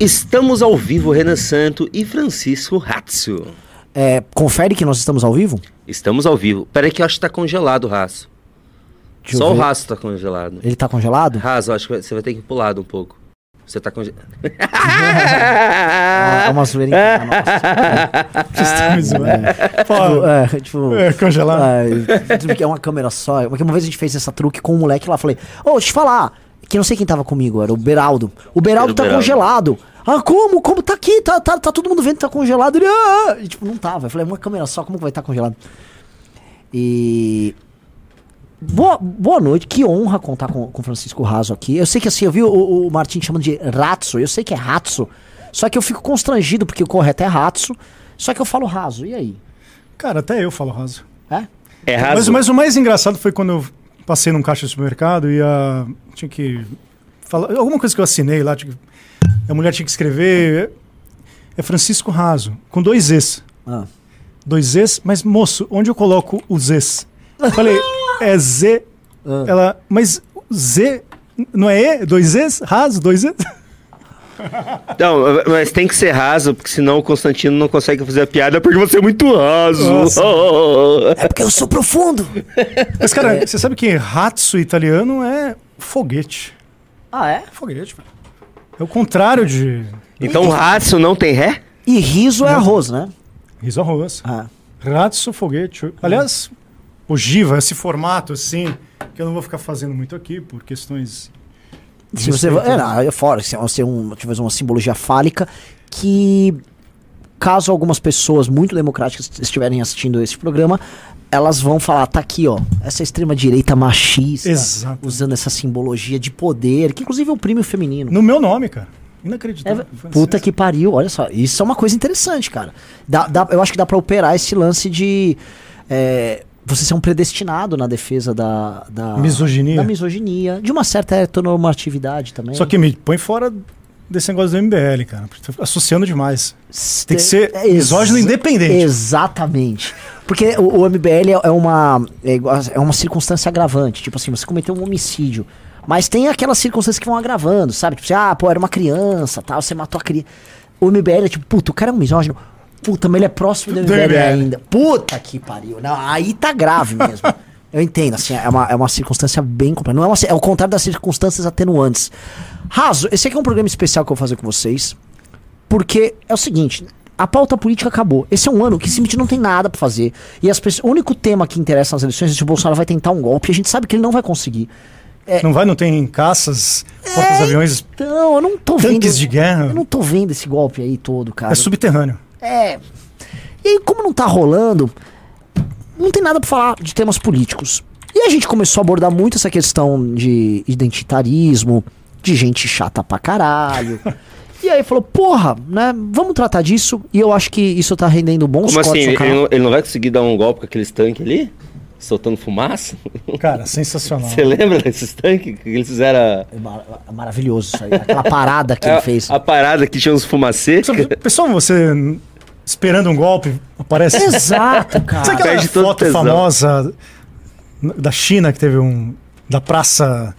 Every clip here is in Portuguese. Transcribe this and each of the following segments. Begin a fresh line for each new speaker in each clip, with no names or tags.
Estamos ao vivo, Renan Santo e Francisco Ratzo.
É, confere que nós estamos ao vivo?
Estamos ao vivo. Peraí que eu acho que tá congelado o raço.
Deixa
Só o raço tá congelado.
Ele tá congelado?
Raso, acho que você vai ter que pular um pouco. Você tá congelado.
É uma zoeira interna
Vocês me zoando.
nossa.
Pô,
É, tipo...
é, congelado.
É, porque é uma câmera só. Porque uma vez a gente fez essa truque com um moleque lá, falei, ô, deixa eu te falar, que não sei quem tava comigo, era o Beraldo. O Beraldo
Era
tá
Beraldo.
congelado. Ah, como? Como tá aqui? Tá, tá, tá todo mundo vendo que tá congelado. Ele, ah! E, tipo, não tava. Eu falei, uma câmera só, como que vai estar congelado? E. Boa, boa noite, que honra contar com o Francisco Raso aqui. Eu sei que assim, eu vi o, o Martin chamando de Ratso, eu sei que é Ratso, só que eu fico constrangido porque o correto é Ratso, só que eu falo Raso, e aí?
Cara, até eu falo raso.
É?
É raso.
Mas, mas o mais engraçado foi quando eu passei num caixa de supermercado e a, tinha que falar alguma coisa que eu assinei lá. tinha a mulher tinha que escrever. É Francisco Raso, com dois Zs.
Ah.
Dois Zs, mas moço, onde eu coloco os Zs? Eu Falei, é Z.
Ah.
Ela, mas Z não é E? Dois Zs? Raso, dois Zs?
Não, mas tem que ser raso, porque senão o Constantino não consegue fazer a piada porque você é muito raso.
Nossa.
É porque eu sou profundo.
Mas, cara, você sabe que ratso italiano é foguete.
Ah, é?
Foguete, velho. É o contrário de
Então raço não tem ré?
E riso é arroz, né?
riso arroz.
Ah.
Ratso, foguete. Aliás, ogiva, esse formato assim, que eu não vou ficar fazendo muito aqui por questões.
Se você.
respeito.
É, não, é fora, se você um, tiver uma simbologia fálica que. Caso algumas pessoas muito democráticas estiverem assistindo esse programa, elas vão falar, tá aqui, ó, essa extrema-direita machista,
Exato.
usando essa simbologia de poder, que inclusive oprime o feminino.
No meu nome, cara.
É,
Inacreditável.
puta que pariu, olha só. Isso é uma coisa interessante, cara. Dá, dá- eu acho que dá pra operar esse lance de é, você ser um predestinado na defesa da, da
Misoginia.
Da misoginia, de uma certa heteronormatividade também.
Só que me põe fora desse negócio do MBL, cara. Associando demais. Tem que ser
É,
misógino independente.
Exatamente. Porque o, o MBL é, é uma, é, é uma circunstância agravante. Tipo assim, você cometeu um homicídio. Mas tem aquelas circunstâncias que vão agravando, sabe? Tipo assim, ah, pô, era uma criança, tal, você matou a criança. O MBL é tipo, puta, o cara é um misógino. Puta, mas ele é próximo do MBL, ainda. Puta que pariu. Não, aí tá grave mesmo. Eu entendo, assim, é uma, é uma circunstância bem complexa. Não é, uma, é o contrário das circunstâncias atenuantes. Raso, esse aqui é um programa especial que eu vou fazer com vocês. Porque é o seguinte, a pauta política acabou. Esse é um ano que simplesmente não tem nada pra fazer. E as pessoas, o único tema que interessa nas eleições é se o Bolsonaro vai tentar um golpe. E a gente sabe que ele não vai conseguir.
Não vai, não tem caças, portas-aviões.
Então, eu não tô
Tanques
vendo.
de guerra.
Eu não tô vendo esse golpe aí todo, cara.
É subterrâneo.
É. E aí, como não tá rolando, não tem nada pra falar de temas políticos. E a gente começou a abordar muito essa questão de identitarismo, de gente chata pra caralho. e aí falou, porra, né? Vamos tratar disso. E eu acho que isso tá rendendo bons
Como assim? Ele não, ele não vai conseguir dar um golpe com aqueles tanques ali? Soltando fumaça?
Cara, sensacional.
Você lembra desses tanques que eles fizeram?
É mar- é maravilhoso isso aí. Aquela parada que ele fez.
a parada que tinha uns fumacê?
Pessoal, você esperando um golpe, aparece.
Exato, cara.
Sabe aquela
Perde
foto famosa da China que teve um. Da praça.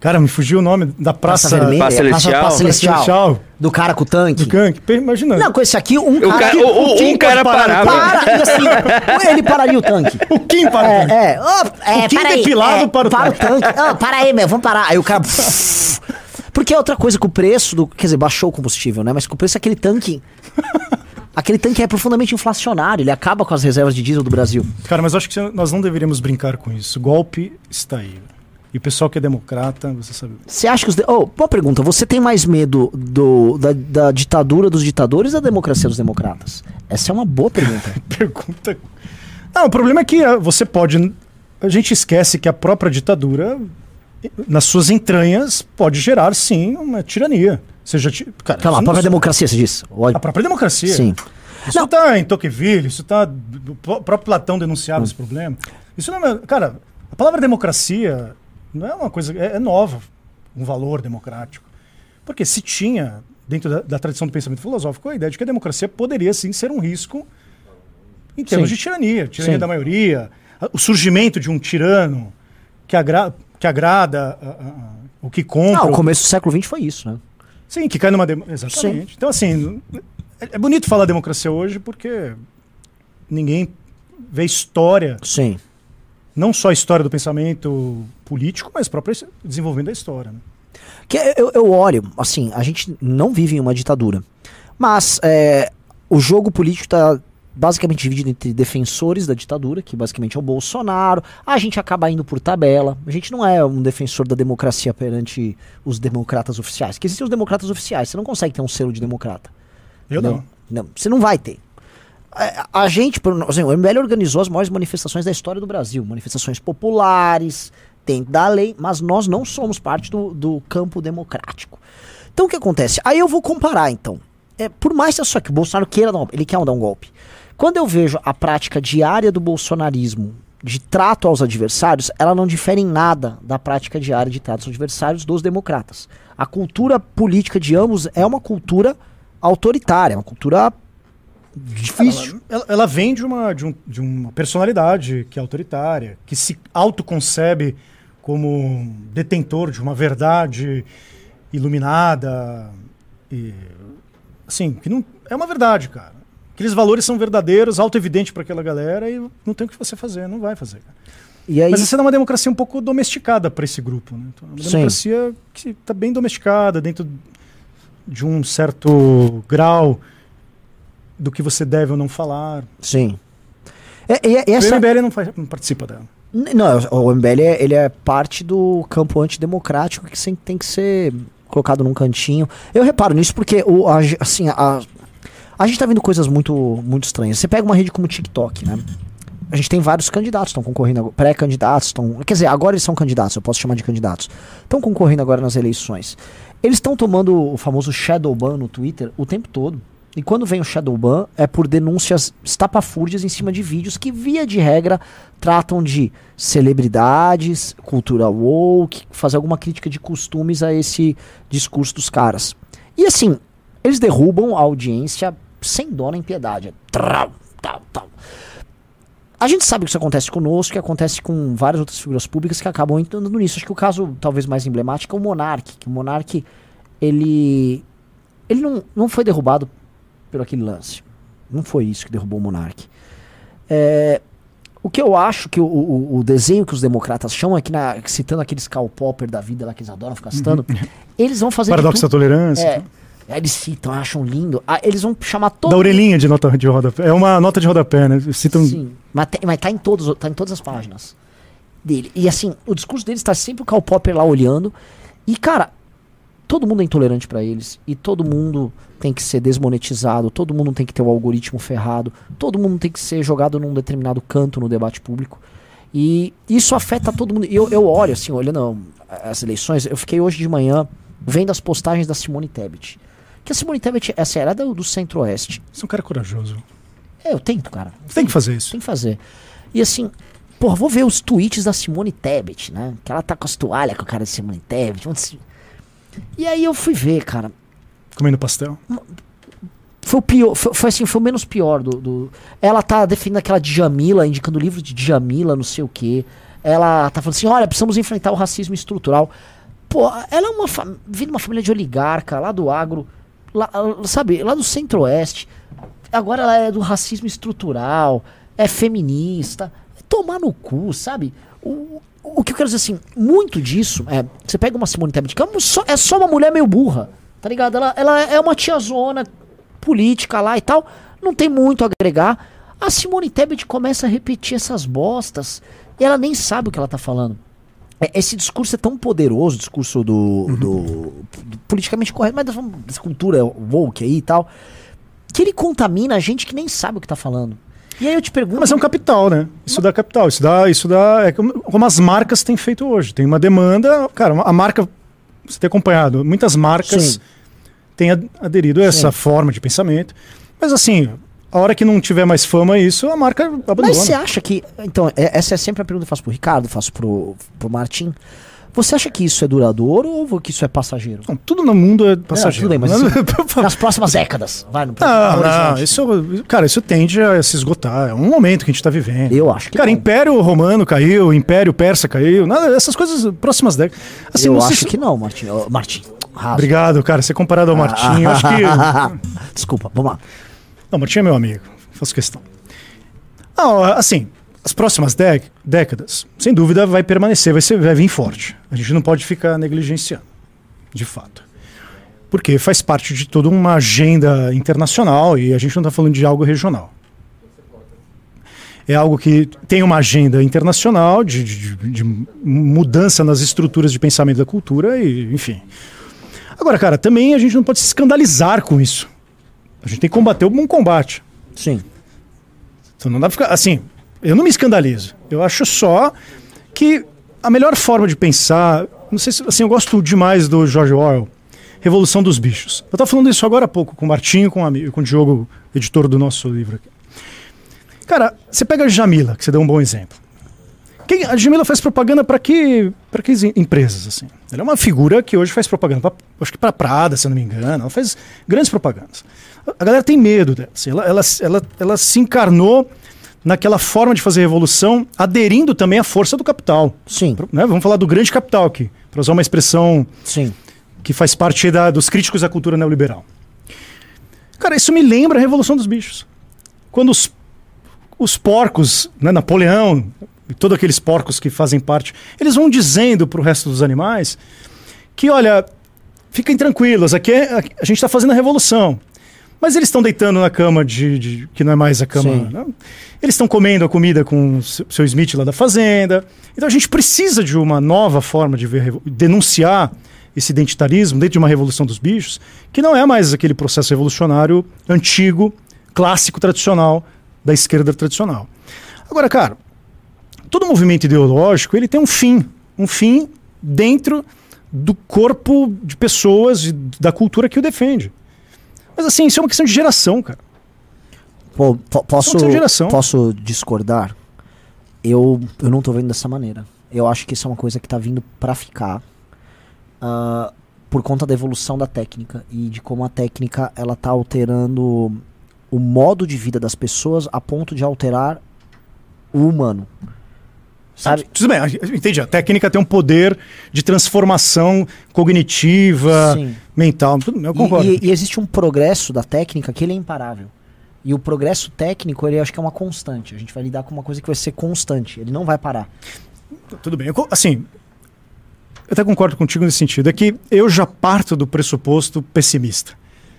Cara, me fugiu o nome. Da praça.
Praça Vermelha,
Praça
Praça,
Celestial.
Praça Celestial.
Celestial.
Do cara com o tanque.
Do Kank. Imagina.
Não, com esse aqui, um
O
cara. que-
o- o- um cara
parar?
parava.
Para! Assim, ele pararia o tanque.
O Kim para.
É, é. Ô, é,
O Kim
para aí,
depilado
é,
para o
para
tanque.
o tanque. Ô, para aí, meu, vamos parar. Aí o cara. Porque é outra coisa que o preço do. Quer dizer, baixou o combustível, né? Mas com o preço daquele tanque. Aquele tanque é profundamente inflacionário, ele acaba com as reservas de diesel do Brasil.
Cara, mas eu acho que nós não deveríamos brincar com isso. Golpe está aí. E o pessoal que é democrata, você sabe.
Você acha que os. De... Oh, boa pergunta. Você tem mais medo do, da, da ditadura dos ditadores ou da democracia dos democratas? Essa é uma boa pergunta.
Pergunta. Não, o problema é que ah, você pode. A gente esquece que a própria ditadura, nas suas entranhas, pode gerar, sim, uma tirania. Seja, ti- cara,
Calma, a
isso
própria
não-
democracia, você? Olha,
A própria democracia.
Sim.
Isso
Não.
tá em Tocqueville, isso tá. O próprio Platão denunciava
Hum.
esse problema. Isso não é. Cara, a palavra democracia não é uma coisa. É, é nova, um valor democrático. Porque se tinha, dentro da, da tradição do pensamento filosófico, a ideia de que a democracia poderia sim ser um risco em termos
Sim.
de tirania, tirania
Sim.
da maioria, o surgimento de um tirano que, agra, que agrada a- a- a- o que compra.
Ah, o começo do século XX foi isso, né?
Sim, que cai numa. Dem... Exatamente. Então, assim, é, é bonito falar democracia hoje porque ninguém vê história,
Sim.
Não só a história do pensamento político, mas próprio desenvolvimento da história. Né?
Que eu, eu olho, assim, a gente não vive em uma ditadura. Mas é, o jogo político está basicamente dividido entre defensores da ditadura, que basicamente é o Bolsonaro. A gente acaba indo por tabela. A gente não é um defensor da democracia perante os democratas oficiais. Que existem os democratas oficiais. Você não consegue ter um selo de democrata.
Eu não.
Não, você não vai ter. A, a gente, assim, o MBL organizou as maiores manifestações da história do Brasil. Manifestações populares, dentro da lei, mas nós não somos parte do, do campo democrático. Então o que acontece? Aí eu vou comparar, então. É, por mais que só que o Bolsonaro queira dar um, ele quer dar um golpe. Quando eu vejo a prática diária do bolsonarismo de trato aos adversários, ela não difere em nada da prática diária de trato aos adversários dos democratas. A cultura política de ambos é uma cultura autoritária, é uma cultura difícil.
Ela, ela vem de uma, de, um- de uma personalidade que é autoritária, que se autoconcebe como detentor de uma verdade iluminada. E, assim, que não é uma verdade, cara. Aqueles valores são verdadeiros, auto-evidente para aquela galera e não tem o que você fazer, não vai fazer.
E aí,
Mas essa é uma democracia um pouco domesticada para esse grupo. Né? Então, é uma
Sim.
democracia que está bem domesticada, dentro de um certo grau do que você deve ou não falar.
sim. É, e- e
O
essa,
MBL não, faz- não participa dela.
Não, o MBL é, ele é parte do campo antidemocrático que sempre tem que ser colocado num cantinho. Eu reparo nisso porque o, assim, a, a gente tá vendo coisas muito, muito estranhas. Você pega uma rede como o TikTok, né? A gente tem vários candidatos, estão concorrendo, agora- pré-candidatos, estão. Quer dizer, agora eles são candidatos, eu posso chamar de candidatos. Estão concorrendo agora nas eleições. Eles estão tomando o famoso shadow ban no Twitter o tempo todo. E quando vem o shadow ban, é por denúncias estapafúrdias em cima de vídeos que, via de regra, tratam de celebridades, cultura woke, fazer alguma crítica de costumes a esse discurso dos caras. E assim, eles derrubam a audiência sem dó nem piedade. A gente sabe que isso acontece conosco, que acontece com várias outras figuras públicas que acabam entrando nisso. Acho que o caso talvez mais emblemático é o Monark, que o Monark ele ele não, não foi derrubado por aquele lance. Não foi isso que derrubou o Monark. É, o que eu acho que o, o, o desenho que os democratas chamam é que, na, citando aqueles Karl Popper da vida lá que eles adoram ficar citando, eles vão fazer.
Paradoxo da tolerância.
É, aí eles citam, acham lindo. Ah, eles vão chamar todo
Da orelhinha de nota de rodapé. É uma nota de rodapé, né? Citam
Sim, mas, tem- mas tá, em todos, tá em todas as páginas dele. E assim, o discurso deles tá sempre o Karl Popper lá olhando. E, cara, todo mundo é intolerante pra eles. E todo mundo tem que ser desmonetizado. Todo mundo tem que ter o algoritmo ferrado. Todo mundo tem que ser jogado num determinado canto no debate público. E isso afeta todo mundo. E eu, eu olho, assim, olhando as eleições, eu fiquei hoje de manhã vendo as postagens da Simone Tebet. Que a Simone Tebet, essa era do, do Centro-Oeste.
Você é um cara corajoso.
É, eu tento, cara.
Tem que fazer isso.
Tem que fazer. E assim, porra, vou ver os tweets da Simone Tebet, né? Que ela tá com as toalhas com a cara de Simone Tebet. E aí eu fui ver, cara.
Comendo pastel.
Foi o pior, foi, foi assim, foi o menos pior do, do- Ela tá defendendo aquela Djamila, indicando livro de Djamila, não sei o quê. Ela tá falando assim, olha, precisamos enfrentar o racismo estrutural. Pô, ela é uma fa- vindo de uma família de oligarca, lá do agro, lá, sabe, lá do centro-oeste. Agora ela é do racismo estrutural, é feminista. Tomar no cu, sabe? O, o que eu quero dizer assim, muito disso é. Você pega uma Simone Tebet, que é só, é só uma mulher meio burra, tá ligado? Ela, ela é uma tiazona política lá e tal, não tem muito a agregar. A Simone Tebet começa a repetir essas bostas e ela nem sabe o que ela tá falando. É, Esse discurso é tão poderoso, o discurso do, do- do politicamente correto, mas dessa cultura woke aí e tal, que ele contamina a gente que nem sabe o que tá falando. E aí eu te pergunto.
Mas é um capital, né? Isso dá capital. Isso dá. Isso dá é como, as marcas têm feito hoje. Tem uma demanda. Cara, a marca. Você tem acompanhado. Muitas marcas
Sim.
têm ad- aderido a essa forma de pensamento. Mas assim, a hora que não tiver mais fama isso, a marca abandona.
Mas você acha que. Então, é- essa é sempre a pergunta que eu faço pro Ricardo, faço pro, pro Martim. Você acha que isso é duradouro ou que isso é passageiro?
Não, tudo no mundo é passageiro.
tudo bem, mas assim. Nas próximas décadas. Vai, no
Não,
próximo
não,
horizonte.
isso, cara, isso tende a se esgotar. É um momento que a gente tá vivendo.
Eu acho que
Cara,
não.
Império Romano caiu, Império Persa caiu, nada, essas coisas próximas décadas. Assim,
eu
não
acho
se-
que não, Martim. Raso.
Obrigado, cara. Ser comparado ao Martinho, acho que.
Desculpa, vamos lá.
Não, o Martinho é meu amigo. Faço questão. Não, assim, as próximas décadas, sem dúvida, vai permanecer, vai, ser, vai vir forte. A gente não pode ficar negligenciando, de fato. Porque faz parte de toda uma agenda internacional e a gente não está falando de algo regional. É algo que tem uma agenda internacional de, de- de mudança nas estruturas de pensamento da cultura e, enfim. Agora, cara, também a gente não pode se escandalizar com isso. A gente tem que combater o bom combate.
Sim.
Então não dá pra ficar. Assim, eu não me escandalizo. Eu acho só que a melhor forma de pensar. Não sei se. Assim, eu gosto demais do George Orwell. Revolução dos Bichos. Eu estava falando isso agora há pouco com o Martinho, com, amigo, com o Diogo, editor do nosso livro aqui. Cara, você pega a Jamila, que você deu um bom exemplo. Quem, a Jamila faz propaganda para que, que empresas, assim? Ela é uma figura que hoje faz propaganda, pra, acho que para Prada, se eu não me engano. Ela faz grandes propagandas. A galera tem medo dela. assim, ela, ela, ela, ela se encarnou naquela forma de fazer revolução, aderindo também à força do capital.
Sim,
Né? Vamos falar do grande capital aqui, para usar uma expressão
sim.
que faz parte da- dos críticos à cultura neoliberal. Cara, isso me lembra a Revolução dos Bichos. Quando os, os porcos, né, Napoleão e todos aqueles porcos que fazem parte, eles vão dizendo para o resto dos animais que, olha, fiquem tranquilos, aqui é- a gente está fazendo a revolução. Mas eles estão deitando na cama de, de- que não é mais a cama. Né? Eles estão comendo a comida com o seu Smith lá da fazenda. Então a gente precisa de uma nova forma de ver, denunciar esse identitarismo dentro de uma revolução dos bichos, que não é mais aquele processo revolucionário antigo, clássico, tradicional da esquerda tradicional. Agora, cara, todo movimento ideológico ele tem um fim, um fim dentro do corpo de pessoas e da cultura que o defende. Mas assim, isso é uma questão de geração, cara.
Pô, po- posso, posso discordar? Eu, eu não tô vendo dessa maneira. Eu acho que isso é uma coisa que tá vindo pra ficar. ah, por conta da evolução da técnica e de como a técnica ela tá alterando o modo de vida das pessoas a ponto de alterar o humano. Sabe?
Tudo bem, entendi. A técnica tem um poder de transformação cognitiva,
Sim.
mental. Eu
E-
concordo.
E, e existe um progresso da técnica que ele é imparável. E o progresso técnico, ele acho que é uma constante. A gente vai lidar com uma coisa que vai ser constante. Ele não vai parar.
Tudo bem. Eu assim, eu até concordo contigo nesse sentido. É que eu já parto do pressuposto pessimista.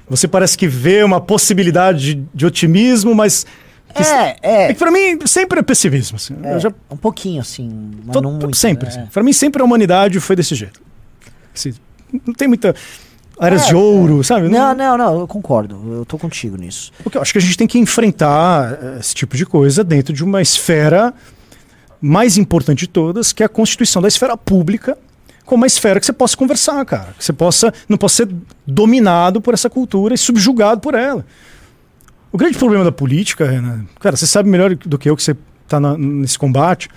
Você parece que vê uma possibilidade de, de otimismo, mas. Que
É,
É
é.
que pra mim sempre é pessimismo. Assim.
é,
já,
Um pouquinho, assim. Mas
to-
não
to-
muito.
sempre.
é.
assim. Pra mim, sempre a humanidade foi desse jeito. Assim, não tem muita. Áreas
É,
de ouro, sabe?
Não, não, não, eu concordo. Eu tô contigo nisso.
Porque eu acho que a gente tem que enfrentar eh, esse tipo de coisa dentro de uma esfera mais importante de todas, que é a constituição da esfera pública, como uma esfera que você possa conversar, cara. Que você possa não possa ser dominado por essa cultura e subjugado por ela. O grande problema da política, Renan, cara, você sabe melhor do que eu que você está nesse combate,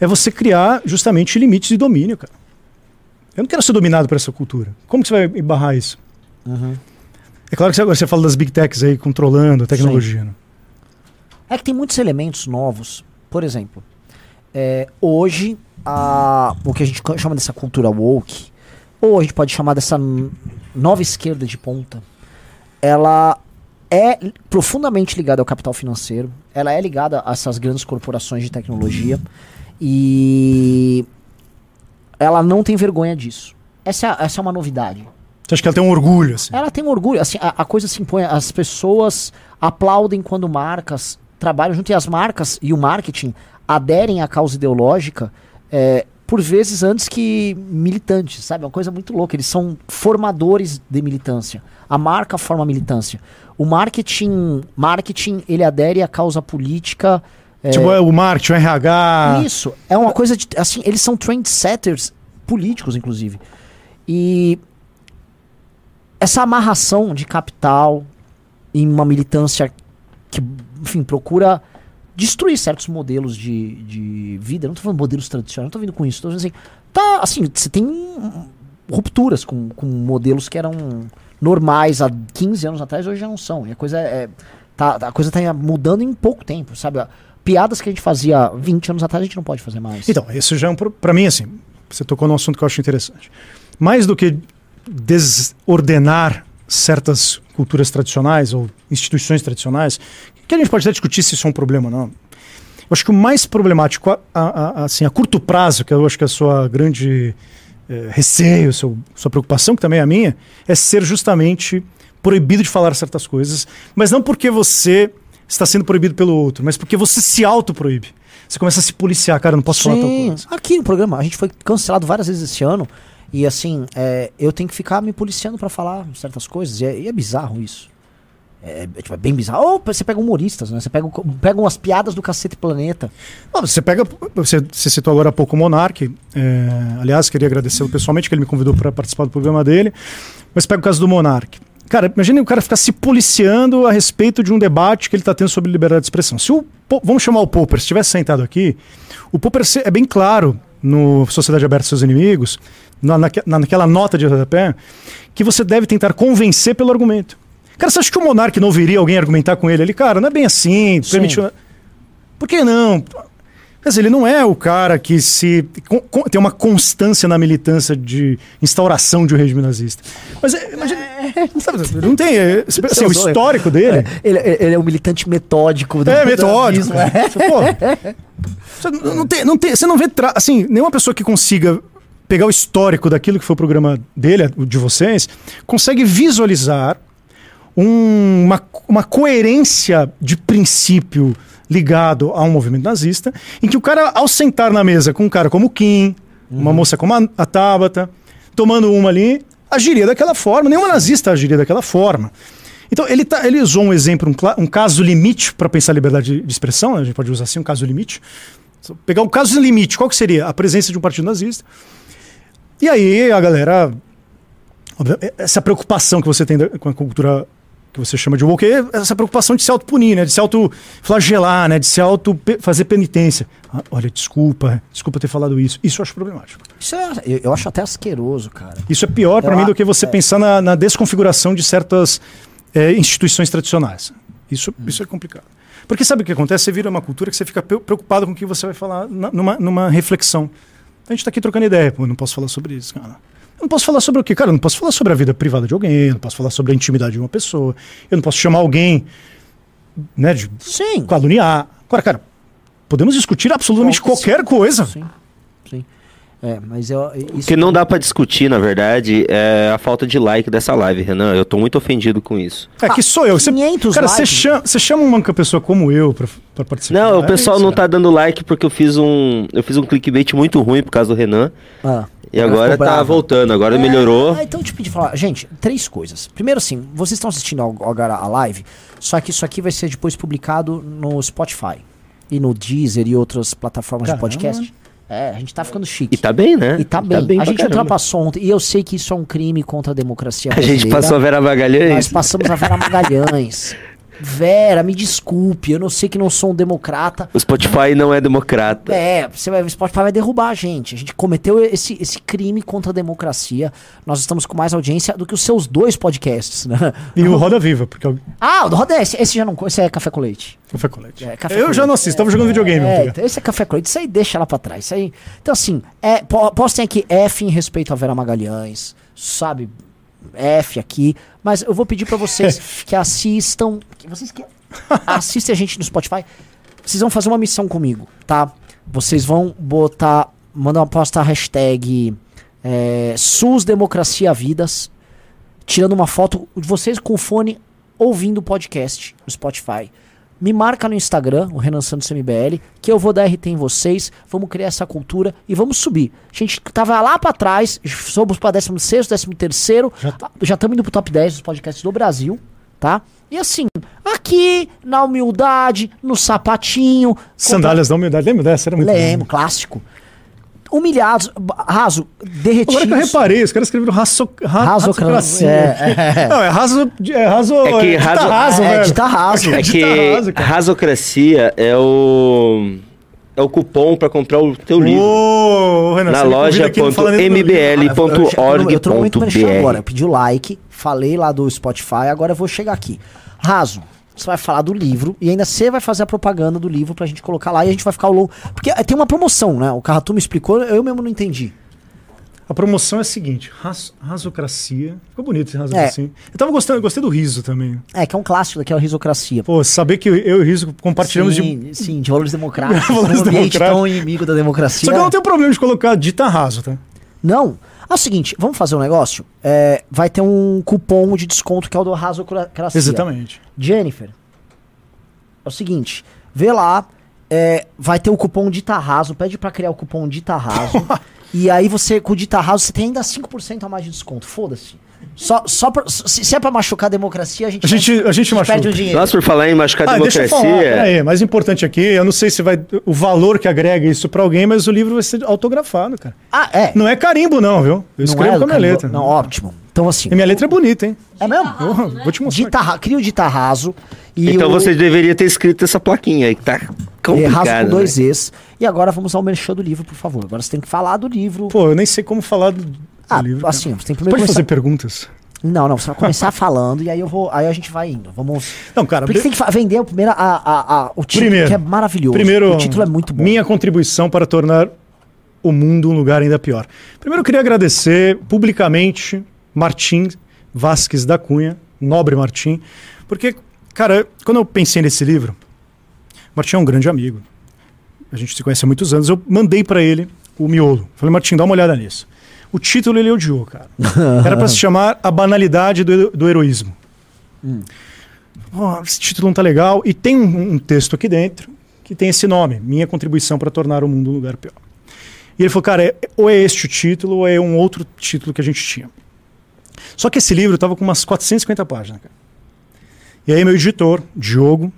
é você criar justamente limites de domínio, cara. Eu não quero ser dominado por essa cultura. Como que você vai barrar isso?
Uhum.
É claro que você, agora você fala das big techs aí controlando a tecnologia. né?
É que tem muitos elementos novos. Por exemplo, é, hoje, a, o que a gente chama dessa cultura woke, ou a gente pode chamar dessa nova esquerda de ponta, ela é profundamente ligada ao capital financeiro, ela é ligada a essas grandes corporações de tecnologia e ela não tem vergonha disso. Essa é, essa é uma novidade.
Você acha que ela tem um orgulho, assim?
Ela tem um orgulho, assim, a, a coisa se impõe, as pessoas aplaudem quando marcas trabalham junto e as marcas e o marketing aderem à causa ideológica é, por vezes antes que militantes, sabe? É uma coisa muito louca. Eles são formadores de militância. A marca forma militância. O marketing, marketing ele adere à causa política. é,
Tipo, é o marketing, o RH.
isso, é uma coisa de. Assim, eles são trendsetters políticos, inclusive. E essa amarração de capital em uma militância que, enfim, procura destruir certos modelos de, de vida. Não tô falando modelos tradicionais, não tô vindo com isso. Tô dizendo assim, tá, assim, você tem rupturas com, com modelos que eram normais há 15 anos atrás, hoje já não são. E a coisa é. Tá, a coisa tá mudando em pouco tempo, sabe? Piadas que a gente fazia 20 anos atrás, a gente não pode fazer mais.
Então, isso já é um. Pra mim, assim, você tocou num assunto que eu acho interessante. Mais do que desordenar certas culturas tradicionais ou instituições tradicionais, que a gente pode até discutir se isso é um problema ou não. Eu acho que o mais problemático, a, a, a, assim, a curto prazo, que eu acho que é a sua grande eh, receio, seu, sua preocupação, que também é a minha, é ser justamente proibido de falar certas coisas, mas não porque você está sendo proibido pelo outro, mas porque você se auto-proíbe. Você começa a se policiar, cara, não posso falar tal
Sim,
coisa.
aqui no programa, a gente foi cancelado várias vezes esse ano. E assim, é, eu tenho que ficar me policiando pra falar certas coisas. E é, e é bizarro isso. É, é, tipo, é bem bizarro. Ou você pega humoristas, né? Você pega, pega umas piadas do Cacete Planeta.
Não, você pega. Você, você citou agora há pouco o Monark. é, aliás, queria agradecê-lo pessoalmente, que ele me convidou para participar do programa dele. Mas pega o caso do Monark. Cara, imagine o cara ficar se policiando a respeito de um debate que ele está tendo sobre liberdade de expressão. Se o. Vamos chamar o Popper, se estivesse sentado aqui, o Popper é bem claro no Sociedade Aberta Seus Inimigos, na- naquela nota de rodapé, que você deve tentar convencer pelo argumento. Cara, você acha que o Monark não ouviria alguém argumentar com ele? Ele, cara, não é bem assim, permite. Por que não? Quer dizer, ele não é o cara que se com- com- tem uma constância na militância de instauração de um regime nazista. Mas é, imagina, sabe, não tem. é, assim, o
usou-
histórico dele.
É, ele, ele é um militante metódico. do-
É, metódico.
é.
Pô, você não, tem, não tem, você não vê, assim, nenhuma pessoa que consiga pegar o histórico daquilo que foi o programa dele, de vocês, consegue visualizar um- uma, uma coerência de princípio ligado a um movimento nazista, em que o cara, ao sentar na mesa com um cara como o Kim, uma moça como a, a Tabata, tomando uma ali, agiria daquela forma. Nenhuma nazista agiria daquela forma. Então, ele, tá, ele usou um exemplo, um, um caso limite para pensar a liberdade de, de expressão, né? a gente pode usar assim, um caso limite. Só Pegar um caso limite, qual que seria? A presença de um partido nazista. E aí a galera. Essa preocupação que você tem da- com a cultura que você chama de woke, é essa preocupação de se autopunir, né? De se autoflagelar, né? De se auto pe- fazer penitência. Ah, olha, desculpa, desculpa ter falado isso. Isso eu acho problemático.
Isso é, eu, eu acho até asqueroso, cara.
Isso é pior para mim
a-
do que você
é.
pensar na, na desconfiguração de certas eh, instituições tradicionais. Isso,
Hum.
isso é complicado. Porque sabe o que acontece? Você vira uma cultura que você fica pre- preocupado com o que você vai falar na- numa, numa reflexão. A gente está aqui trocando ideia, pô, eu não posso falar sobre isso, cara. Eu não posso falar sobre o quê? Cara, eu não posso falar sobre a vida privada de alguém, eu não posso falar sobre a intimidade de uma pessoa, eu não posso chamar alguém, né, de
Sim.
caluniar. Agora, cara, podemos discutir absolutamente
Qualquer-
qualquer coisa.
Sim. Sim. É, mas eu,
O
isso
que não dá pra discutir, na verdade, é a falta de like dessa live, Renan. Eu tô muito ofendido com isso.
É que sou eu. Você,
500
cara, você chama, você chama uma pessoa como eu pra, pra participar.
Não, o
É
pessoal
isso,
não
cara.
tá dando like porque eu fiz um. Eu fiz um clickbait muito ruim por causa do Renan.
Ah,
E agora tá
brava.
voltando, agora
É,
melhorou.
Ah, então eu te pedi falar. Gente, três coisas. Primeiro, assim, vocês estão assistindo agora a live, só que isso aqui vai ser depois publicado no Spotify e no Deezer e outras plataformas
Caramba.
de podcast. É, a gente tá ficando chique.
E tá bem, né?
E tá bem. a
pra
gente
caramba.
ultrapassou ontem. E eu sei que isso é um crime contra a democracia
A gente
brasileira.
passou a Vera
Nós
Magalhães.
passamos a Vera Magalhães. Vera, me desculpe, eu não sei que não sou um democrata.
O Spotify não é democrata.
É, você vai, o Spotify vai derrubar a gente. A gente cometeu esse, esse crime contra a democracia. Nós estamos com mais audiência do que os seus dois podcasts, né?
E o Roda Viva, porque é o
Ah, o do Roda, esse, esse já não. Esse é café com leite.
Café com Leite.
É, café
eu
com
já
leite.
não assisto, tava jogando videogame.
É,
ontem.
então esse é café com leite. Isso aí deixa lá pra trás. Isso aí. Então, assim, é, po- postem aqui F em respeito a Vera Magalhães, sabe? F aqui. Mas eu vou pedir pra vocês que assistam. Que vocês que assistem a gente no Spotify. Vocês vão fazer uma missão comigo, tá? Vocês vão botar. Mandar uma posta a hashtag é, SUS Democracia Vidas. Tirando uma foto de vocês com o fone ouvindo o podcast no Spotify. Me marca no Instagram, o Renan Santos MBL, que eu vou dar RT em vocês, vamos criar essa cultura e vamos subir. A gente tava lá pra trás, somos pra 16, 13 terceiro, já estamos indo pro top 10 dos podcasts do Brasil, tá? E assim, aqui, na humildade, no sapatinho.
Sandálias da humildade. Lembra dessa? Era muito
Lembro, clássico. Humilhados, raso, derretidos.
Agora que eu reparei, os caras escreveram raso, ra, rasocracia.
é, é.
Não, é raso. É raso.
É que
dita
raso-
raso,
É,
velho.
raso.
É
Dita
que
raso, cara.
rasocracia é o. É o cupom pra comprar o teu livro.
Ô, Renan,
Na
meu livro.
Eu- tô merchan agora. Eu pedi o like, falei lá do Spotify, agora eu vou chegar aqui. Raso, você vai falar do livro e ainda você vai fazer a propaganda do livro pra gente colocar lá e a gente vai ficar longo. Porque eh, tem uma promoção, né? O Carratu me explicou, eu mesmo não entendi.
A promoção é a seguinte: ras, rasocracia. Ficou bonito esse rasocracia. Eu tava gostando, eu gostei do riso também.
É, que é um clássico daquela risocracia.
Pô, saber que eu e o riso compartilhamos de.
sim, sim, de valores democráticos.
Valores
um
democráticos.
tão inimigo da democracia.
Só que eu não tenho problema de colocar dita raso, tá?
Não. É o seguinte, vamos fazer um negócio? É, vai ter um cupom de desconto que é o do Rasocracia.
Exatamente.
Jennifer, é o seguinte, vê lá, é, vai ter o cupom Dita Raso, pede pra criar o cupom Dita Raso, e aí você, com o Dita Raso, você tem ainda 5% a mais de desconto, foda-se. Só, só pra- se, se é pra machucar a democracia, a gente,
A gente, a gente machuca.
perde o dinheiro.
Nossa, por falar em machucar a
Ah, deixa eu falar.
democracia.
Peraí, mais importante aqui, eu não sei se vai. O valor que agrega isso pra alguém, mas o livro vai ser autografado, cara.
Ah, é.
Não é carimbo, não, viu? Eu escrevo
é,
com a minha letra.
Não, ótimo. Então assim,
E minha letra é bonita, hein?
é mesmo?
Oh, vou te mostrar.
Dita, cria o Dita Raso.
Então
o,
você deveria ter escrito essa plaquinha aí, que tá
é, Raso
complicado.
com dois
né?
Es. E agora vamos ao merchan do livro, por favor. Agora você tem que falar do livro.
Pô, eu nem sei como falar do
ah,
livro. cara.
assim, você tem
Você
primeiro
pode
começar...
fazer perguntas?
Não, não, você vai começar falando e aí eu vou, aí a gente vai indo. Vamos.
Não, cara.
Porque você tem que vender o primeiro a, a, a- o título
Primeiro.
que é maravilhoso.
Primeiro,
o título é muito bom.
Minha contribuição para tornar o mundo um lugar ainda pior. Primeiro, eu queria agradecer publicamente Martim Vasques da Cunha, nobre Martim, porque, cara, quando eu pensei nesse livro, Martim é um grande amigo. A gente se conhece há muitos anos. Eu mandei para ele o miolo. Falei, Martim, dá uma olhada nisso. O título ele odiou, cara. Era para se chamar A Banalidade do, do Heroísmo. Ó, esse título não tá legal. E tem um, um texto aqui dentro que tem esse nome, Minha Contribuição para Tornar o Mundo um Lugar Pior. E ele falou, cara, é- ou é este o título ou é um outro título que a gente tinha. Só que esse livro tava com umas 450 páginas, cara. E aí meu editor, Diogo,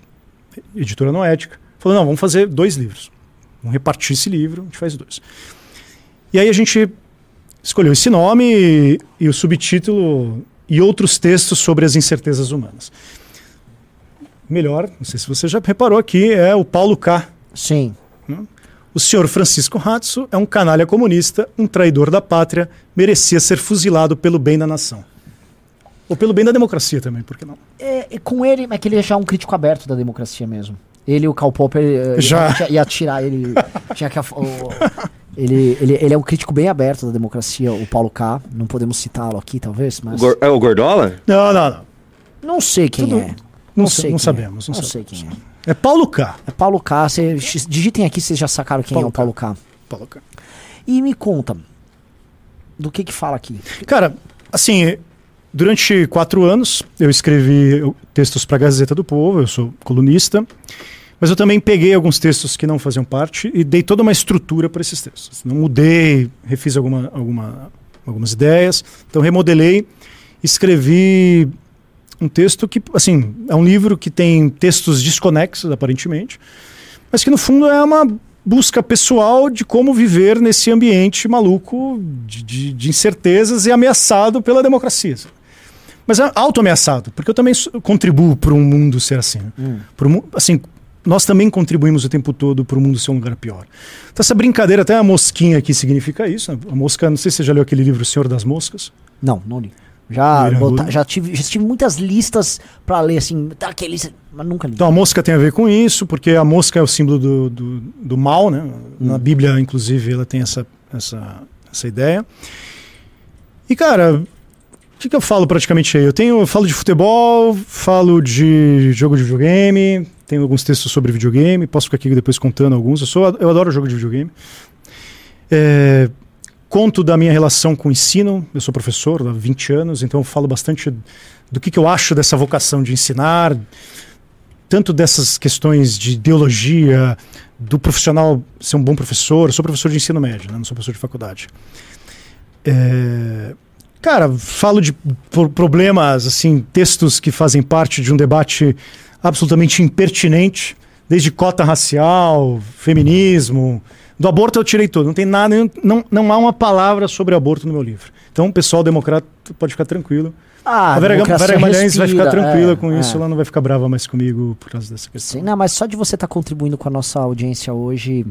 editora Noética, falou, não, vamos fazer dois livros. Vamos repartir esse livro, a gente faz dois. E aí a gente escolheu esse nome e, e o subtítulo e outros textos sobre as incertezas humanas. Melhor, não sei se você já reparou aqui, é o Paulo K.
Sim.
O senhor Francisco Ratso é um canalha comunista, um traidor da pátria, merecia ser fuzilado pelo bem da nação. Ou pelo bem da democracia também, por que não?
É, e com ele, é que ele é já um crítico aberto da democracia mesmo. Ele e o Karl Popper eh,
Já.
ia, ia tirar ele. já que o- ele, ele, ele é um crítico bem aberto da democracia, o Paulo K. Não podemos citá-lo aqui, talvez, mas.
Gor- É o Gordola?
Não, não, não.
Não sei quem
Tudo-
é.
Não,
sei
não
quem
sabemos.
É.
Não,
Não
sabemos.
sei quem é.
É Paulo K.
É Paulo K. Cê, digitem aqui, vocês já sacaram quem
Paulo
é o Paulo K.
Paulo K.
E me conta, do que que fala aqui?
Cara, assim, durante quatro anos eu escrevi eu- textos para a Gazeta do Povo, eu sou colunista, mas eu também peguei alguns textos que não faziam parte e dei toda uma estrutura para esses textos. Não mudei, refiz alguma, alguma, algumas ideias, então remodelei, escrevi um texto que, assim, é um livro que tem textos desconexos, aparentemente, mas que no fundo é uma busca pessoal de como viver nesse ambiente maluco de, de- de incertezas e ameaçado pela democracia. Mas é auto-ameaçado, porque eu também contribuo para um mundo ser assim. Pro mu- assim, nós também contribuímos o tempo todo para o mundo ser um lugar pior. Então essa brincadeira, até a mosquinha aqui significa isso. né? A mosca, não sei se você já leu aquele livro O Senhor das Moscas.
Não, não li. Já, bota- já, tive, já tive muitas listas pra ler, assim, tá, que lista, mas nunca li.
Então a mosca tem a ver com isso, porque a mosca é o símbolo do, do, do mal, né? Na Bíblia, inclusive, ela tem essa, essa, essa ideia. E, cara, o que, que eu falo praticamente aí? Eu tenho, eu falo de futebol, falo de jogo de videogame, tenho alguns textos sobre videogame, posso ficar aqui depois contando alguns. Eu, sou, eu adoro jogo de videogame. É, conto da minha relação com o ensino, eu sou professor há 20 anos, então eu falo bastante do que, que eu acho dessa vocação de ensinar, tanto dessas questões de ideologia, do profissional ser um bom professor. Eu sou professor de ensino médio, né? não sou professor de faculdade. É, cara, falo de pro- problemas, assim, textos que fazem parte de um debate absolutamente impertinente, desde cota racial, feminismo. Do aborto eu tirei tudo, não tem nada, não, não há uma palavra sobre aborto no meu livro. Então, o pessoal democrata pode ficar tranquilo.
Ah,
a Vera, Vera Magalhães vai ficar tranquila
é,
com
é.
isso, ela não vai ficar brava mais comigo por causa dessa questão.
Sim, não, mas só de você estar contribuindo com a nossa audiência hoje,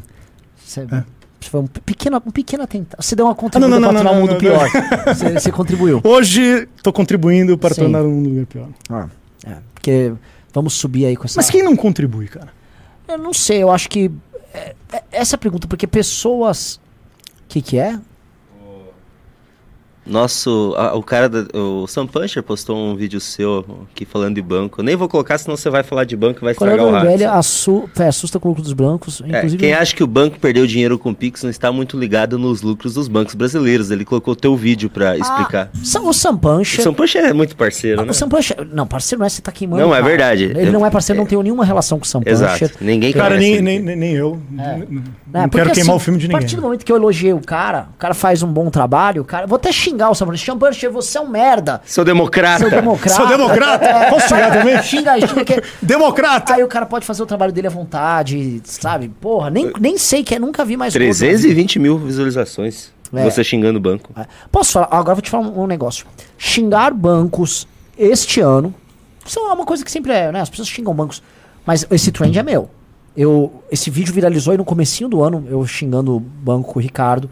você,
É.
foi um pequeno, um pequeno atentado. Você deu uma
não,
contribuição
não,
para
não,
tornar o
não,
mundo
não,
pior. Você, você contribuiu.
Hoje estou contribuindo para
Sim.
tornar o mundo um lugar pior.
Ah, é, porque vamos subir aí com essa.
Mas quem não contribui, cara?
Eu não sei, eu acho que. é, é, essa é a pergunta, porque pessoas. O que, que é?
Nosso, a- o cara, da- o Sam Puncher postou um vídeo seu aqui falando de banco. Eu nem vou colocar, senão você vai falar de banco e vai estragar o
o velho
rato.
assu é, assusta com o lucro dos brancos.
É,
Inclusive,
quem acha que o banco perdeu dinheiro com o Pix não está muito ligado nos lucros dos bancos brasileiros. Ele colocou o teu vídeo pra explicar.
Ah, Sa- o Sam
O
Puncher.
Sam Puncher é muito parceiro,
Ah,
né?
O Sam Puncher. Não, parceiro não é, você tá queimando.
Não,
o
é
cara.
verdade.
Ele não é parceiro, não tem nenhuma relação com o Sam
Exato.
Puncher.
Ninguém
Cara, nem,
ele.
nem, nem, nem eu.
É,
Não
porque,
quero queimar
assim,
o filme de
A
ninguém.
partir do momento que eu elogiei o cara, o cara faz um bom trabalho, o cara. Vou até xingar o Sam Puncher. Sam Puncher, você é um merda.
Sou democrata.
Seu democrata.
Sou democrata?
É,
Posso xingar também?
Xinga, xinga. Que...
Democrata!
Aí o cara pode fazer o trabalho dele à vontade, sabe? Porra, nem, nem sei que é, nunca vi mais. outro.
320 mil visualizações.
É.
Você xingando o banco.
É. Posso falar? Agora vou te falar um, um negócio. Xingar bancos este ano. Isso é uma coisa que sempre é, né? As pessoas xingam bancos. Mas esse trend é meu. Eu, esse vídeo viralizou aí no comecinho do ano, eu xingando o banco com o Ricardo.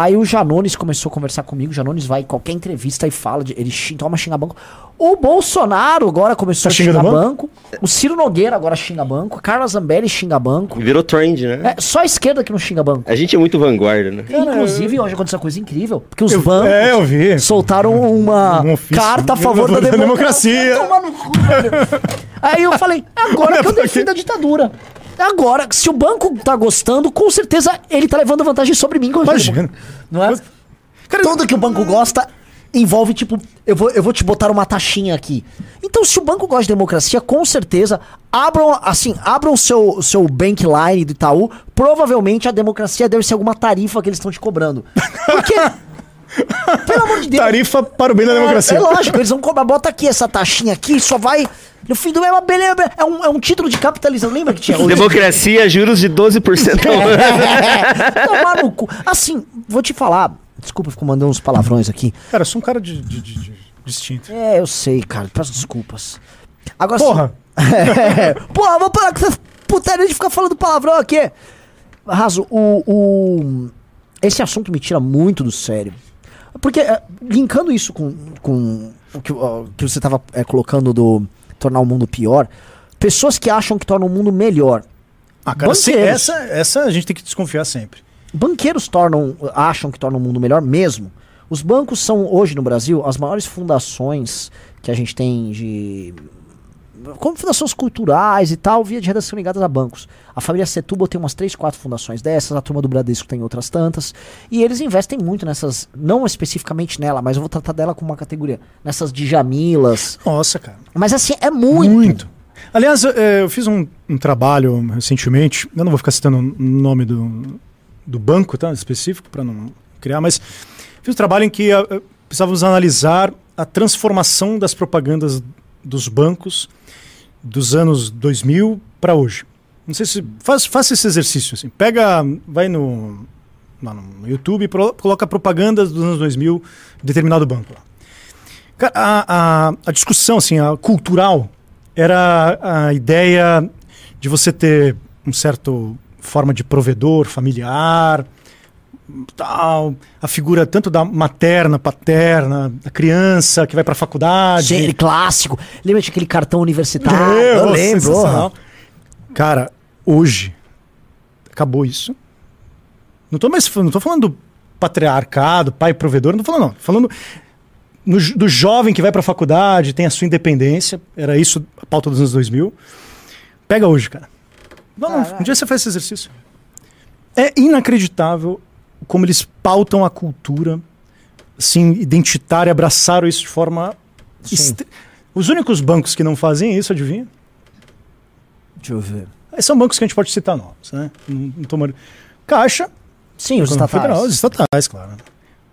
Aí o Janones começou a conversar comigo. O Janones vai em qualquer entrevista e fala, de, ele xinga, toma xingar banco. O Bolsonaro agora começou
Tá
a xingar
xingando
banco. O Ciro Nogueira agora xinga banco. Carla Zambelli xinga banco.
Virou trend, né?
É, só a esquerda que não xinga banco.
A gente é muito vanguarda, né?
Inclusive, hoje aconteceu uma coisa incrível. Porque os
Eu-
bancos
é, eu vi.
soltaram uma
Um ofício.
carta a favor da
Da
democracia.
democracia.
Toma no cu, velho. Aí eu falei, agora que eu defendo a ditadura. Agora, se o banco tá gostando, com certeza ele tá levando vantagem sobre mim.
Imagina.
Não é?
Cara,
Tudo que o banco gosta envolve, tipo, eu vou, eu vou te botar uma taxinha aqui. Então, se o banco gosta de democracia, com certeza, abram, assim, abram o seu, seu bankline do Itaú, provavelmente a democracia deve ser alguma tarifa que eles estão te cobrando. Porque, pelo amor de Deus...
Tarifa para o bem da democracia.
É, é lógico, eles vão cobrar, bota aqui essa taxinha aqui, só vai... No fim do mês, é uma beleza, é um, é um título de capitalização, lembra que tinha? hoje?
Democracia, juros de 12% ao ano.
É, tomar no cu. Assim, vou te falar, desculpa, eu fico mandando uns palavrões aqui.
Cara, eu sou um cara de, de- de- de- distinto.
É, eu sei, cara. Peço desculpas. Agora
Porra.
sim- É, porra, vou parar com essa putaria de ficar falando palavrão aqui. Raso, o, o- Esse assunto me tira muito do sério. Porque, é, linkando isso com, com o que, ó, que você tava é, colocando do tornar o mundo pior, pessoas que acham que tornam o mundo melhor.
Ah, cara, se- essa, essa a gente tem que desconfiar sempre.
Banqueiros tornam, acham que tornam o mundo melhor mesmo. Os bancos são, hoje no Brasil, as maiores fundações que a gente tem de. Como fundações culturais e tal, via de redação ligadas a bancos. A família Setúbal tem umas 3, 4 fundações dessas, a turma do Bradesco tem outras tantas. E eles investem muito nessas, não especificamente nela, mas eu vou tratar dela como uma categoria. Nessas Djamilas.
Nossa, cara.
Mas assim, é muito.
Aliás, eu, eh, eu fiz um, um trabalho recentemente, eu não vou ficar citando o nome do, do banco tá, específico para não criar, mas fiz um trabalho em que eh, precisávamos analisar a transformação das propagandas dos bancos dos anos 2000 para hoje. Não sei se faz, faça esse exercício assim. Pega, vai no, no YouTube pro- coloca propagandas dos anos 2000 de determinado banco. a, a, a discussão assim, a cultural era a ideia de você ter um certo forma de provedor familiar, tal, a figura tanto da materna, paterna, da criança que vai para a faculdade.
Aquele clássico. Lembra de aquele cartão universitário?
É,
eu
nossa,
lembro.
Cara, hoje acabou isso. Não tô mais não tô falando do patriarcado, pai provedor, não tô falando não. Tô falando no do jovem que vai pra faculdade, tem a sua independência, era isso a pauta dos anos 2000. Pega hoje, cara. Vamos,
Caralho.
um dia você faz esse exercício. É inacreditável como eles pautam a cultura assim, identitária, abraçaram isso de forma estre- Os únicos bancos que não fazem isso, adivinha?
Deixa eu ver.
Esses São bancos que a gente pode citar nomes, né? Não, não mar- Caixa,
Sim, os estatais.
Federal, os estatais, claro.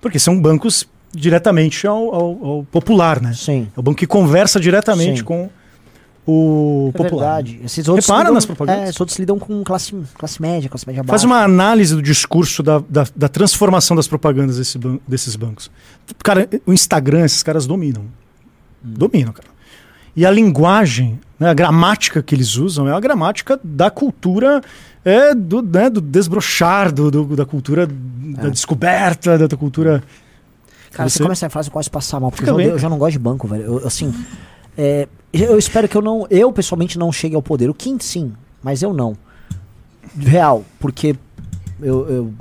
Porque são bancos diretamente ao, ao- ao popular, né?
Sim.
É o banco que conversa diretamente
Sim.
com o
É
popular.
verdade. Esses outros
Repara
lidam,
nas propagandas.
É, esses outros lidam com classe, classe média, classe média baixa.
Faz uma análise do discurso da, da, da transformação das propagandas desse ban- desses bancos. Cara, o Instagram, esses caras dominam. Dominam, cara. E a linguagem, né, a gramática que eles usam é a gramática da cultura, é, do, né, do desbrochar, do, do- da cultura da descoberta, da, da cultura.
Cara, você,
Você-
começa a frase, quase passar mal, porque eu eu já não gosto de banco, velho. Eu, assim, é, eu espero que eu não, eu pessoalmente não chegue ao poder. O Kim sim, mas eu não. Real, porque eu, eu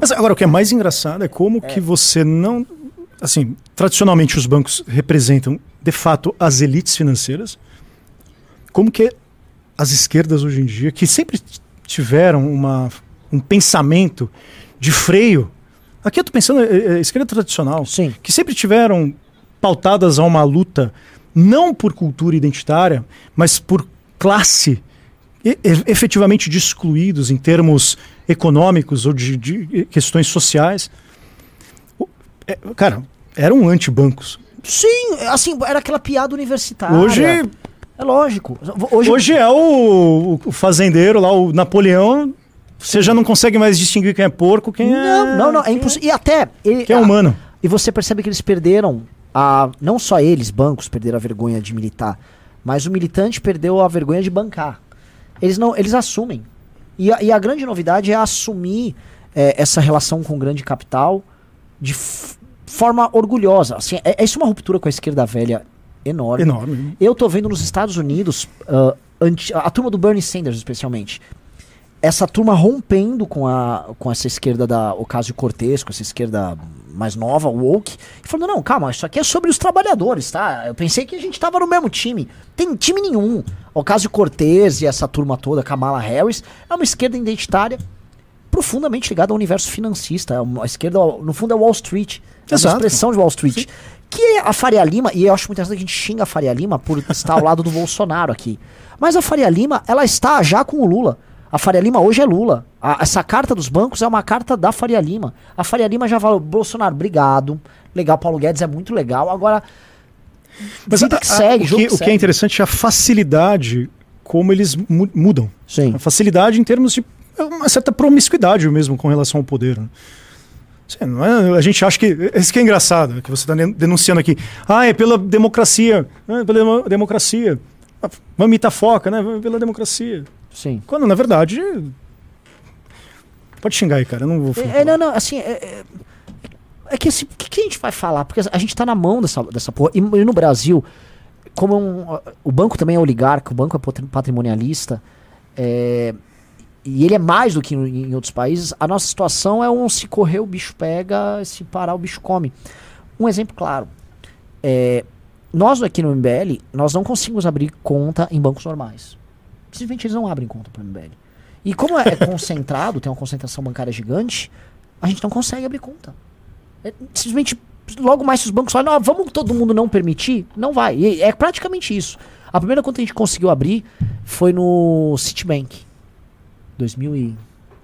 Mas agora o que é mais engraçado é como que você não. assim, tradicionalmente os bancos representam, de fato, as elites financeiras. Como que as esquerdas hoje em dia, que sempre tiveram uma, um pensamento de freio. Aqui eu estou pensando é, é, esquerda tradicional,
Sim.
que sempre tiveram pautadas a uma luta não por cultura identitária, mas por classe, efetivamente de excluídos em termos econômicos ou de, de questões sociais. É, cara, eram antibancos.
Sim, assim, era aquela piada universitária.
Hoje,
É lógico. Hoje,
hoje é o, o fazendeiro lá, o Napoleão. Você já não consegue mais distinguir quem é porco, quem é.
Não, não, não, é impossível. E até. ele-
Quem é humano.
E você percebe que eles perderam a. Não só eles, bancos, perderam a vergonha de militar, mas o militante perdeu a vergonha de bancar. Eles não. Eles assumem. E a, e a grande novidade é assumir é, essa relação com o grande capital de forma orgulhosa. Assim, é, é isso uma ruptura com a esquerda velha enorme.
Enorme.
Eu tô vendo nos Estados Unidos, ah, anti- a turma do Bernie Sanders, especialmente, essa turma rompendo com, a, com essa esquerda da Ocasio-Cortez, com essa esquerda mais nova, woke, e falando, não, calma, isso aqui é sobre os trabalhadores, tá? Eu pensei que a gente tava no mesmo time. Tem time nenhum. Ocasio-Cortez e essa turma toda, Kamala Harris, é uma esquerda identitária profundamente ligada ao universo financista. É uma- A esquerda, no fundo, é Wall Street. É uma
Exato.
expressão de Wall Street. Que é a Faria Lima, e eu acho muito interessante que a gente xinga a Faria Lima por estar ao lado do Bolsonaro aqui. Mas a Faria Lima, ela está já com o Lula. A Faria Lima hoje é Lula. A- essa carta dos bancos é uma carta da Faria Lima. A Faria Lima já falou, Bolsonaro, obrigado. Legal, Paulo Guedes é muito legal. Agora,
Mas
vida
a-
que
a-
segue,
o, que,
que
o que é interessante é a facilidade como eles mu- mudam.
sim.
A facilidade em termos de uma certa promiscuidade mesmo com relação ao poder. né? Não é- a gente acha que. Isso que é engraçado, que você está denunciando aqui. Ah, é pela democracia. Ah, é pela demo- democracia. Ah, imitar foca, né? Pela democracia.
Sim.
Quando, na verdade. Pode xingar aí, cara. Eu não vou.
É, é, não, não, assim, é, é, é que assim, o que, que a gente vai falar? Porque a gente tá na mão dessa, dessa porra. E, e no Brasil, como um- o banco também é oligarca, o banco é patri- patrimonialista, é, e ele é mais do que em, em outros países, a nossa situação é um se correr o bicho pega, se parar o bicho come. Um exemplo claro. É, nós aqui no MBL, nós não conseguimos abrir conta em bancos normais. Simplesmente eles não abrem conta para o MBL. E como é concentrado, tem uma concentração bancária gigante, a gente não consegue abrir conta. É, simplesmente, logo mais se os bancos falam, vamos todo mundo não permitir, não vai. E é praticamente isso. A primeira conta que a gente conseguiu abrir foi no Citibank. 2000 e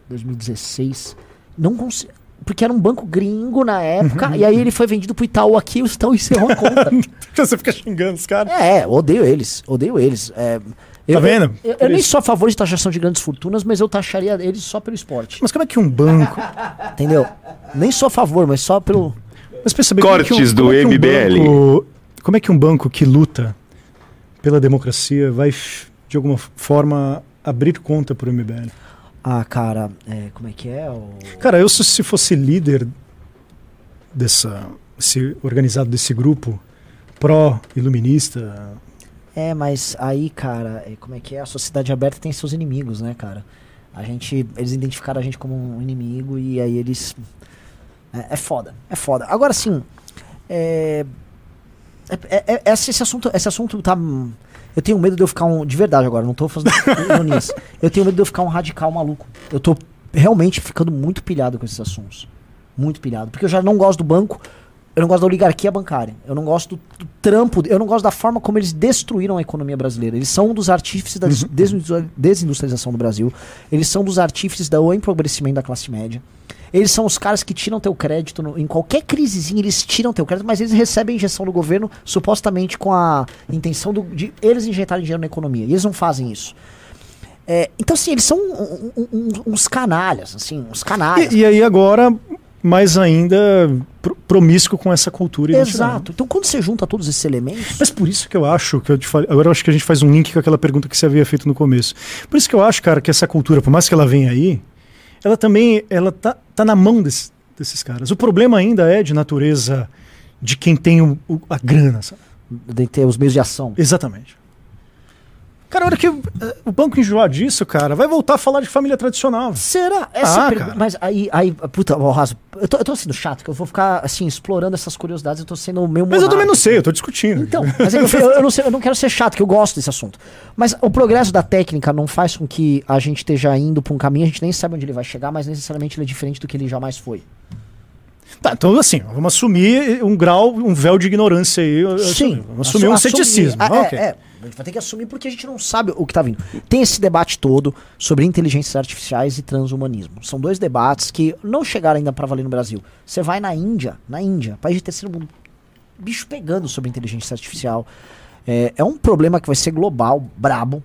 2016. Não consegui. Porque era um banco gringo na época, e aí ele foi vendido pro Itaú aqui, o Itaú encerrou a conta.
Você fica xingando os caras.
É, é, odeio eles, odeio eles. É, eu,
vendo?
Eu, eu
Por
nem sou a favor de taxação de grandes fortunas, mas eu taxaria eles só pelo esporte.
Mas como é que um banco.
Entendeu? Nem sou a favor, mas só pelo.
Mas pensa bem, como é que
Cortes
um-
do
como é que um
MBL.
banco- como é que um banco que luta pela democracia vai, de alguma forma, abrir conta para o MBL?
Ah, cara, é, como é que é? O...
Cara, eu se, se fosse líder dessa, esse, organizado desse grupo pró-iluminista,
É, mas aí, cara, é, como é que é? A sociedade aberta tem seus inimigos, né, cara? A gente. Eles identificaram a gente como um inimigo e aí eles. É, é foda, é foda. Agora sim. É, é, é- é- esse, assunto, esse assunto tá. Eu tenho medo de eu ficar um. De verdade agora, não tô fazendo ironias. Eu tenho medo de eu ficar um radical maluco. Eu tô realmente ficando muito pilhado com esses assuntos. Muito pilhado. Porque eu já não gosto do banco. Eu não gosto da oligarquia bancária. Eu não gosto do, trampo. Eu não gosto da forma como eles destruíram a economia brasileira. Eles são um dos artífices da desindu- desindustrialização do Brasil. Eles são dos artífices do empobrecimento da classe média. Eles são os caras que tiram teu crédito no- em qualquer crisezinha, eles tiram teu crédito, mas eles recebem injeção do governo supostamente com a intenção do- de eles injetarem dinheiro na economia. E eles não fazem isso. É, então, assim, eles são um- um- um- uns canalhas, assim, uns canalhas.
e, e aí agora, mais ainda, pro- promíscuo com essa cultura.
Exato. Então, quando você junta todos esses elementos.
Mas por isso que eu acho que eu te falei, agora eu acho que a gente faz um link com aquela pergunta que você havia feito no começo. Por isso que eu acho, cara, que essa cultura, por mais que ela venha aí, ela também ela tá, tá na mão desse- desses caras. O problema ainda é de natureza de quem tem o- o- a grana, sabe?
de ter os meios de ação.
Exatamente. Cara, a hora que eh, o banco enjoar disso, cara, vai voltar a falar de família tradicional.
Será? Essa
Ah,
é a pergu-
cara.
Mas aí, aí puta, Raso, eu tô, eu tô sendo chato, que eu vou ficar, assim, explorando essas curiosidades, eu tô sendo meio
Mas eu também não sei, eu tô discutindo.
Então, mas é que eu, eu não sei- eu não quero ser chato, que eu gosto desse assunto. Mas o progresso da técnica não faz com que a gente esteja indo pra um caminho, a gente nem sabe onde ele vai chegar, mas necessariamente ele é diferente do que ele jamais foi.
Tá, então assim, vamos assumir um grau, um véu de ignorância aí. eu- eu assumir. Vamos assumir um
Assu-
ceticismo.
Ah, é, é, a gente vai ter que assumir porque a gente não sabe o que tá vindo. Tem esse debate todo sobre inteligências artificiais e transhumanismo. São dois debates que não chegaram ainda pra valer no Brasil. Você vai na Índia, na Índia, país de terceiro mundo, bicho pegando sobre inteligência artificial. É, é um problema que vai ser global, brabo.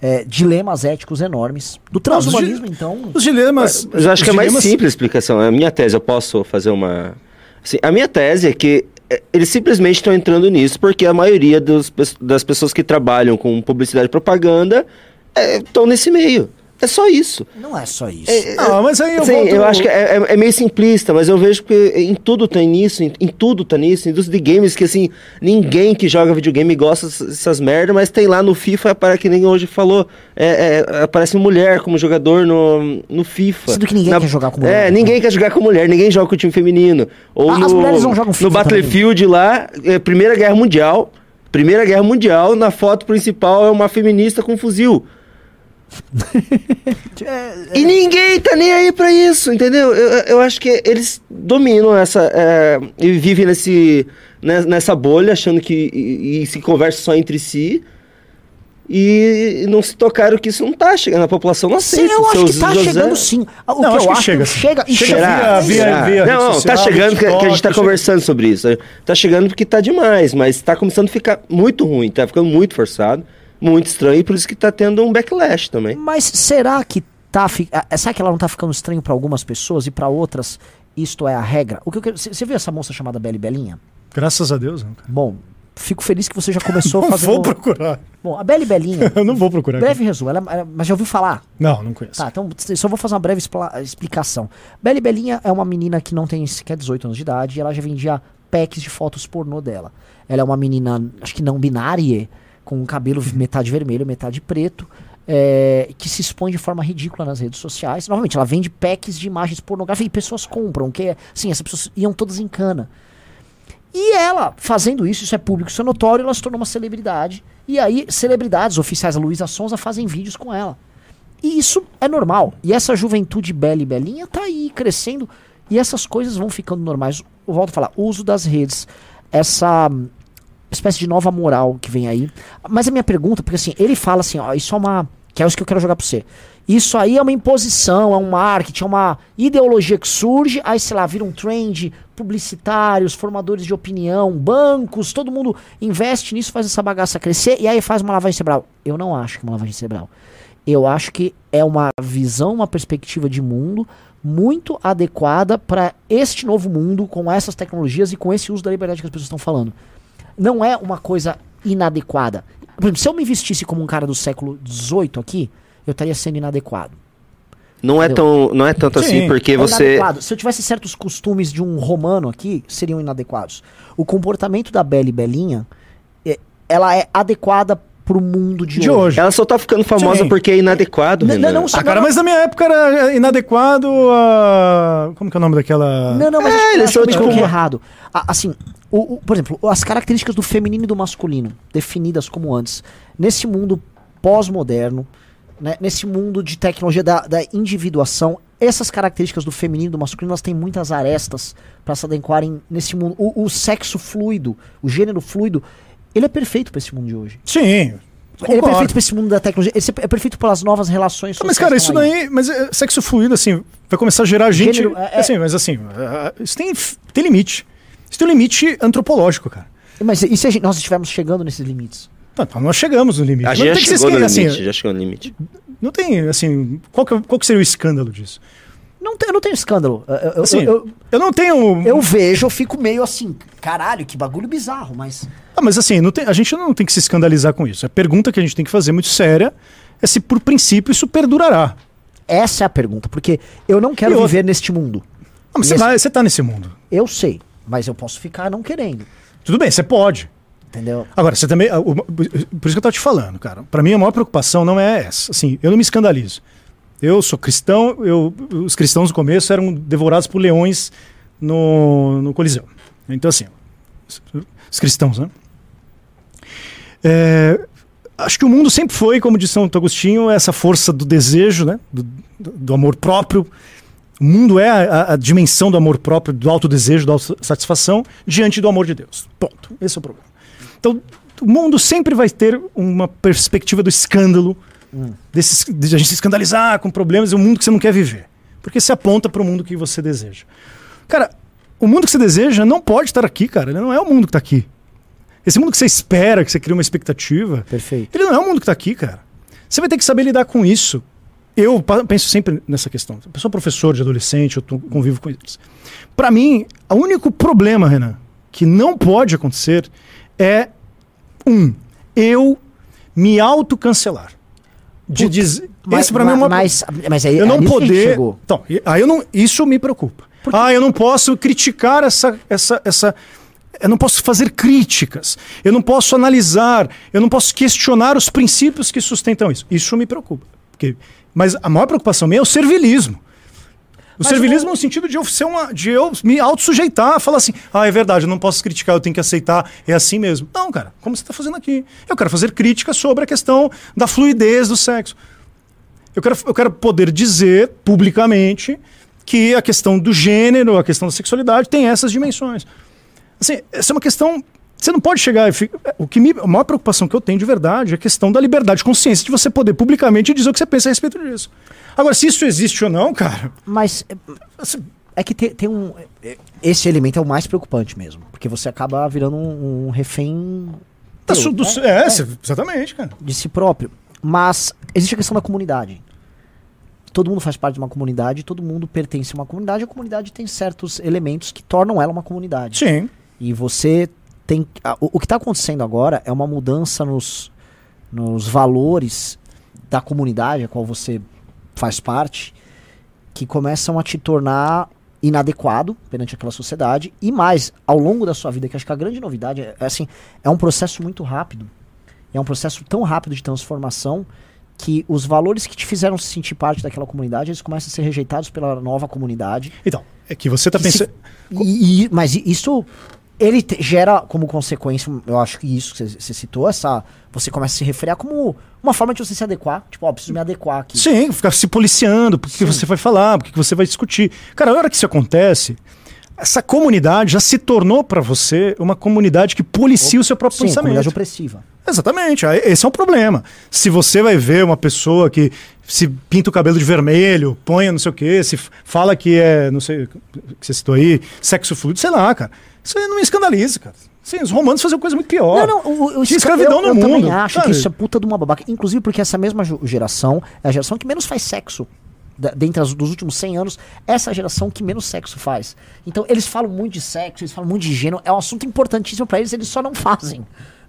é, dilemas éticos enormes. Do transhumanismo, então.
Os dilemas.
Mas eu acho que é mais
dilemas-
simples a explicação. A minha tese, eu posso fazer uma. Assim, a minha tese é que eles simplesmente estão entrando nisso porque a maioria dos das pessoas que trabalham com publicidade e propaganda estão nesse meio. É só isso.
Não é só isso.
Não, mas aí eu
Sim,
volto-
eu acho que é, é- é meio simplista, mas eu vejo que em tudo tem nisso, em, em tudo tá nisso. Indústria de games, que assim, ninguém que joga videogame gosta dessas- merdas, mas tem lá no FIFA, para que nem hoje falou, é, é, aparece mulher como jogador no, no FIFA.
Sendo que ninguém quer jogar com mulher,
É,
né?
ninguém quer jogar com mulher, ninguém joga com o time feminino. Ou
Ah,
no,
as mulheres não jogam
No
FIFA
Battlefield lá, é, Primeira Guerra Mundial. Primeira Guerra Mundial, na foto principal é uma feminista com fuzil.
É,
E ninguém tá nem aí pra isso, entendeu? Eu, eu acho que eles dominam essa. É, e vivem nesse, né, nessa bolha, achando que. E, e se conversam só entre si. E não se tocaram que isso não tá chegando. A população não
Sim,
aceita.
eu acho que tá
José.
chegando sim. O
Não,
que
acho
eu
que
acho
chega,
que
sim.
chega e
Chega
chega.
via- via- via rede
não, tá
social,
chegando que, que a gente tá
TikTok,
conversando sobre isso. Tá chegando porque tá demais, mas tá começando a ficar muito ruim, tá ficando muito forçado, muito estranho, e por isso que tá tendo um backlash também.
Mas será que tá. fi- ah, Será que ela não tá ficando estranho pra algumas pessoas e pra outras isto é a regra? O que eu quero- Você viu essa moça chamada Beli Belinha?
Graças a Deus, não, cara.
Bom, fico feliz que você já começou
Não
fazendo.
vou procurar.
Bom, a Beli Belinha.
Eu não vou procurar.
breve resumo, ela, ela- mas já ouviu falar?
Não, não conheço.
Tá, então só vou fazer uma breve expla- explicação. Beli Belinha é uma menina que não tem sequer 18 anos de idade e ela já vendia packs de fotos pornô dela. Ela é uma menina, acho que não binária, com um cabelo metade vermelho, metade preto, é, que se expõe de forma ridícula nas redes sociais. Novamente, ela vende packs de imagens pornográficas e pessoas compram, que é, assim, essas pessoas iam todas em cana. E ela, fazendo isso, isso é público, isso é notório, ela se tornou uma celebridade. E aí, celebridades oficiais, a Luísa Sonza, fazem vídeos com ela. E isso é normal. E essa juventude bela e belinha tá aí crescendo. E essas coisas vão ficando normais. Eu volto a falar, o uso das redes, essa espécie de nova moral que vem aí. Mas a minha pergunta, porque assim, ele fala assim, ó, isso é uma. Que é isso que eu quero jogar pra você. Isso aí é uma imposição, é um marketing, é uma ideologia que surge, aí, sei lá, vira um trend, publicitários, formadores de opinião, bancos, todo mundo investe nisso, faz essa bagaça crescer e aí faz uma lavagem cerebral. Eu não acho que é uma lavagem cerebral. Eu acho que é uma visão, uma perspectiva de mundo muito adequada para este novo mundo, com essas tecnologias e com esse uso da liberdade que as pessoas estão falando. Não é uma coisa inadequada. Por exemplo, se eu me vestisse como um cara do século XVIII aqui, eu estaria sendo inadequado.
Não é, tão, não é tanto
Sim.
assim, porque
É
você.
inadequado. Se eu tivesse certos costumes de um romano aqui, seriam inadequados. O comportamento da Bela e Belinha, é- ela é adequada pro mundo de,
De hoje.
Ela só tá ficando famosa
Sim.
porque é inadequado,
Não,
Renan.
não, não,
Ah, cara, mas na minha época era inadequado a. Como que é o nome daquela.
Não, não, mas
É,
acho,
eles
acho
são tipo
errado. A- assim, o, o- por exemplo, as características do feminino e do masculino, definidas como antes, nesse mundo pós-moderno, né, nesse mundo de tecnologia da, da individuação, essas características do feminino e do masculino, elas têm muitas arestas para se adequarem nesse mundo. O, o sexo fluido, o gênero fluido, ele é perfeito para esse mundo de hoje.
Sim.
Ele é
concordo.
perfeito para esse mundo da tecnologia. Ele é perfeito pelas novas relações
Ah, Mas,
sociais
cara, isso daí. Mas é, sexo fluido, assim, vai começar a gerar gente.
Gênero, é- é-
Assim, mas assim, é, isso tem, tem limite. Isso tem um limite antropológico, cara.
Mas e se a gente- nós estivermos chegando nesses limites?
Tá, tá, nós chegamos no limite.
A gente
não
já chegou no
assim,
limite, já chegou no limite.
Não tem, assim. Qual que, qual que seria o escândalo disso?
Não tem, eu não tenho escândalo. Eu,
Assim,
eu- eu-
eu não tenho.
eu vejo, eu fico meio assim, caralho, que bagulho bizarro, mas.
Ah, mas assim, não tem- a gente não tem que se escandalizar com isso. A pergunta que a gente tem que fazer muito séria é se por princípio isso perdurará.
Essa é a pergunta, porque eu não quero viver neste mundo.
Ah, mas você,
Nesse-
vai- você tá nesse mundo.
Eu sei, mas eu posso ficar não querendo.
Tudo bem, você pode.
Entendeu?
Agora, você também. ah, Por isso que eu tava te falando, cara. Pra mim, a maior preocupação não é essa. Assim, eu não me escandalizo. Eu sou cristão, eu, os cristãos no começo eram devorados por leões no, no Coliseu. Então, assim, os, os cristãos, né? É, acho que o mundo sempre foi, como disse Santo Agostinho, essa força do desejo, né? do- do amor próprio. O mundo é a, a- dimensão do amor próprio, do autodesejo, da autossatisfação, diante do amor de Deus. Ponto. Esse é o problema. Então, o mundo sempre vai ter uma perspectiva do escândalo, desses, de a gente se escandalizar com problemas, é um mundo que você não quer viver. Porque você aponta para o mundo que você deseja. Cara, o mundo que você deseja não pode estar aqui, cara. Ele não é o mundo que está aqui. Esse mundo que você espera, que você cria uma expectativa,
Perfeito.
ele não é o mundo que está aqui, cara. Você vai ter que saber lidar com isso. Eu penso sempre nessa questão. Eu sou professor de adolescente, eu convivo com eles. Para mim, o único problema, Renan, que não pode acontecer é um, eu me autocancelar. De dizer,
Mas,
esse para mim é uma
mas, mas aí,
eu não poder. Então, aí eu não, isso me preocupa. Ah, eu não posso criticar essa, essa, essa. Eu não posso fazer críticas. Eu não posso analisar. Eu não posso questionar os princípios que sustentam isso. Isso me preocupa. Porque, mas a maior preocupação minha é o servilismo. O
Mas
servilismo
o-
no sentido de eu ser uma, de eu me autossujeitar, falar assim, ah, é verdade, eu não posso criticar, eu tenho que aceitar, é assim mesmo. Não, cara, como você está fazendo aqui? Eu quero fazer críticas sobre a questão da fluidez do sexo. Eu quero, eu quero poder dizer publicamente que a questão do gênero, a questão da sexualidade tem essas dimensões. Assim, essa é uma questão. Você não pode chegar. e O que me, a maior preocupação que eu tenho de verdade é a questão da liberdade de consciência, de você poder publicamente dizer o que você pensa a respeito disso. Agora, se isso existe ou não, cara.
Mas é-
assim,
é que tem, tem um. é- Esse elemento é o mais preocupante mesmo. Porque você acaba virando um, um refém teu,
su-
né?
é, exatamente, cara.
de si próprio. Mas existe a questão da comunidade. Todo mundo faz parte de uma comunidade, todo mundo pertence a uma comunidade, a comunidade tem certos elementos que tornam ela uma comunidade.
Sim.
E você tem. a- O, o que está acontecendo agora é uma mudança nos, nos valores da comunidade a qual você faz parte, que começam a te tornar inadequado perante aquela sociedade. E mais, ao longo da sua vida, que acho que a grande novidade é, é assim, é um processo muito rápido. É um processo tão rápido de transformação que os valores que te fizeram se sentir parte daquela comunidade, eles começam a ser rejeitados pela nova comunidade.
Então, é que você tá
Que se-
pensando.
E, e- mas isso ele gera como consequência, eu acho que isso que você- citou, essa você começa a se referir como uma forma de você se adequar, tipo, ó, preciso me adequar aqui.
Sim, ficar se policiando, porque que você vai falar, porque que você vai discutir. Cara, a hora que isso acontece, essa comunidade já se tornou pra você uma comunidade que policia o seu próprio
Sim,
pensamento.
comunidade opressiva.
Exatamente, esse é um problema. Se você vai ver uma pessoa que se pinta o cabelo de vermelho, põe não sei o quê, se fala que é, não sei, que você citou aí, sexo fluido, sei lá, cara. Isso aí não me escandaliza, cara. Sim, os romanos faziam coisa muito pior.
Não, não, o,
Tinha
escra-
escravidão
eu,
no
eu
mundo.
também acho
sabe?
que isso é puta de uma babaca. Inclusive porque essa mesma geração é a geração que menos faz sexo. Da, dentre as, dos últimos 100 anos, essa é a geração que menos sexo faz. Então, eles falam muito de sexo, eles falam muito de gênero, é um assunto importantíssimo pra eles, eles só não fazem.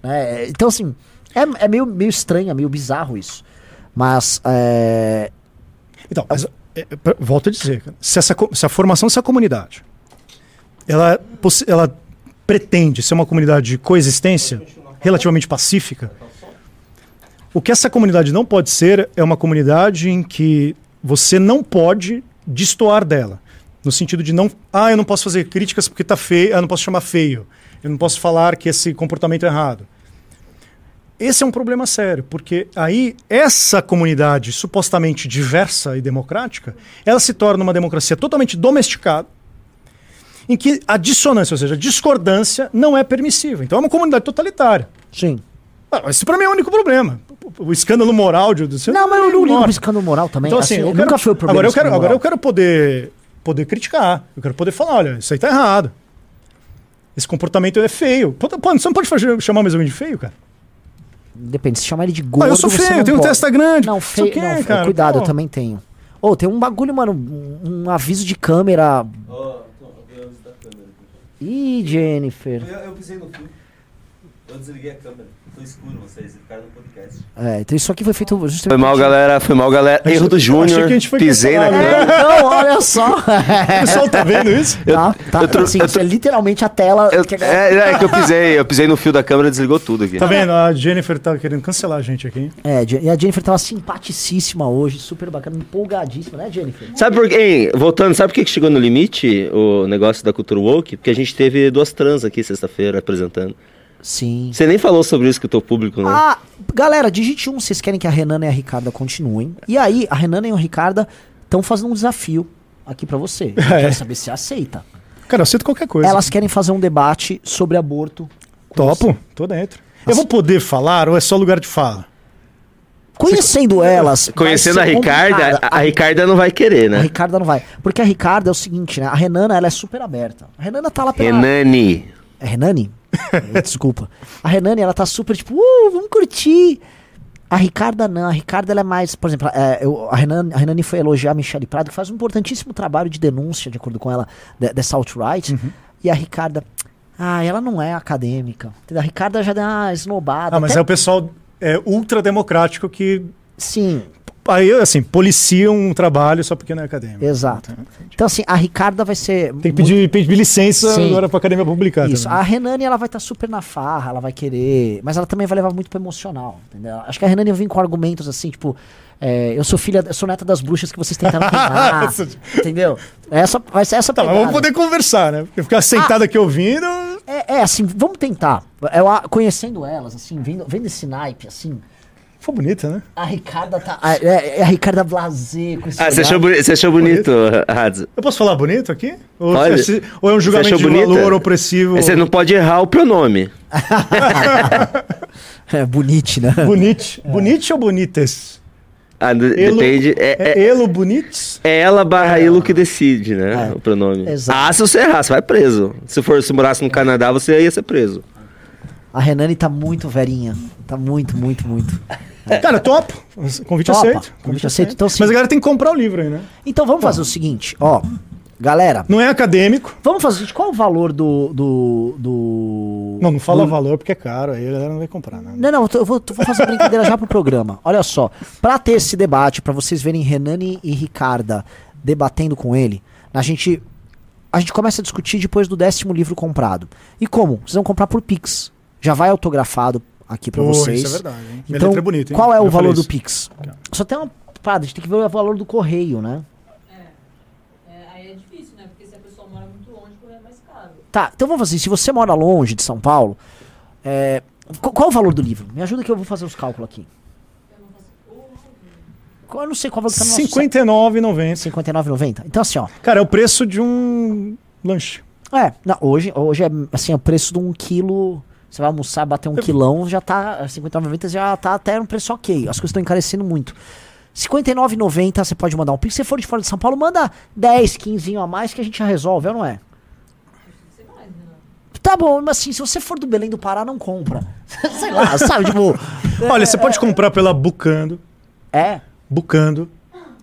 Né? Então, assim, é, é meio, meio estranho, é meio bizarro isso. Mas, é,
Então, mas, é, é, volto a dizer, se, essa, se a formação dessa comunidade ela, ela pretende ser uma comunidade de coexistência relativamente pacífica, o que essa comunidade não pode ser é uma comunidade em que você não pode destoar dela. No sentido de não. Ah, eu não posso fazer críticas porque tá feio, eu não posso chamar feio. Eu não posso falar que esse comportamento é errado. Esse é um problema sério, porque aí essa comunidade supostamente diversa e democrática, ela se torna uma democracia totalmente domesticada, em que a dissonância, ou seja, a discordância, não é permissível. Então é uma comunidade totalitária.
sim.
Ah, esse para mim é o único problema. O escândalo moral de de-
Não, mas eu não ligo
ignora.
pro escândalo moral também.
Então, assim, eu quero,
nunca foi o problema.
Agora eu quero, agora eu quero poder, poder criticar. Eu quero poder falar, olha, isso aí tá errado. Esse comportamento é feio. Pô, pô, você não pode chamar mais alguém de feio, cara?
Depende, se chamar ele de gordo.
Ah, eu sou feio, eu tenho
pode.
testa grande.
Não, feio.
quê,
não,
cara.
cuidado,
Pô.
eu também tenho. Ô, tem um bagulho, mano, um, um aviso de câmera. Ih, Jennifer.
Eu, eu pisei no fio. Eu desliguei a câmera. Escuro vocês, ficaram no podcast.
É, então isso aqui foi feito justamente.
Foi mal, galera. Foi mal, galera.
Achei-
Erro do
achei
Júnior.
que a gente foi
Pisei na câmera.
É, então, olha só.
O pessoal tá vendo isso?
tá, tá,
eu
assim,
eu
isso é literalmente a tela.
Eu-
que a-
é, é que eu pisei. Eu pisei no fio da câmera e desligou tudo aqui.
Tá vendo? A Jennifer tá querendo cancelar a gente aqui.
É, e a Jennifer tava simpaticíssima hoje, super bacana, empolgadíssima, né, Jennifer?
Sabe por quê? Voltando, sabe por que que chegou no limite o negócio da cultura woke? Porque a gente teve duas trans aqui sexta-feira apresentando.
Sim.
Você nem falou sobre isso com o teu público, né?
Ah, galera, digite um, vocês querem que a Renana e a Ricarda continuem. E aí, a Renana e o Ricarda estão fazendo um desafio aqui pra você. Eu
É.
quero saber se aceita.
Cara, eu aceito qualquer coisa.
Elas querem fazer um debate sobre aborto. com você.
Topo, tô dentro. Eu vou poder falar ou é só lugar de fala?
Conhecendo elas.
Conhecendo a Ricarda, a, a Ricarda não vai querer,
A
né?
Ricarda não vai. Porque a Ricarda é o seguinte, né? A Renana, ela é super aberta. A Renana tá lá pela...
Renani.
É Renani? Desculpa. A Renani, ela tá super tipo, uh, vamos curtir. A Ricarda não. A Ricarda, ela é mais, por exemplo, é, eu- a, Renani, a Renani foi elogiar a Michelle Prado, que faz um importantíssimo trabalho de denúncia, de acordo com ela, de- dessa alt-right.
Uhum.
E a Ricarda, ah, ela não é acadêmica. A Ricarda já dá uma esnobada.
Ah, mas
Até-
é o pessoal é, ultra democrático que,
Sim,
aí, assim, policia um trabalho só porque não é acadêmico.
exato. Então, assim, a Ricarda vai ser.
Tem que pedir, pedir licença
Sim.
agora pra academia publicar.
Isso.
também.
A Renani, ela vai estar super na farra, ela vai querer. Mas ela também vai levar muito pro emocional, entendeu? Acho que a Renani vem com argumentos assim, tipo. é, eu sou filha, eu sou neta das bruxas que vocês tentaram queimar. entendeu? Essa, vai ser essa
Tá,
pegada.
vamos poder conversar, né? Porque ficar sentado aqui ouvindo.
É, é, assim, vamos tentar. Eu, conhecendo elas, assim, vendo, vendo esse naipe, assim.
Foi bonita, né?
A Ricarda tá. A, é, é a Ricarda Blazer com esse
Ah, você achou, você achou bonito, Hads?
Eu posso falar bonito aqui? Ou,
Pode.
se- ou é um julgamento de
bonita?
valor opressivo?
Você não pode errar o pronome.
É, bonite, né?
Bonite. Bonite ou bonites?
Ah,
Elo-
depende. É,
É,
é-
elo bonites?
é ela barra ilo que decide, né?
É.
O pronome.
Exato.
Ah, se você errar, você vai preso. Se for se morasse no Canadá, você ia ser preso.
A Renani tá muito verinha. Tá muito, muito, muito.
Cara, topo. Convite
Topa.
aceito.
Convite aceito. Então, sim.
Mas a galera tem que comprar o livro aí, né?
Então vamos fazer o seguinte, ó. Galera,
Não é acadêmico.
vamos fazer o seguinte, qual é o valor do. do, do
Não, não fala
do-
valor porque é caro. Aí a galera não vai comprar, né?
Não, não, eu vou, eu vou fazer a brincadeira já pro programa. Olha só, pra ter esse debate, pra vocês verem Renani e Ricarda debatendo com ele, a gente a gente começa a discutir depois do décimo livro comprado. E como? Vocês vão comprar por Pix. Já vai autografado aqui pra
Pô,
vocês.
Isso é verdade. Hein?
Então,
é bonita, hein?
qual é o
Eu
valor do. Pix? Só tem uma parada, a gente tem que ver o valor do correio, né?
É, aí é difícil, né? Porque se a pessoa mora muito longe, é mais caro.
Tá, então vamos fazer. Se você mora longe de São Paulo, é, qu- qual, é o valor do livro? Me ajuda que eu vou fazer os cálculos aqui. Qual- Eu não sei qual valor que tá no nosso site.
59,90.
59,90. Então assim, ó.
Cara, é o preço de um lanche.
É, não, hoje, hoje é assim, o preço de um quilo. Você vai almoçar, bater um quilão, já tá. 59,90 já tá até um preço ok. As coisas estão encarecendo muito. 59,90 você pode mandar um pix. Se você for de fora de São Paulo, manda 10, 15 a mais que a gente já resolve, ou não é? Tá bom, mas assim, se você for do Belém do Pará, não compra. Sei lá, sabe? Tipo.
Olha, você pode comprar pela Bucando.
É.
Bucando.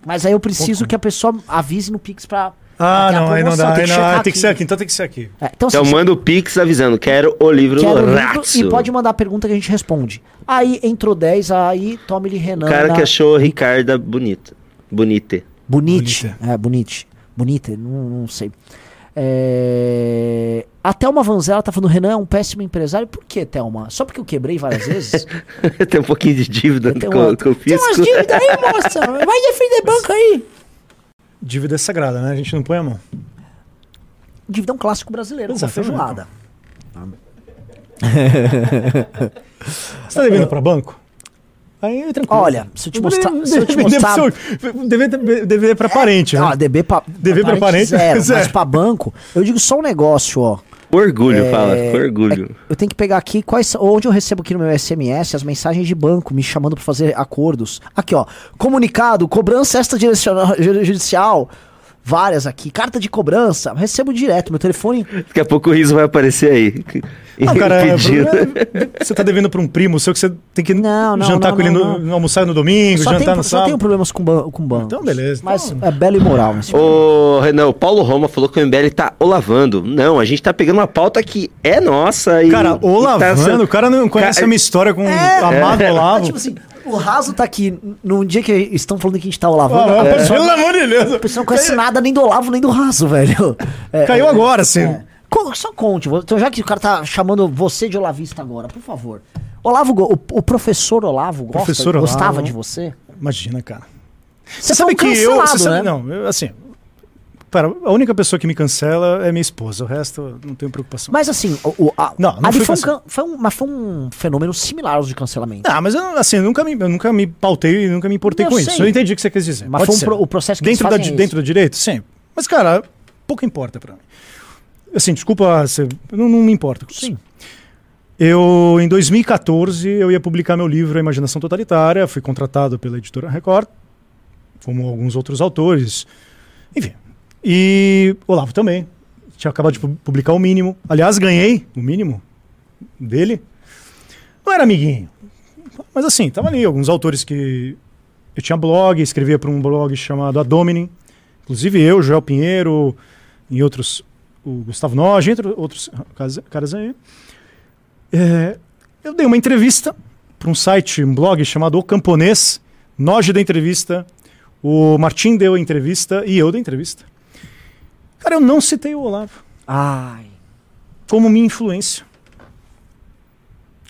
Mas aí eu preciso que a pessoa avise no Pix pra.
Ah,
a
não, aí não dá.
tem
Aí não, ah, tem que ser aqui. Então tem que ser aqui.
É, então,
Então
assim,
manda o Pix avisando, quero o livro
quero
do
livro e pode mandar a pergunta que a gente responde. Aí entrou 10, aí tome-lhe Renan.
O cara que achou a Ricarda bonita. Bonita.
Bonite.
Bonita.
É, bonite. Bonita, não, não sei. É... A Thelma Vanzella tá falando, Renan é um péssimo empresário. Por que, Thelma? Só porque eu quebrei várias vezes?
Tem um pouquinho de dívida com,
uma-
com o
Tem umas
fisco.
dívidas aí, moça. Vai defender banco aí.
Dívida é sagrada, né? A gente não põe a mão.
Dívida é um clássico brasileiro, com
Exatamente.
feijoada.
Você tá devendo pra banco? Aí é tranquilo.
Olha, se eu te mostrar...
Deve-
Se eu te mostrar...
Deve, deve, deve pra parente, né?
Ah, DB pra
parente,
zero, mas
zero.
pra banco, eu digo só um negócio, ó.
Orgulho,
É,
fala. Orgulho.
Eu tenho que pegar aqui quais onde eu recebo aqui no meu SMS as mensagens de banco me chamando pra fazer acordos. Aqui, ó. Comunicado, cobrança extrajudicial judicial várias aqui. Carta de cobrança, recebo direto. Meu telefone.
Daqui a pouco o riso vai aparecer aí.
Não, cara, é,
Pedindo.
você tá devendo pra um primo seu que você tem que
Não, não,
jantar
não,
com ele
não,
no, almoçar no domingo,
Só,
jantar
tenho,
no
só
sábado.
tenho problemas com, ban com banco.
Então, beleza.
Mas
Então-
é belo e moral.
Ô, Renan, o Paulo Roma falou que o MBL tá olavando. Não, a gente tá pegando uma pauta que é nossa e.
Cara,
e
o
tá
lavando,
sendo-
o cara não conhece
Ca-
a minha história com
É,
o amado
É,
Olavo.
tipo assim, o Raso tá aqui num dia que estão falando que a gente tá Olavo.
Ah,
pessoa,
Pelo amor de Deus.
a pessoa não conhece nada nem do Olavo nem do Raso, velho. É,
Caiu
é,
agora, assim.
é. Co- Só conte, então já que o cara tá chamando você de Olavista agora, por favor. Olavo, o, o professor Olavo gosta,
Professor
gostava
Olavo.
de você?
Imagina, cara.
Você
sabe
foi um
que eu. Você sabe,
né?
Não, eu, assim. Para, a única pessoa que me cancela é minha esposa. O resto eu não tenho preocupação.
Mas assim, o, o- a-
Não, não
ali foi um, foi um- mas foi um fenômeno similar aos de cancelamento.
Ah, mas eu, assim, eu nunca me, eu nunca me pautei e nunca me importei
Eu
com
sei.
isso. Eu entendi o que você quis dizer.
Mas
Pode
foi um pro- o processo que
dentro, da,
é
dentro do direito? Sim. Mas, cara, pouco importa pra mim. Assim, desculpa, você, não, não me importa com isso.
Sim.
Eu, em 2014, eu ia publicar meu livro A Imaginação Totalitária, fui contratado pela editora Record, como alguns outros autores, enfim. E Olavo também, tinha acabado de pu- publicar o mínimo. Aliás, ganhei o mínimo dele. Não era amiguinho, mas assim, tava ali alguns autores que... Eu tinha blog, escrevia para um blog chamado A inclusive eu, Joel Pinheiro e outros, o Gustavo Noge, entre outros caras, aí. É, eu dei uma entrevista para um site, um blog chamado O Camponês. Noge da entrevista, o Martim deu a entrevista e eu dei a entrevista. Cara, eu não citei o Olavo
Ai.
como minha influência.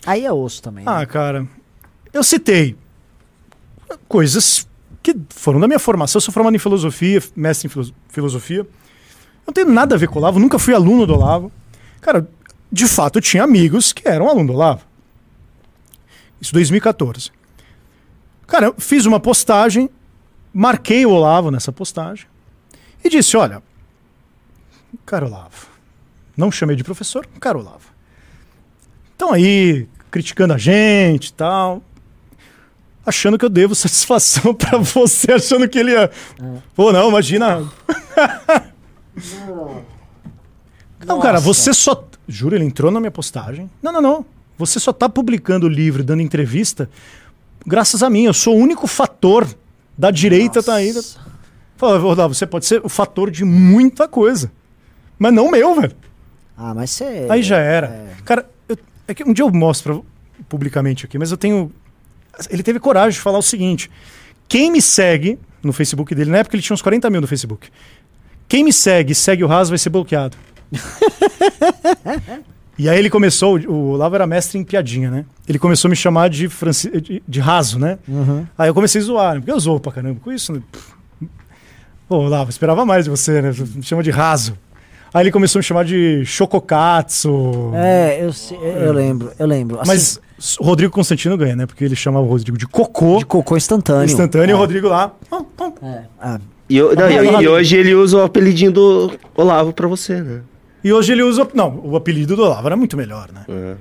Aí é osso também. né?
Ah, cara, eu citei coisas que foram da minha formação. Eu sou formado em filosofia, mestre em filo- filosofia. Não tenho nada a ver com o Olavo, nunca fui aluno do Olavo. Cara, de fato, eu tinha amigos que eram aluno do Olavo. Isso 2014. Cara, eu fiz uma postagem, marquei o Olavo nessa postagem e disse: olha, cara Olavo, não chamei de professor, cara Olavo. Estão aí criticando a gente e tal. Achando que eu devo satisfação pra você, achando que ele ia. Pô, não, imagina. Não, cara,
Nossa.
você só. Juro, ele entrou na minha postagem. Não, não, não. Você só tá publicando livro e dando entrevista graças a mim. Eu sou o único fator da direita tá aí.
Nossa.
Fala, Rodolfo, você pode ser o fator de muita coisa. Mas não meu, velho.
Ah, mas você.
Aí já era. Cara, eu- é que um dia eu mostro publicamente aqui, mas eu tenho. Ele teve coragem de falar o seguinte: quem me segue no Facebook dele, na época ele tinha uns 40 mil no Facebook. Quem me segue e segue o Raso vai ser bloqueado. e aí ele começou, o Olavo era mestre em piadinha, né? Ele começou a me chamar de, Franci, de, de raso, né?
Uhum.
Aí eu comecei a zoar, né? porque eu zoo pra caramba com isso, né? Pô, Olavo, esperava mais de você, né? Me chama de raso. Aí ele começou a me chamar de chococatsu.
É, eu, sei- eu lembro, eu lembro. Assim,
Mas o Rodrigo Constantino ganha, né? Porque ele chamava o Rodrigo de cocô
de cocô instantâneo.
instantâneo e
É.
o Rodrigo lá. pum, pum.
É. Ah,
E, eu- não, e- e hoje ele usa o apelidinho do Olavo pra você, né?
E hoje ele usa. Não, o apelido do Olavo era muito melhor, né?
É.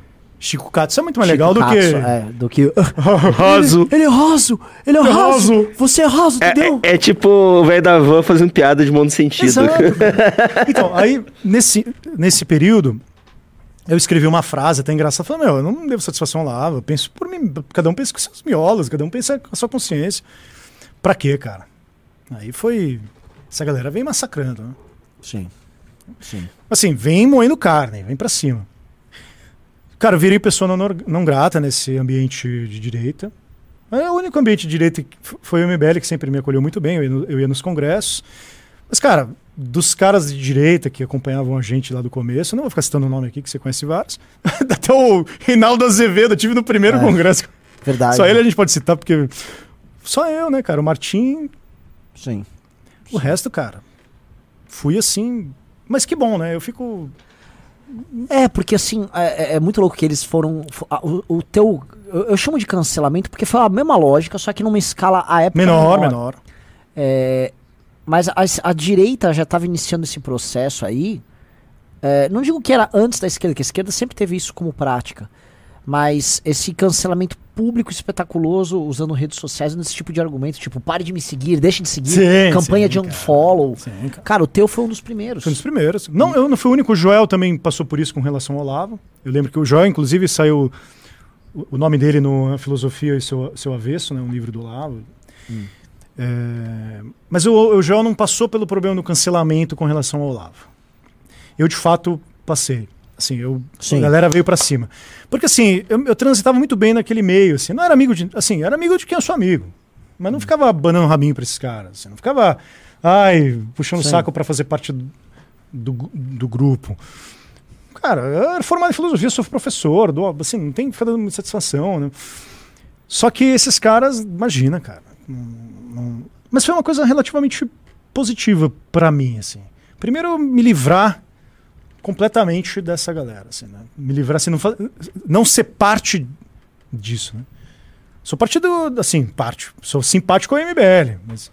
Chico Katsu é muito mais
Chico
legal do que.
É, do que.
Raso.
Ele, ele é raso! Ele é
é
raso. Você é raso, entendeu?
É, é tipo o velho da van fazendo piada de mono sentido.
Exato. então, aí, nesse, nesse período, eu escrevi uma frase até engraçada, falando, meu, eu não devo satisfação Olavo, eu penso por mim, cada um pensa com seus miolos, cada um pensa com a sua consciência. Pra quê, cara? Aí foi... Essa galera vem massacrando, né?
Sim. Sim.
Assim, vem moendo carne, vem pra cima. Cara, eu virei pessoa não, não grata nesse ambiente de direita. É o único ambiente de direita foi o MBL que sempre me acolheu muito bem, eu ia, no- eu ia nos congressos. Mas, cara, dos caras de direita que acompanhavam a gente lá do começo, eu não vou ficar citando o nome aqui, que você conhece vários. Até o Reinaldo Azevedo, eu tive no primeiro
É.
congresso.
Verdade.
Só ele a gente pode citar, porque. Só eu, né, cara? O Martim,
Sim.
o resto, cara. Fui assim. Mas que bom, né? Eu fico.
É, porque assim, é, é- é muito louco que eles foram. O, o teu. Eu, eu chamo de cancelamento porque foi a mesma lógica, só que numa escala a época.
Menor, menor.
É, mas a, a direita já estava iniciando esse processo aí. É, não digo que era antes da esquerda, que a esquerda sempre teve isso como prática. Mas esse cancelamento público espetaculoso usando redes sociais nesse tipo de argumento, tipo, pare de me seguir, deixe de seguir,
Sim,
campanha
sim,
de
cara.
unfollow.
Sim, cara.
Cara, o teu foi um dos primeiros.
Foi um dos primeiros. Não, eu não fui o único. O Joel também passou por isso com relação ao Olavo. Eu lembro que o Joel, inclusive, saiu o nome dele no Filosofia e seu, seu Avesso, né, um livro do Olavo. É, mas o, o Joel não passou pelo problema do cancelamento com relação ao Olavo. Eu, de fato, passei. Assim, eu,
Sim.
a galera veio pra cima. Porque, assim, eu, eu transitava muito bem naquele meio. Assim, não era amigo de. Assim, era amigo de quem eu sou amigo. Mas não ficava banando rabinho pra esses caras. Assim, não ficava. Ai, puxando o saco pra fazer parte do, do, do grupo. Cara, eu era formado em filosofia, sou professor, dou, assim, não tem que dando muita satisfação, né? Só que esses caras, imagina, cara. não- não- Mas foi uma coisa relativamente positiva pra mim, assim. Primeiro, me livrar completamente dessa galera, assim, né? Me livrar, assim, não, não ser parte disso, né? Sou parte do, assim, parte. Sou simpático ao MBL, mas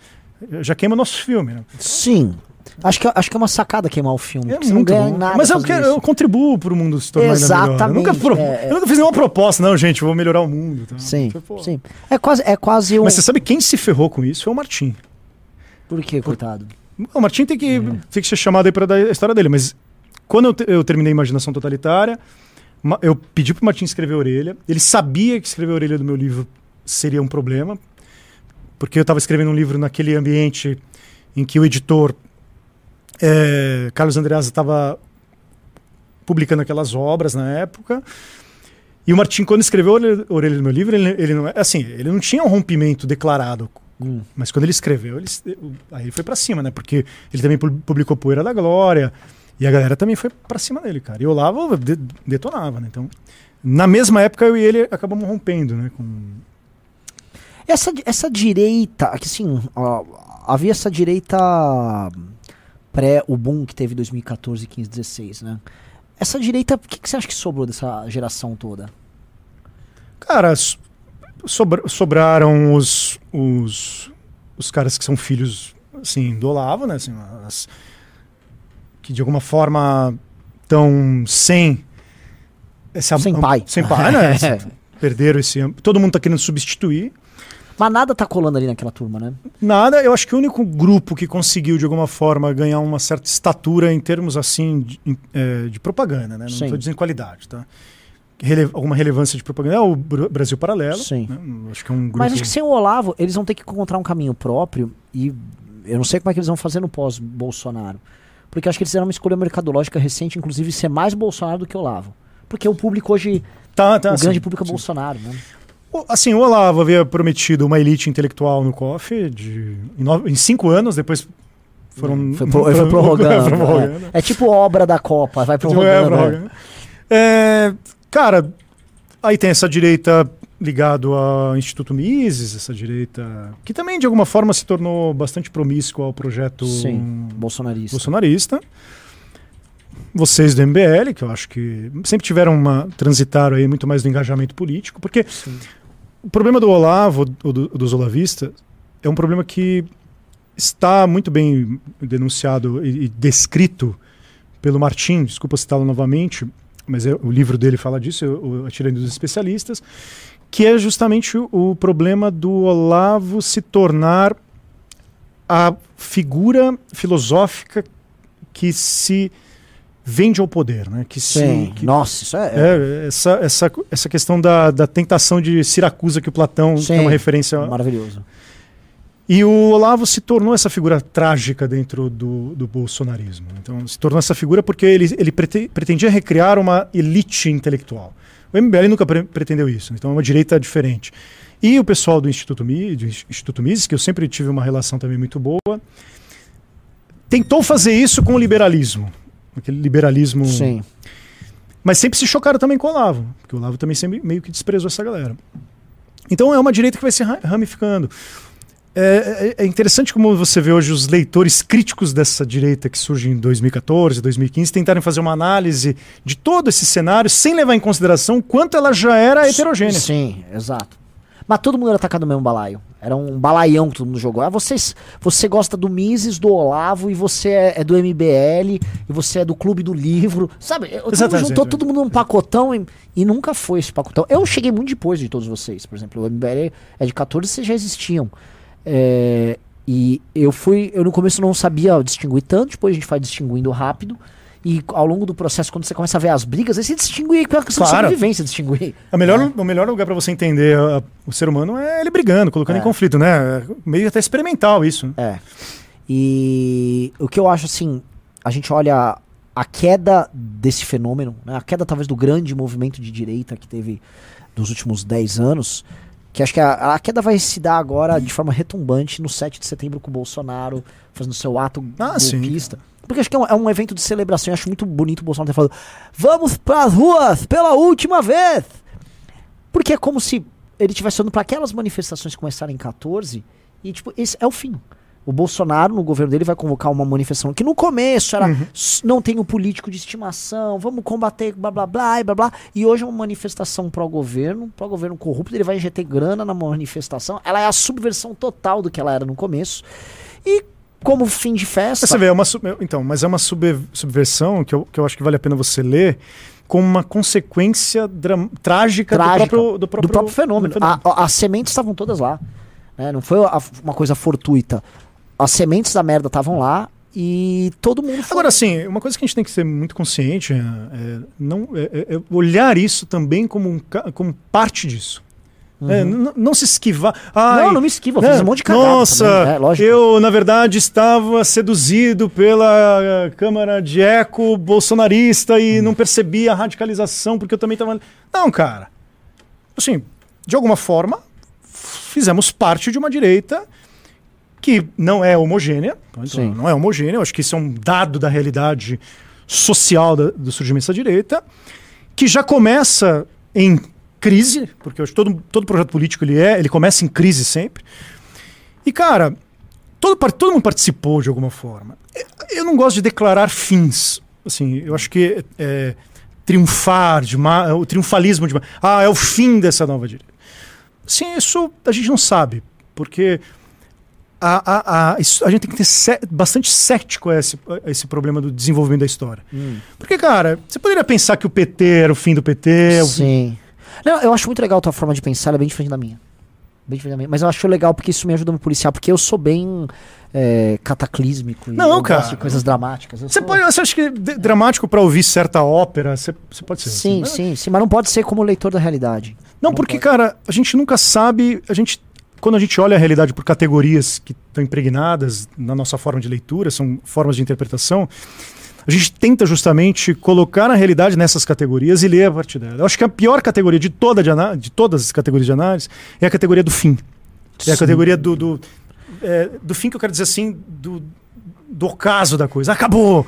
já queima nosso filme, né?
Sim. Acho que, acho que é uma sacada queimar o filme.
É
você não ganha
bom.
nada.
Mas eu, quero, eu contribuo para o mundo se tornar melhor. Eu
Exatamente,
nunca, pro-
é, é.
eu nunca fiz nenhuma proposta, não, gente, vou melhorar o mundo. tá?
Sim,
Foi, pô.
sim. É quase, é quase um.
Mas você sabe quem se ferrou com isso? Foi o Martim.
Por quê, coitado?
O Martim tem que,
É.
tem que ser chamado aí para dar a história dele, mas quando eu, te- eu terminei Imaginação Totalitária, eu pedi pro Martim escrever a orelha. Ele sabia que escrever a orelha do meu livro seria um problema, porque eu estava escrevendo um livro naquele ambiente em que o editor eh, Carlos Andreasa estava publicando aquelas obras na época. E o Martim, quando escreveu a orelha- do meu livro, ele, ele não é assim, ele não tinha um rompimento declarado
Hum.
mas quando ele escreveu, ele, aí ele foi pra cima, né? Porque ele também pu- publicou Poeira da Glória. E a galera também foi pra cima dele, cara. E o Olavo de- detonava, né? Então, na mesma época, eu e ele acabamos rompendo, né? Com...
Essa, essa direita, assim, ó, havia essa direita pré o boom que teve em 2014, 15, 16, né? Essa direita, o que, que você acha que sobrou dessa geração toda?
Cara, so- sobra- sobraram os, os, os caras que são filhos, assim, do Olavo, né? Assim, as- que de alguma forma estão sem... Esse
Sem pai.
Sem pai, né?
É.
Perderam esse... Todo mundo tá querendo substituir.
Mas nada tá colando ali naquela turma, né?
Nada, eu acho que o único grupo que conseguiu, de alguma forma, ganhar uma certa estatura em termos, assim, de, eh, de propaganda, né? Não estou dizendo qualidade, tá? Rele- alguma relevância de propaganda é o Br- Brasil Paralelo.
Sim.
né? Acho que é um grupo...
Mas acho que sem o Olavo, eles vão ter que encontrar um caminho próprio e eu não sei como é que eles vão fazer no pós-Bolsonaro. Porque acho que eles fizeram uma escolha mercadológica recente, inclusive ser mais Bolsonaro do que Olavo. Porque o público hoje,
Tá, tá,
o
sim,
grande público é
sim.
Bolsonaro, né?
Assim, o Olavo havia prometido uma elite intelectual no COF de, em, nove- em cinco anos, depois foram...
Foi, pro, foi prorrogando.
Prorrogando.
É, É tipo obra da Copa, vai
Tipo, é,
prorrogando. né?
prorrogando. É, cara, aí tem essa direita ligado ao Instituto Mises, essa direita que também de alguma forma se tornou bastante promíscua ao projeto
Sim, bolsonarista.
bolsonarista. Vocês do MBL, que eu acho que sempre tiveram uma transitaram aí muito mais do engajamento político, porque o problema do Olavo, ou do- dos olavistas, é um problema que está muito bem denunciado e, e descrito pelo Martim, desculpa citá-lo novamente, mas é- o livro dele fala disso, eu, eu atirei dos especialistas, que é justamente o, problema do Olavo se tornar a figura filosófica que se vende ao poder, né? Que se,
Sim,
que-
nossa, isso é.
é, essa, essa, essa questão da, da tentação de Siracusa que o Platão
Sim,
é uma referência.
maravilhoso.
E o Olavo se tornou essa figura trágica dentro do, do bolsonarismo. Então, se tornou essa figura porque ele, ele prete- pretendia recriar uma elite intelectual. O MBL nunca pre- pretendeu isso, então é uma direita diferente. E o pessoal do Instituto, Mi, do Instituto Mises, que eu sempre tive uma relação também muito boa, tentou fazer isso com o liberalismo. Aquele liberalismo
Sim.
mas sempre se chocaram também com o Olavo, porque o Olavo também sempre meio que desprezou essa galera. Então é uma direita que vai se ra- ramificando. É, é- é interessante como você vê hoje os leitores críticos dessa direita que surge em 2014, 2015, tentarem fazer uma análise de todo esse cenário sem levar em consideração o quanto ela já era heterogênea.
Sim, exato. Mas todo mundo era atacado no mesmo balaio. Era um balaião que todo mundo jogou. Ah, vocês, você gosta do Mises, do Olavo, e você é, é do MBL, e você é do Clube do Livro. Sabe? Todo mundo juntou todo mundo num pacotão e, e nunca foi esse pacotão. Eu cheguei muito depois de todos vocês. Por exemplo, o MBL é de 14, vocês já existiam. É, e eu fui. Eu no começo não sabia distinguir tanto, depois a gente vai distinguindo rápido. E ao longo do processo, quando você começa a ver as brigas, aí você distingue pela questão
Claro.
de sobrevivência, distinguir.
A melhor, O melhor lugar pra você entender a- o ser humano é ele brigando, colocando em conflito, né? É Meio até experimental isso.
É. E o que eu acho assim, a gente olha a queda desse fenômeno, né, a queda talvez do grande movimento de direita que teve nos últimos 10 anos, que acho que a, a queda vai se dar agora de forma retumbante no 7 de setembro com o Bolsonaro fazendo seu ato
Ah, sim.
golpista. Porque acho que é um, é um evento de celebração, eu acho muito bonito o Bolsonaro ter falado vamos pras ruas pela última vez! Porque é como se ele estivesse olhando para aquelas manifestações que começaram em 14 e, tipo, esse é o fim. O Bolsonaro, no governo dele, vai convocar uma manifestação que no começo era "S- não tem um político de estimação, vamos combater blá blá blá e blá blá. E hoje é uma manifestação pró-governo, pró-governo corrupto, ele vai injetar grana na manifestação. Ela é a subversão total do que ela era no começo. E como fim de festa.
Você vê, é uma, sub- então, mas é uma sub- subversão que eu, que eu acho que vale a pena você ler como uma consequência trágica,
trágica,
do, próprio, do, próprio,
fenômeno.
do
A- a- as sementes estavam todas lá. né? Não foi a- uma coisa fortuita. As sementes da merda estavam lá e todo mundo foi.
Agora, assim, uma coisa que a gente tem que ser muito consciente é, é não, é- é- é olhar isso também como, um, como parte disso. É, n- não se esquivar. Ai,
Uhum. não, não me esquiva, eu
né?
fiz um monte de cagada
Nossa,
também, é, lógico.
eu, na verdade, estava seduzido pela eh, Câmara de Eco bolsonarista e não percebi a radicalização porque eu também estava. Não, cara. Assim, de alguma forma, fizemos parte de uma direita que não é homogênea. Então,
Sim.
Não é homogênea. Eu acho que isso é um dado da realidade social da- do surgimento dessa direita, que já começa em crise, porque eu acho que todo, todo projeto político ele é, ele começa em crise sempre. E, cara, todo, todo mundo participou de alguma forma. Eu- Eu não gosto de declarar fins. Assim, eu acho que é, triunfar, dema- o triunfalismo de ah, é o fim dessa nova direita. Sim, isso a gente não sabe, porque a, a, a, a gente tem que ter bastante cético a esse, a esse problema do desenvolvimento da história.
Hum.
Porque, cara, você poderia pensar que o PT era o fim do PT. o-
Sim. Não, eu acho muito legal a tua forma de pensar, ela é bem diferente da minha. Bem diferente da minha. Mas eu acho legal porque isso me ajuda a me policiar, porque eu sou bem é, cataclísmico. e
Não,
eu
cara.
gosto de coisas dramáticas.
Você,
sou-
pode, você acha que é dramático pra ouvir certa ópera? Você, você pode ser.
Sim,
assim,
sim, sim, mas não pode ser como leitor da realidade.
Não, porque, cara, a gente nunca sabe. A gente, quando a gente olha a realidade por categorias que estão impregnadas na nossa forma de leitura, são formas de interpretação, a gente tenta justamente colocar a realidade nessas categorias e ler a partir dela. Eu acho que a pior categoria de, toda de, de todas as categorias de análise é a categoria do fim. É a
Sim.
categoria do. Do, é, do fim que eu quero dizer assim, do, do ocaso da coisa. Acabou!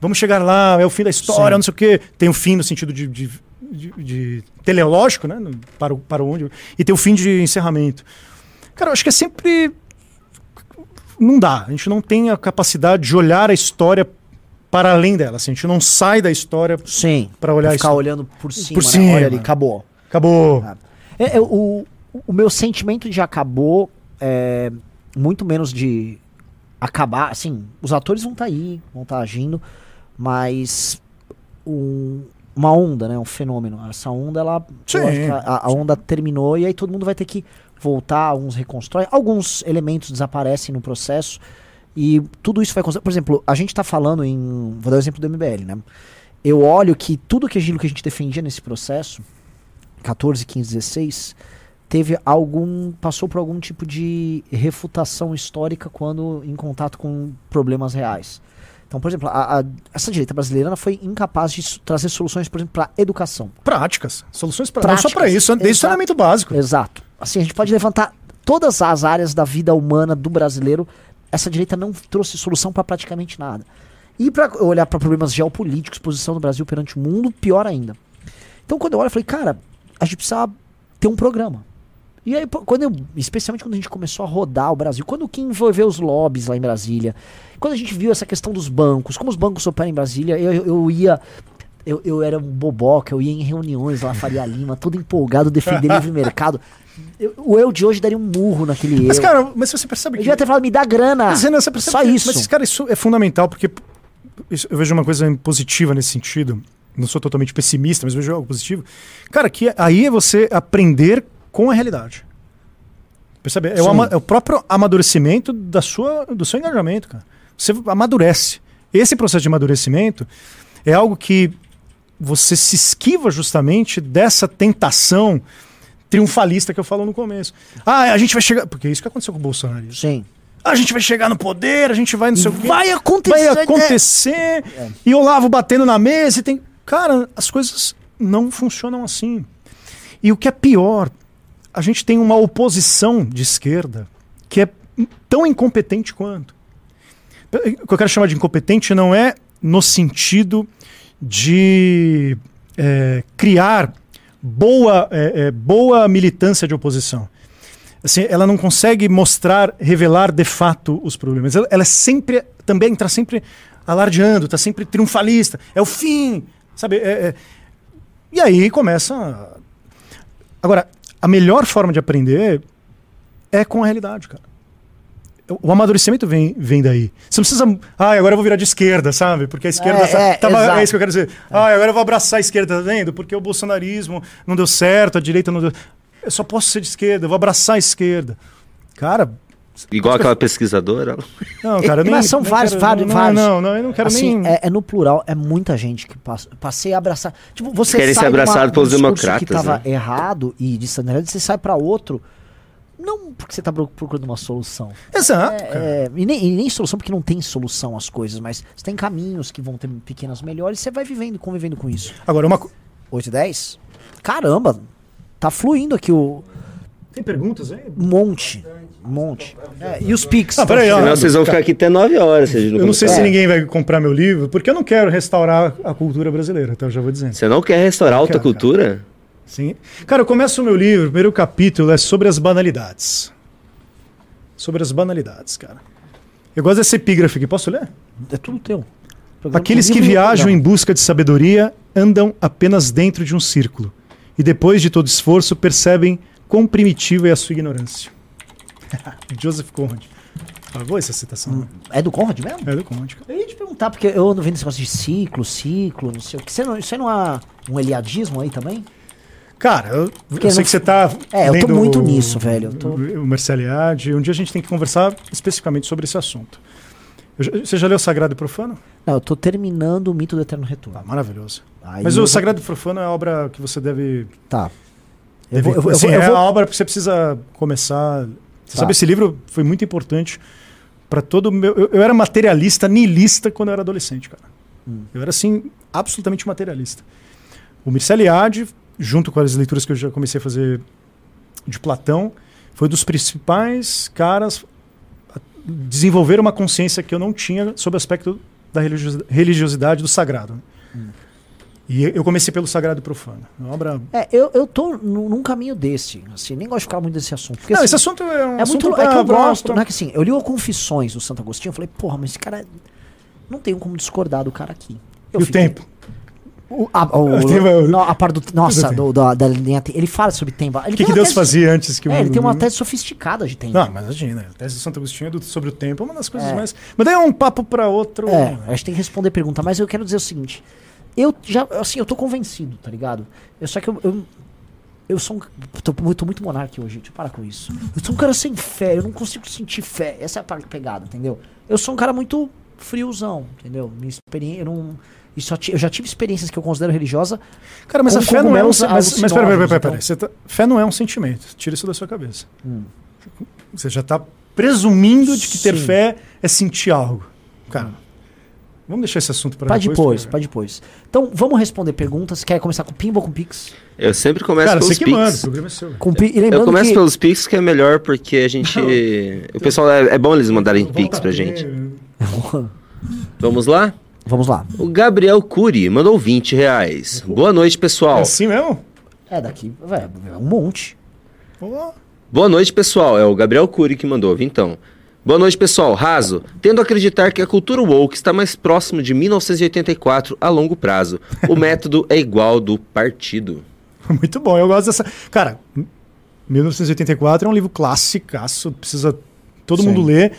Vamos chegar lá, é o fim da história,
Sim.
não sei o quê. Tem o fim no sentido de, de, de- de teleológico, né? Para, para onde. E tem o fim de encerramento. Cara, eu acho que é sempre. Não dá. A gente não tem a capacidade de olhar a história para além dela. assim, a gente não sai da história.
Sim.
Pra olhar
ficar
isso.
olhando por cima.
Por
né?
cima.
Olha ali, acabou.
Acabou.
É, é, o, o meu sentimento de acabou é muito menos de acabar. Assim, os atores vão estar aí, vão estar agindo, mas um- uma onda, né? Um fenômeno. Essa onda, ela.
Sim.
a, a onda terminou e aí todo mundo vai ter que voltar, alguns reconstroem, alguns elementos desaparecem no processo. E tudo isso vai. cons- Por exemplo, a gente tá falando em. Vou dar o exemplo do MBL, né? Eu olho que tudo que aquilo que a gente defendia nesse processo, 14, 15, 16, teve algum. passou por algum tipo de refutação histórica quando em contato com problemas reais. Então, por exemplo, a- a- essa direita brasileira foi incapaz de trazer soluções, por exemplo, para educação.
Práticas. Soluções para Não só
Práticas.
para isso, é
Exato.
saneamento básico.
Exato. Assim, a gente pode levantar todas as áreas da vida humana do brasileiro. Essa direita não trouxe solução para praticamente nada. E para olhar para problemas geopolíticos, posição do Brasil perante o mundo, pior ainda. Então, quando eu olho, eu falei, cara, a gente precisa ter um programa. E aí, quando eu, especialmente quando a gente começou a rodar o Brasil, quando que envolveu os lobbies lá em Brasília, quando a gente viu essa questão dos bancos, como os bancos operam em Brasília, eu, eu ia eu, eu era um boboca, eu ia em reuniões lá, Faria Lima, todo empolgado, defender livre mercado. Eu- o eu de hoje daria um murro naquele
Mas,
eu.
cara, mas você percebe
eu
que.
devia ter falado, me dá grana.
Mas, Renan, você percebe
Só
que-
isso.
Mas, cara, isso é fundamental, porque isso- eu vejo uma coisa positiva nesse sentido. Não sou totalmente pessimista, mas vejo algo positivo. Cara, que aí é você aprender com a realidade. Percebe? É o, é o próprio amadurecimento da sua, do seu engajamento, cara. Você amadurece. Esse processo de amadurecimento é algo que você se esquiva justamente dessa tentação triunfalista que eu falo no começo. Ah, a gente vai chegar. Porque é isso que aconteceu com o Bolsonaro.
Sim.
A gente vai chegar no poder, a gente vai não sei o quê.
Vai acontecer.
Vai acontecer. E Olavo batendo na mesa e tem. Cara, as coisas não funcionam assim. E o que é pior, a gente tem uma oposição de esquerda que é tão incompetente quanto. O que eu quero chamar de incompetente não é no sentido de é, criar boa, é, é, boa militância de oposição. Assim, ela não consegue mostrar, revelar de fato os problemas. Ela, ela sempre, também está sempre alardeando, está sempre triunfalista. É o fim, sabe? É- é- E aí começa. Agora, a melhor forma de aprender é com a realidade, cara. O amadurecimento vem, vem daí. Você não precisa. Ah, agora eu vou virar de esquerda, sabe? Porque a esquerda.
É,
sa-
é,
tava- é isso que eu quero dizer. Ah, agora eu vou abraçar a esquerda, tá vendo? Porque o bolsonarismo não deu certo, a direita não deu. Eu só posso ser de esquerda, eu vou abraçar a esquerda. Cara,
Igual aquela pesquisadora.
não, cara, eu nem.
Mas são
nem
vários,
quero-
vários,
não,
vários.
Não, não, eu não quero
assim,
nem.
é, é no plural, é muita gente que passa. Passei a abraçar. Tipo, você
Querem ser abraçados pelos democratas,
que tava
né?
errado e de você sai pra outro. Não porque você tá pro- procurando uma solução.
Exato, cara.
É, e, nem, e nem solução porque não tem solução às coisas, mas você tem caminhos que vão ter pequenas melhores e você vai vivendo, convivendo com isso.
Agora, uma. co-
8 e 10? Caramba, tá fluindo aqui o
Tem perguntas aí?
um monte. Um monte. É, e os Pix?
Ah, peraí, ó.
Senão vocês vão ficar aqui até 9 horas.
Eu não sei se ninguém vai comprar meu livro, porque eu não quero restaurar a cultura brasileira, então eu já vou dizendo.
Você não quer restaurar a alta
quero,
cultura?
Sim. Cara, eu começo o meu livro, o primeiro capítulo é sobre as banalidades. Sobre as banalidades, cara. Eu gosto dessa epígrafe aqui, posso ler?
É tudo teu. Programa-
Aqueles que
e
viajam em busca de sabedoria andam apenas dentro de um círculo. E depois de todo esforço, percebem quão primitiva é a sua ignorância. Joseph Conrad. Pagou essa citação?
É do Conrad mesmo?
É do Conrad, cara.
Eu ia te perguntar, porque eu ando vendo esse negócio de ciclo, ciclo, não sei o que. Você não, isso aí não é um eliadismo aí também?
Cara, eu, eu sei
não-
que você tá.
É, eu tô muito nisso, velho, tô-
O Marcelo Iade. Um dia a gente tem que conversar especificamente sobre esse assunto. Eu você já leu Sagrado e Profano?
Não, eu tô terminando o mito do eterno retorno.
Ah, maravilhoso.
Aí
Mas o Sagrado e Profano é a obra que você deve.
Tá.
Deve
vou,
assim, é a obra que você precisa começar. Você
Tá.
sabe, esse livro foi muito importante para todo o meu. Eu, eu era materialista, niilista quando eu era adolescente, cara.
Hum.
Eu era, assim, absolutamente materialista. O Mircea Eliade, junto com as leituras que eu já comecei a fazer de Platão, foi um dos principais caras a desenvolver uma consciência que eu não tinha sobre o aspecto da religiosi- religiosidade do sagrado.
Hum.
E eu comecei pelo Sagrado e Profano. Uma obra.
É, eu, eu tô num, caminho desse, assim, nem gosto de ficar muito desse assunto. Porque,
não,
assim,
esse assunto é um
é
assunto
muito. É que
pra-
eu
pra-
gosto,
pra-
né? Que assim, eu li o Confissões do Santo Agostinho, eu falei, porra, mas esse cara. Não tenho como discordar do cara aqui. Eu
E o
fiquei-
tempo.
O, a, o-
O tempo é o-
não, a parte do. Nossa, do, da, da linha. Ele fala sobre tempo.
O que, que Deus
tese-
fazia antes que o
É, ele tem uma tese sofisticada de tempo.
Não, mas imagina, a tese do Santo Agostinho é do- sobre o tempo é uma das coisas
É.
mais. Mas daí é um papo para outro.
É, a gente tem que responder pergunta, mas eu quero dizer o seguinte. Eu já, assim, eu tô convencido, tá ligado? Eu, só que eu, eu, eu sou um. Tô muito, muito monarca hoje, deixa eu parar com isso. Eu sou um cara sem fé, eu não consigo sentir fé. Essa é a parte pegada, entendeu? Eu sou um cara muito friozão, entendeu? Minha experiência, eu não. E só eu já tive experiências que eu considero religiosa.
Cara, mas a fé não é um.
cogumelos
sen- Mas, mas peraí, peraí, tá- fé não é um sentimento. Tira isso da sua cabeça.
Hum.
Você já está presumindo de que ter
Sim.
fé é sentir algo. Cara, vamos deixar esse assunto para depois.
depois, pra depois. Então, vamos responder perguntas. Quer começar com Pimba ou com Pix?
Eu sempre começo
Cara,
pelos
você que manda, o
Pix.
programa é seu.
Com pi... e
Eu começo
que...
pelos Pix que é melhor porque a gente. o pessoal é, é bom eles mandarem Pix pra gente. Vamos lá?
Vamos lá.
O Gabriel Cury mandou 20 reais. Boa noite,
É
pessoal.
assim mesmo?
É daqui, velho, é um monte.
Boa noite, pessoal. É o Gabriel Cury que mandou, então. Boa noite, pessoal. Raso. Tendo a acreditar que a cultura woke está mais próximo de 1984 a longo prazo. O método é igual do partido.
Muito bom, eu gosto dessa. Cara, 1984 é um livro clássicaço, precisa todo
Sim.
mundo ler.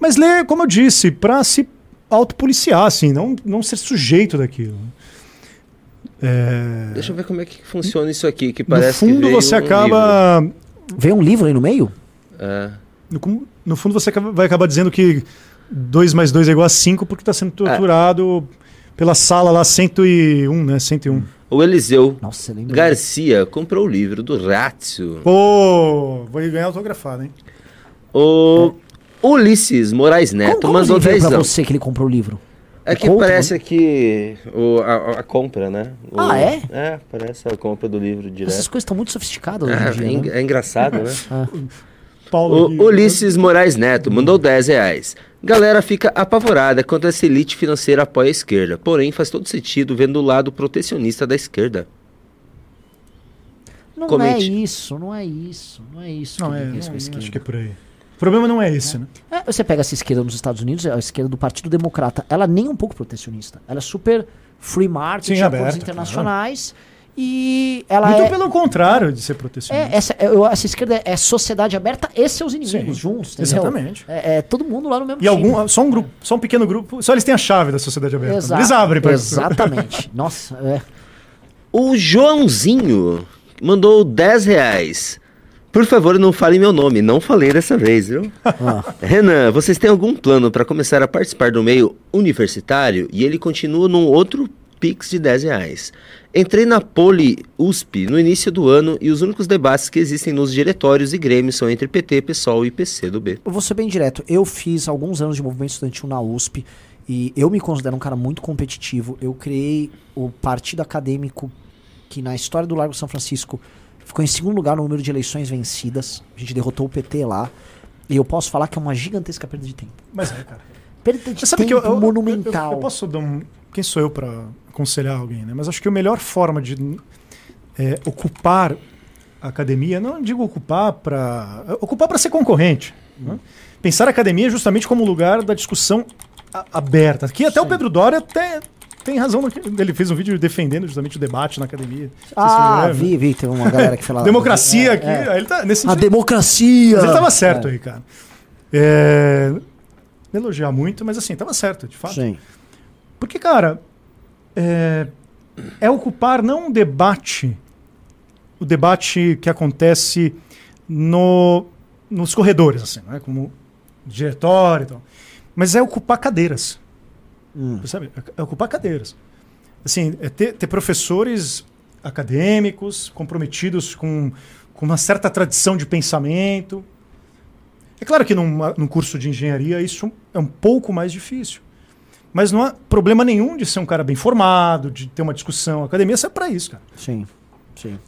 Mas ler, como eu disse, para se autopoliciar, assim, não, não ser sujeito daquilo. É,
Deixa eu ver como é que funciona isso aqui, que
no
parece que
fundo,
veio
você
um
acaba.
Vem um livro aí no meio?
livro. É.
No, no fundo, você vai acabar dizendo que 2 mais 2 é igual a 5 porque está sendo torturado pela sala lá 101, né? 101.
O Eliseu
Nossa, lembra?
Garcia comprou o livro do Ratio.
Pô, vou ganhar autografado, hein?
O Ulisses Moraes Neto
Como, como
mandou
ele veio pra
10
você que ele comprou o livro?
É que
Conta,
parece aqui o, a, a compra, né? O-
Ah, é?
É, parece a compra do livro
Essas
direto.
coisas estão muito sofisticadas
É,
hoje
é,
em dia,
en-
né?
é engraçado, né?
Paulo.
O Ulisses Moraes Neto mandou 10 reais. Galera fica apavorada quando essa elite financeira apoia a esquerda. Porém, faz todo sentido vendo o lado protecionista da esquerda.
Não
Comente.
é isso, não é isso, não é isso.
Não,
que
é, não,
fez com a
acho
esquerda.
que é por aí. O problema não é esse, né?
É, você pega essa esquerda nos Estados Unidos, a esquerda do Partido Democrata, ela nem um pouco protecionista. Ela é super free market,
Sim,
acordos
aberta,
internacionais. E ela
Muito
é,
pelo contrário de ser protecionista.
é, essa, eu- essa esquerda é sociedade aberta e seus inimigos
Sim,
juntos, entendeu?
exatamente.
É, é todo mundo lá no mesmo
E
time.
algum, só um grupo, só um pequeno grupo, só eles têm a chave da sociedade aberta.
Exato,
Eles abrem para
Exatamente. Nossa, é.
O Joãozinho mandou 10 reais. Por favor, não fale meu nome. Não falei dessa vez, viu?
Ah.
Renan, vocês têm algum plano para começar a participar do meio universitário? E ele continua num outro Pix de 10 reais. Entrei na Poli USP no início do ano e os únicos debates que existem nos diretórios e grêmios são entre PT, PSOL e PCdoB.
Eu vou ser bem direto. Eu fiz alguns anos de movimento estudantil na USP e eu me considero um cara muito competitivo. Eu criei o partido acadêmico que na história do Largo São Francisco ficou em segundo lugar no número de eleições vencidas. A gente derrotou o PT lá. E eu posso falar que é uma gigantesca perda de tempo.
Mas é, cara.
Perda de tempo
que eu, eu-
monumental.
Eu, eu posso dar um. Quem sou eu para aconselhar alguém, né? Mas acho que a melhor forma de é, ocupar a academia, não digo ocupar para. ocupar para ser concorrente. né? Pensar a academia justamente como lugar da discussão aberta. Que até o
Sim.
Pedro Doria até tem razão. no Ele fez um vídeo defendendo justamente o debate na academia.
Ah, vi, vi. Teve uma galera que falava.
Democracia
É,
aqui.
é.
aí Ele tá, nesse
A
sentido,
democracia!
mas ele tava certo
É,
cara. É, não elogiar muito, mas assim, tava certo, de fato.
Sim.
Porque, cara, é, é ocupar não um debate, o debate que acontece no, nos corredores, assim, né? como diretório e tal. Mas é ocupar cadeiras.
Hum.
Percebe? É ocupar cadeiras. Assim, é ter, ter professores acadêmicos comprometidos com, com uma certa tradição de pensamento. É claro que num, num curso de engenharia isso é um pouco mais difícil. Mas não há problema nenhum de ser um cara bem formado, de ter uma discussão. A academia serve para isso, cara.
Sim. Sim.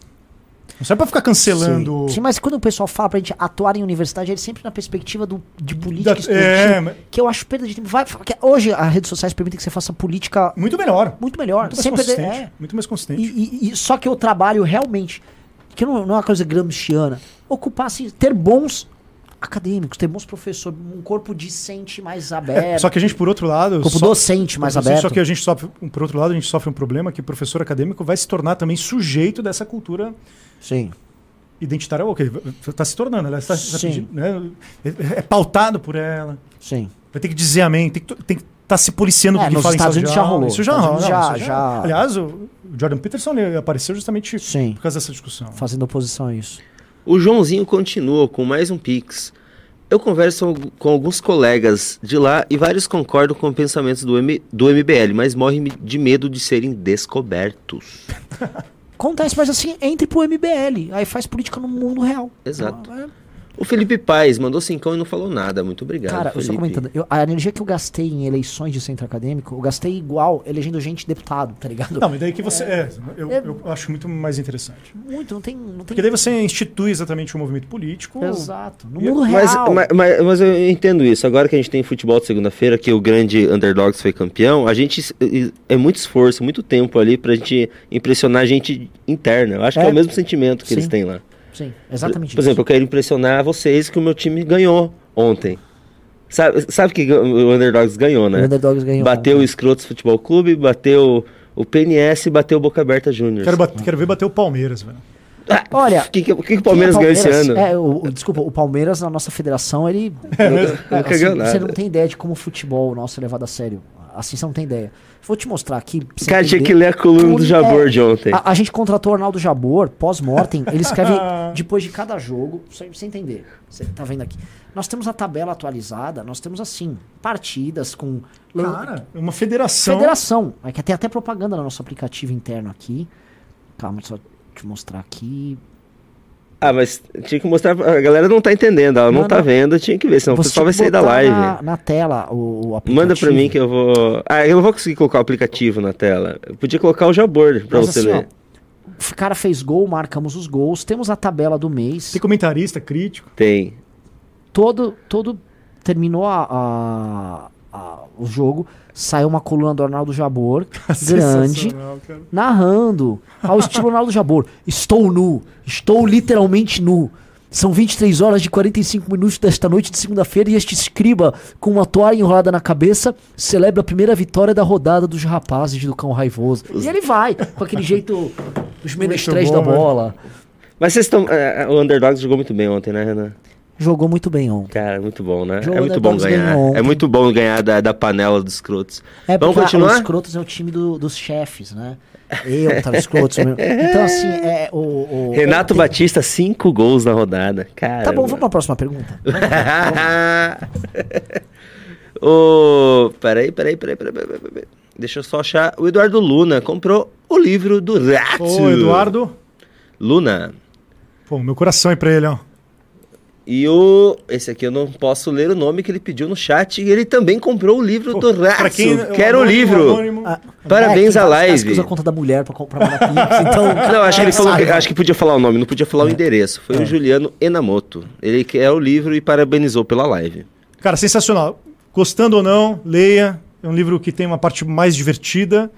Não serve para ficar cancelando.
Sim. Sim, mas quando o pessoal fala pra gente atuar em universidade, é sempre na perspectiva do, de política
Da- é, mas-
que eu acho perda de tempo. Vai, hoje as redes sociais permitem que você faça política
Muito melhor.
muito melhor.
Muito mais
sem perder-
consistente.
é.
Muito mais consistente.
E, e- e- só que eu trabalho realmente, que não, não é uma coisa gramsciana, ocupar, assim, ter bons acadêmicos, ter bons professores, um corpo discente mais aberto.
É, só que a gente, por outro lado.
Corpo
só-
docente mais aberto.
Só que a gente sofre, por outro lado, a gente sofre um problema que o professor acadêmico vai se tornar também sujeito dessa cultura
Sim.
identitária. Ele está se tornando, ela está, está
Sim.
pedindo, né? é, é pautado por ela.
Sim.
Vai ter que dizer amém, tem que tem que estar se policiando
É,
que fala em
Estados Unidos já rolou.
Isso já não,
já-
isso
já-
Aliás, o Jordan Peterson apareceu justamente
Sim.
por causa dessa discussão.
Fazendo oposição a isso.
O Joãozinho continua com mais um Pix. Eu converso com alguns colegas de lá e vários concordam com pensamentos do, M, do MBL, mas morrem de medo de serem descobertos.
Acontece, mas assim, entre pro MBL. Aí faz política no mundo real.
Exato.
É,
O Felipe Paes mandou cincão e não falou nada. Muito obrigado.
Cara, eu só
Felipe.
comentando, eu- a energia que eu gastei em eleições de centro acadêmico, eu gastei igual elegendo gente deputado, tá ligado?
Não, mas daí que você. É, eu,
É-
eu acho muito mais interessante.
Muito, não tem. Não tem...
Porque daí você institui exatamente o movimento político.
Exato. No
E-
mundo
Mas,
real.
mas, mas, mas eu entendo isso. Agora que a gente tem futebol de segunda-feira, que o grande Underdogs foi campeão, a gente é muito esforço, muito tempo ali pra gente impressionar a gente interna. Eu acho que é
É.
o mesmo sentimento que
Sim.
eles têm lá.
Sim, exatamente
Por exemplo, eu quero impressionar vocês que o meu time ganhou ontem. Sabe, sabe que o Underdogs ganhou, né?
O Underdogs ganhou.
Bateu o Escrotos Futebol Clube, bateu o PNS e bateu o Boca Aberta Júnior.
Quero, bat- quero ver bater o Palmeiras, velho.
Ah,
Olha,
O que, que, o que que o Palmeiras
é
ganhou esse
Palmeiras?
ano?
É, o, o- desculpa, o Palmeiras na nossa federação, ele.
Ganhou nada.
Você não tem ideia de como o futebol nosso é levado a sério. Assim você não tem ideia. Vou te mostrar aqui.
Cara, tinha que ler a coluna do Jabor
é,
de ontem.
A, a gente contratou o Arnaldo Jabor, pós-mortem. Ele escreve depois de cada jogo, só pra você entender. Você tá vendo aqui. Nós temos a tabela atualizada, nós temos assim, partidas com.
Cara, é uma federação.
Federação. É que tem até propaganda no nosso aplicativo interno aqui. Calma, deixa eu te mostrar aqui.
Ah, mas tinha que mostrar. pra- A galera não tá entendendo, ela não,
Não,
tá
não.
vendo, tinha que ver, senão o
Você
pessoal vai sair da live.
Na, na tela o, o aplicativo.
Manda pra mim que eu vou. Ah, eu não vou conseguir colocar o aplicativo na tela. Eu podia colocar o Jabor pra
Mas
você
assim, ó,
ler.
o cara fez gol, marcamos os gols, temos a tabela do mês.
Tem comentarista, crítico.
Tem.
Todo, todo terminou a, a- a- o jogo, saiu uma coluna do Arnaldo Jabor, grande, narrando ao estilo Arnaldo Jabor. Estou nu, estou literalmente nu. São 23 horas de 45 minutos desta noite de segunda-feira e este escriba, com uma toalha enrolada na cabeça, celebra a primeira vitória da rodada dos rapazes do cão raivoso. E ele vai, com aquele jeito dos menestréis da
bom, né?
bola.
Mas vocês estão. é, o Underdogs jogou muito bem ontem, né, Renan?
Jogou muito bem ontem.
Cara, muito bom, né?
Jogo
é muito bom ganhar. É muito bom ganhar da, da panela dos crotos.
É
Vamos
porque
continuar?
os Crotos é o time do- dos chefes, né? Eu, tá os Crotos. meu. Então, assim, é o. o-
Renato
tem-
Batista, cinco gols na rodada. Cara.
Tá bom, vamos pra próxima pergunta.
Ô, peraí, peraí, peraí, peraí, peraí, peraí, peraí. Deixa eu só achar. O Eduardo Luna comprou o livro do Rato.
Ô, Eduardo.
Luna.
Pô, meu coração é pra ele, ó.
E o. Esse aqui eu não posso ler o nome que ele pediu no chat. E ele também comprou o livro
Pô,
do
quem-
Quero o
anônimo,
livro.
anônimo.
Ah,
Parabéns
é,
à live.
que usa a conta da mulher pra comprar pix, então.
Não, acho que ele falou que,
Saiba.
acho que podia falar o nome, não podia falar o endereço. Foi o Juliano Enamoto. Ele quer o livro e parabenizou pela live.
Cara, sensacional. Gostando ou não, leia. É um livro que tem uma parte mais divertida.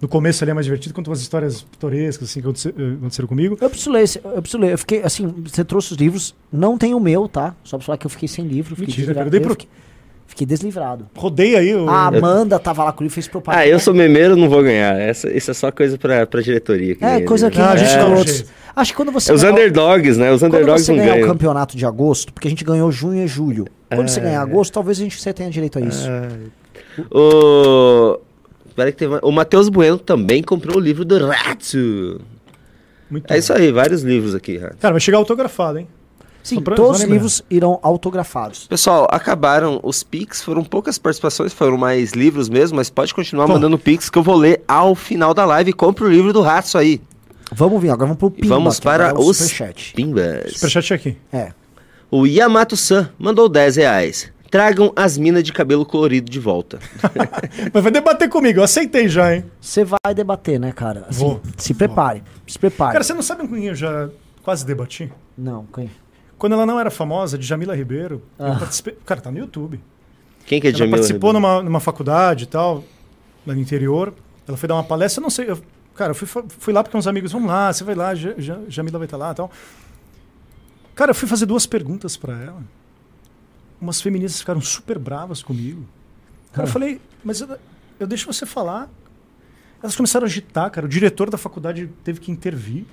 No começo ele é mais divertido, conta umas histórias pitorescas assim, que eh, aconteceram comigo.
Eu preciso ler, esse- eu preciso ler. Eu fiquei, assim, você trouxe os livros, não tem o meu, tá? Só pra falar que eu fiquei sem livro. Fiquei
Mentira,
deslivrado.
cara, eu dei pro-
fiquei, fiquei deslivrado.
Rodei aí o.
A Amanda tava lá com o livro, fez propaganda.
Ah, eu sou memeiro, não vou ganhar. Essa, isso é só coisa pra, pra diretoria. que
É,
ganha
coisa que
Ah, a gente um
outros. Acho que quando você.
É os
ganhar o-
underdogs, né? Os
Quando
underdogs
você
não
ganhar o
ganham.
campeonato de agosto, porque a gente ganhou junho e julho. Quando você ganhar agosto, talvez a gente você tenha direito a isso.
O... Peraí que mais- o Matheus Bueno também comprou o livro do Ratsu.
Muito
É isso aí, vários livros aqui, Rato.
Cara, vai chegar autografado, hein?
Sim,
pra-
todos os livros irão autografados.
Pessoal, acabaram os Pix, foram poucas participações, foram mais livros mesmo, mas pode continuar
Pô.
mandando Pix que eu vou ler ao final da live. Compre o livro do Ratsu aí.
Vamos vir, agora vamos pro
E
Pimba.
vamos
que
para
é o
os
Superchat.
Pimbas.
Superchat aqui.
É.
O Yamato-san mandou 10 reais. Tragam as minas de cabelo colorido de volta.
Mas vai debater comigo, eu aceitei já, hein?
Você vai debater, né, cara? Assim,
Vou.
Se prepare. Se prepare.
Cara, você não sabe com quem eu já quase debati?
Não, quem?
Quando ela não era famosa, de Jamila Ribeiro, eu
Ah.
participei. Cara, tá no YouTube.
Quem que é
Ela
Jamila
participou
Ribeiro?
numa, numa faculdade e tal, lá no interior. Ela foi dar uma palestra, eu não sei. eu- cara, eu fui, fui lá porque uns amigos, vamos lá, você vai lá, Ja- Ja- Jamila vai estar lá e tal. Cara, eu fui fazer duas perguntas pra ela. Umas feministas ficaram super bravas comigo. Cara, eu falei, mas eu, eu deixo você falar. Elas começaram a agitar, cara. O diretor da faculdade teve que intervir.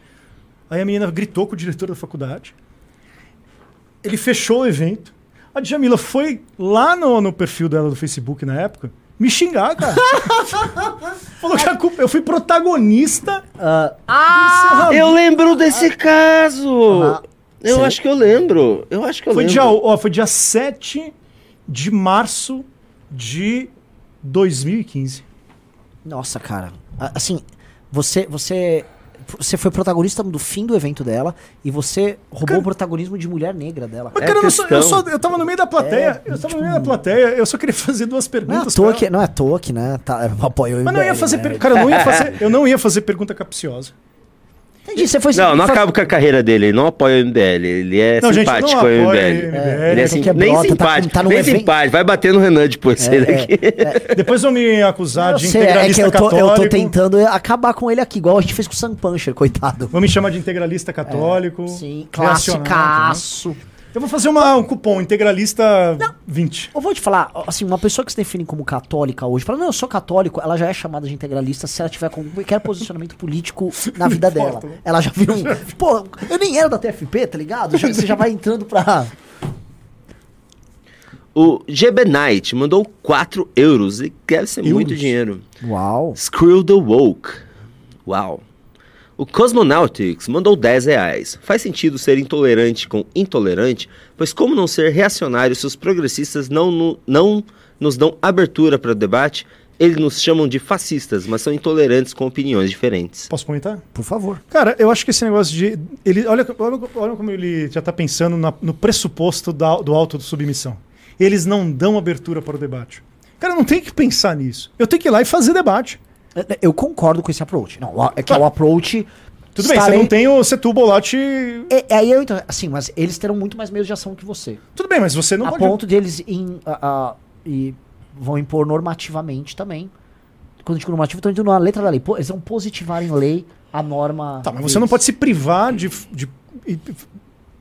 Aí a menina gritou com o diretor da faculdade. Ele fechou o evento. A Djamila foi lá no, no perfil dela do Facebook na época me xingar, cara. Falou que a culpa, eu fui protagonista.
Ah,
do
Eu lembro desse caso!
Ah,
eu
sei.
acho que eu lembro. Eu acho que eu
Foi
lembro.
dia, ó, foi dia 7 de março de 2015.
Nossa, cara. Assim, você, você, você foi protagonista do fim do evento dela e você roubou
Cara-
o protagonismo de mulher negra dela.
Mas,
É
cara, eu, não sou- eu, só- eu tava no meio da plateia. eu tava no meio da plateia. Eu só queria fazer duas
Não é à
perguntas.
toa que, não é à toa que, né? Tá, apoio o
Mas não ia fazer.
né?
Cara, eu não ia fazer, eu não ia fazer pergunta capciosa.
Entendi, você foi
Não, não
foi-
acaba com a carreira dele, ele não apoia o MBL, ele é
Não, gente, não
simpático ao
apoia
MBL.
o MBL.
Ele é
É,
sim,
é
nem
brota, tá com-
simpático,
tá num
nem
evento-
simpático. Vai bater no Renan depois, sai daqui.
Depois vão me acusar
Eu
de
sei, é que
integralista
eu tô,
católico.
eu tô tentando acabar com ele aqui, igual a gente fez com o Sam Puncher, coitado.
Vão me chamar de integralista católico.
Sim,
reacionário, né? Eu vou fazer uma, um cupom integralista 20.
Eu vou te falar, assim, uma pessoa que se define como católica hoje, fala, não, eu sou católico, ela já é chamada de integralista se ela tiver qualquer posicionamento político na vida dela. Ela já viu um. Pô, eu nem era da TFP, tá ligado? Já- você já vai entrando pra.
O GB Knight mandou 4 euros e deve ser muito
Euros?
dinheiro.
Uau.
Screw the Woke. Uau. O Cosmonautics mandou 10 reais. Faz sentido ser intolerante com intolerante, pois como não ser reacionário se os progressistas não, no- não nos dão abertura para o debate? Eles nos chamam de fascistas, mas são intolerantes com opiniões diferentes.
Posso comentar?
Por favor.
Cara, eu acho que esse negócio de. Ele, olha, olha, olha como ele já tá pensando na- no pressuposto da, do auto submissão. Eles não dão abertura para o debate. Cara, não tem que pensar nisso. Eu tenho que ir lá e fazer debate.
Eu concordo com esse approach. Não, é que é o approach.
Tudo bem, você
estarei-
não tem o Setúbal lá te.
É, é aí eu então, assim, mas eles terão muito mais meios de ação que você.
Tudo bem, mas você não
a
pode.
ponto de eles in- a- a- e vão impor normativamente também. Quando eu digo normativo, estão indo na letra da lei. Eles vão positivar em lei a norma.
Tá, mas você
deles.
não pode se privar de, de- e-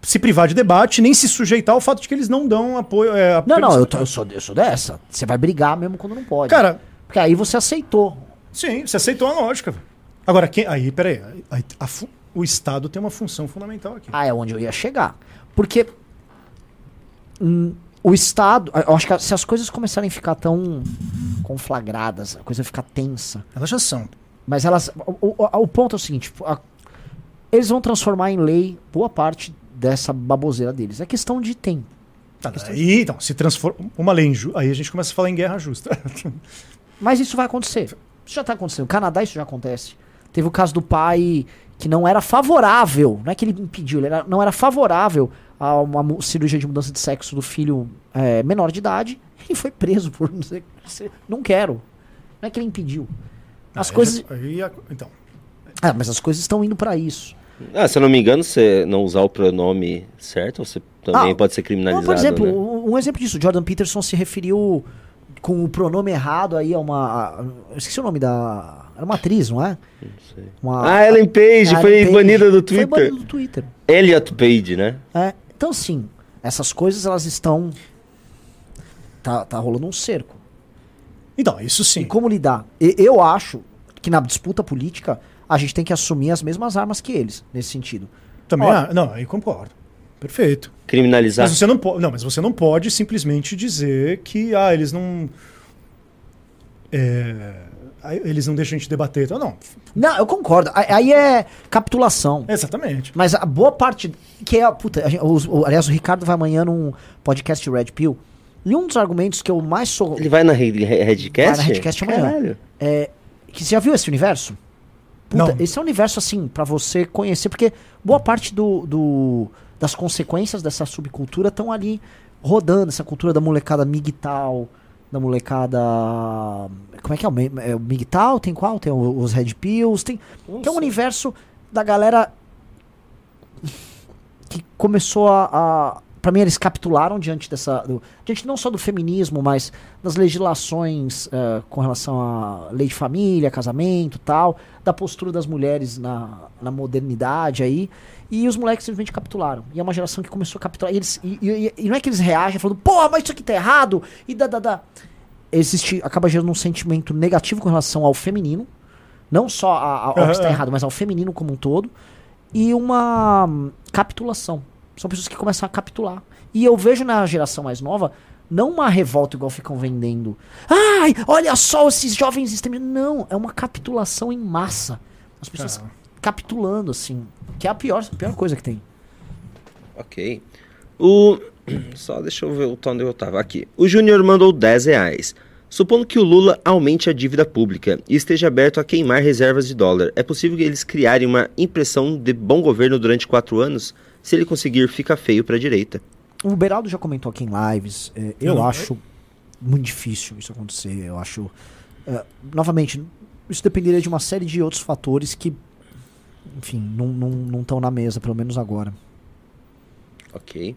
se privar de debate, nem se sujeitar ao fato de que eles não dão apoio. é,
Não, não, eu, tô- eu sou, eu sou dessa. Você vai brigar mesmo quando não pode.
Cara,
Porque aí você aceitou.
Sim, você aceitou a lógica. Agora, quem, aí, peraí. aí, a o Estado tem uma função fundamental aqui.
Ah, é onde eu ia chegar. Porque hum, o Estado. Eu acho que se as coisas começarem a ficar tão conflagradas, a coisa ficar tensa.
Elas já são.
Mas elas. O, o- o ponto é o seguinte: a- eles vão transformar em lei boa parte dessa baboseira deles. É questão de tempo.
Tá, aí, então, se transforma. Uma lei injusta. Aí a gente começa a falar em guerra justa.
Mas isso vai acontecer. Isso já tá acontecendo. No Canadá isso já acontece. Teve o caso do pai que não era favorável, não é que ele impediu, ele era- não era favorável a uma cirurgia de mudança de sexo do filho é, menor de idade e foi preso por não, sei, se- não quero. Não é que ele impediu. As
Aí
coisas.
já- então.
Ah, mas as coisas estão indo pra isso.
Ah, se eu não me engano, você não usar o pronome certo, você também
Ah,
pode ser
Não,
criminalizado.
por exemplo,
né?
um, um exemplo disso, Jordan Peterson se referiu com o pronome errado aí a uma. a- eu esqueci o nome da. Era uma atriz, não é?
Não sei.
Uma,
Ah, Ellen Page
a
foi
Ellen Page.
banida do
Foi
Twitter.
banida do Twitter.
Elliot Page, né?
É, então, sim, essas coisas elas estão. Tá, tá rolando um cerco.
Então, isso
E
sim.
como lidar? E- eu acho que na disputa política a gente tem que assumir as mesmas armas que eles, nesse sentido.
Também, ah, não, aí concordo. Perfeito.
Criminalizar.
Mas você não pode. Não, mas você não pode simplesmente dizer que ah, eles não. é, eles não deixam a gente debater. Então, não.
Não, eu concordo. Aí é capitulação.
Exatamente.
Mas a boa parte. Que é a. Puta, a gente- os- o- aliás, o Ricardo vai amanhã num podcast Red Pill. E um dos argumentos que eu mais sou.
Ele vai na Red- Redcast?
Vai na Redcast amanhã.
Caralho.
É, que você já viu esse universo? Puta,
Não.
esse é um universo, assim, pra você conhecer, porque boa parte do, do- das consequências dessa subcultura estão ali rodando, essa cultura da molecada migtal, da molecada. Como é que é? O é o migtal? Tem qual? Tem os Red Pills, tem. Que é um universo da galera que começou a. a para mim, eles capitularam diante dessa. do- diante não só do feminismo, mas das legislações eh, com relação à lei de família, casamento tal, da postura das mulheres na, na modernidade aí. E os moleques simplesmente capitularam. E é uma geração que começou a capitular. E, eles, e, e- e não é que eles reagem falando, porra, mas isso aqui tá errado! E da, da, da. Existe, acaba gerando um sentimento negativo com relação ao feminino. Não só a- a- ao que está errado, mas ao feminino como um todo. E uma capitulação. São pessoas que começam a capitular. E eu vejo na geração mais nova, não uma revolta igual ficam vendendo. Ai, olha só esses jovens extremistas. Não, é uma capitulação em massa. As pessoas
Ah.
capitulando, assim. Que é a pior, a pior coisa que tem.
Ok. O. Só deixa eu ver o onde eu tava. Aqui. O Júnior mandou 10 reais. Supondo que o Lula aumente a dívida pública e esteja aberto a queimar reservas de dólar, é possível que eles criarem uma impressão de bom governo durante quatro anos? Se ele conseguir, fica feio pra direita.
O Beraldo já comentou aqui em lives. é, eu
Não,
acho muito difícil isso acontecer. Eu acho. é, novamente, isso dependeria de uma série de outros fatores que, enfim, não estão na mesa, pelo menos agora.
Ok.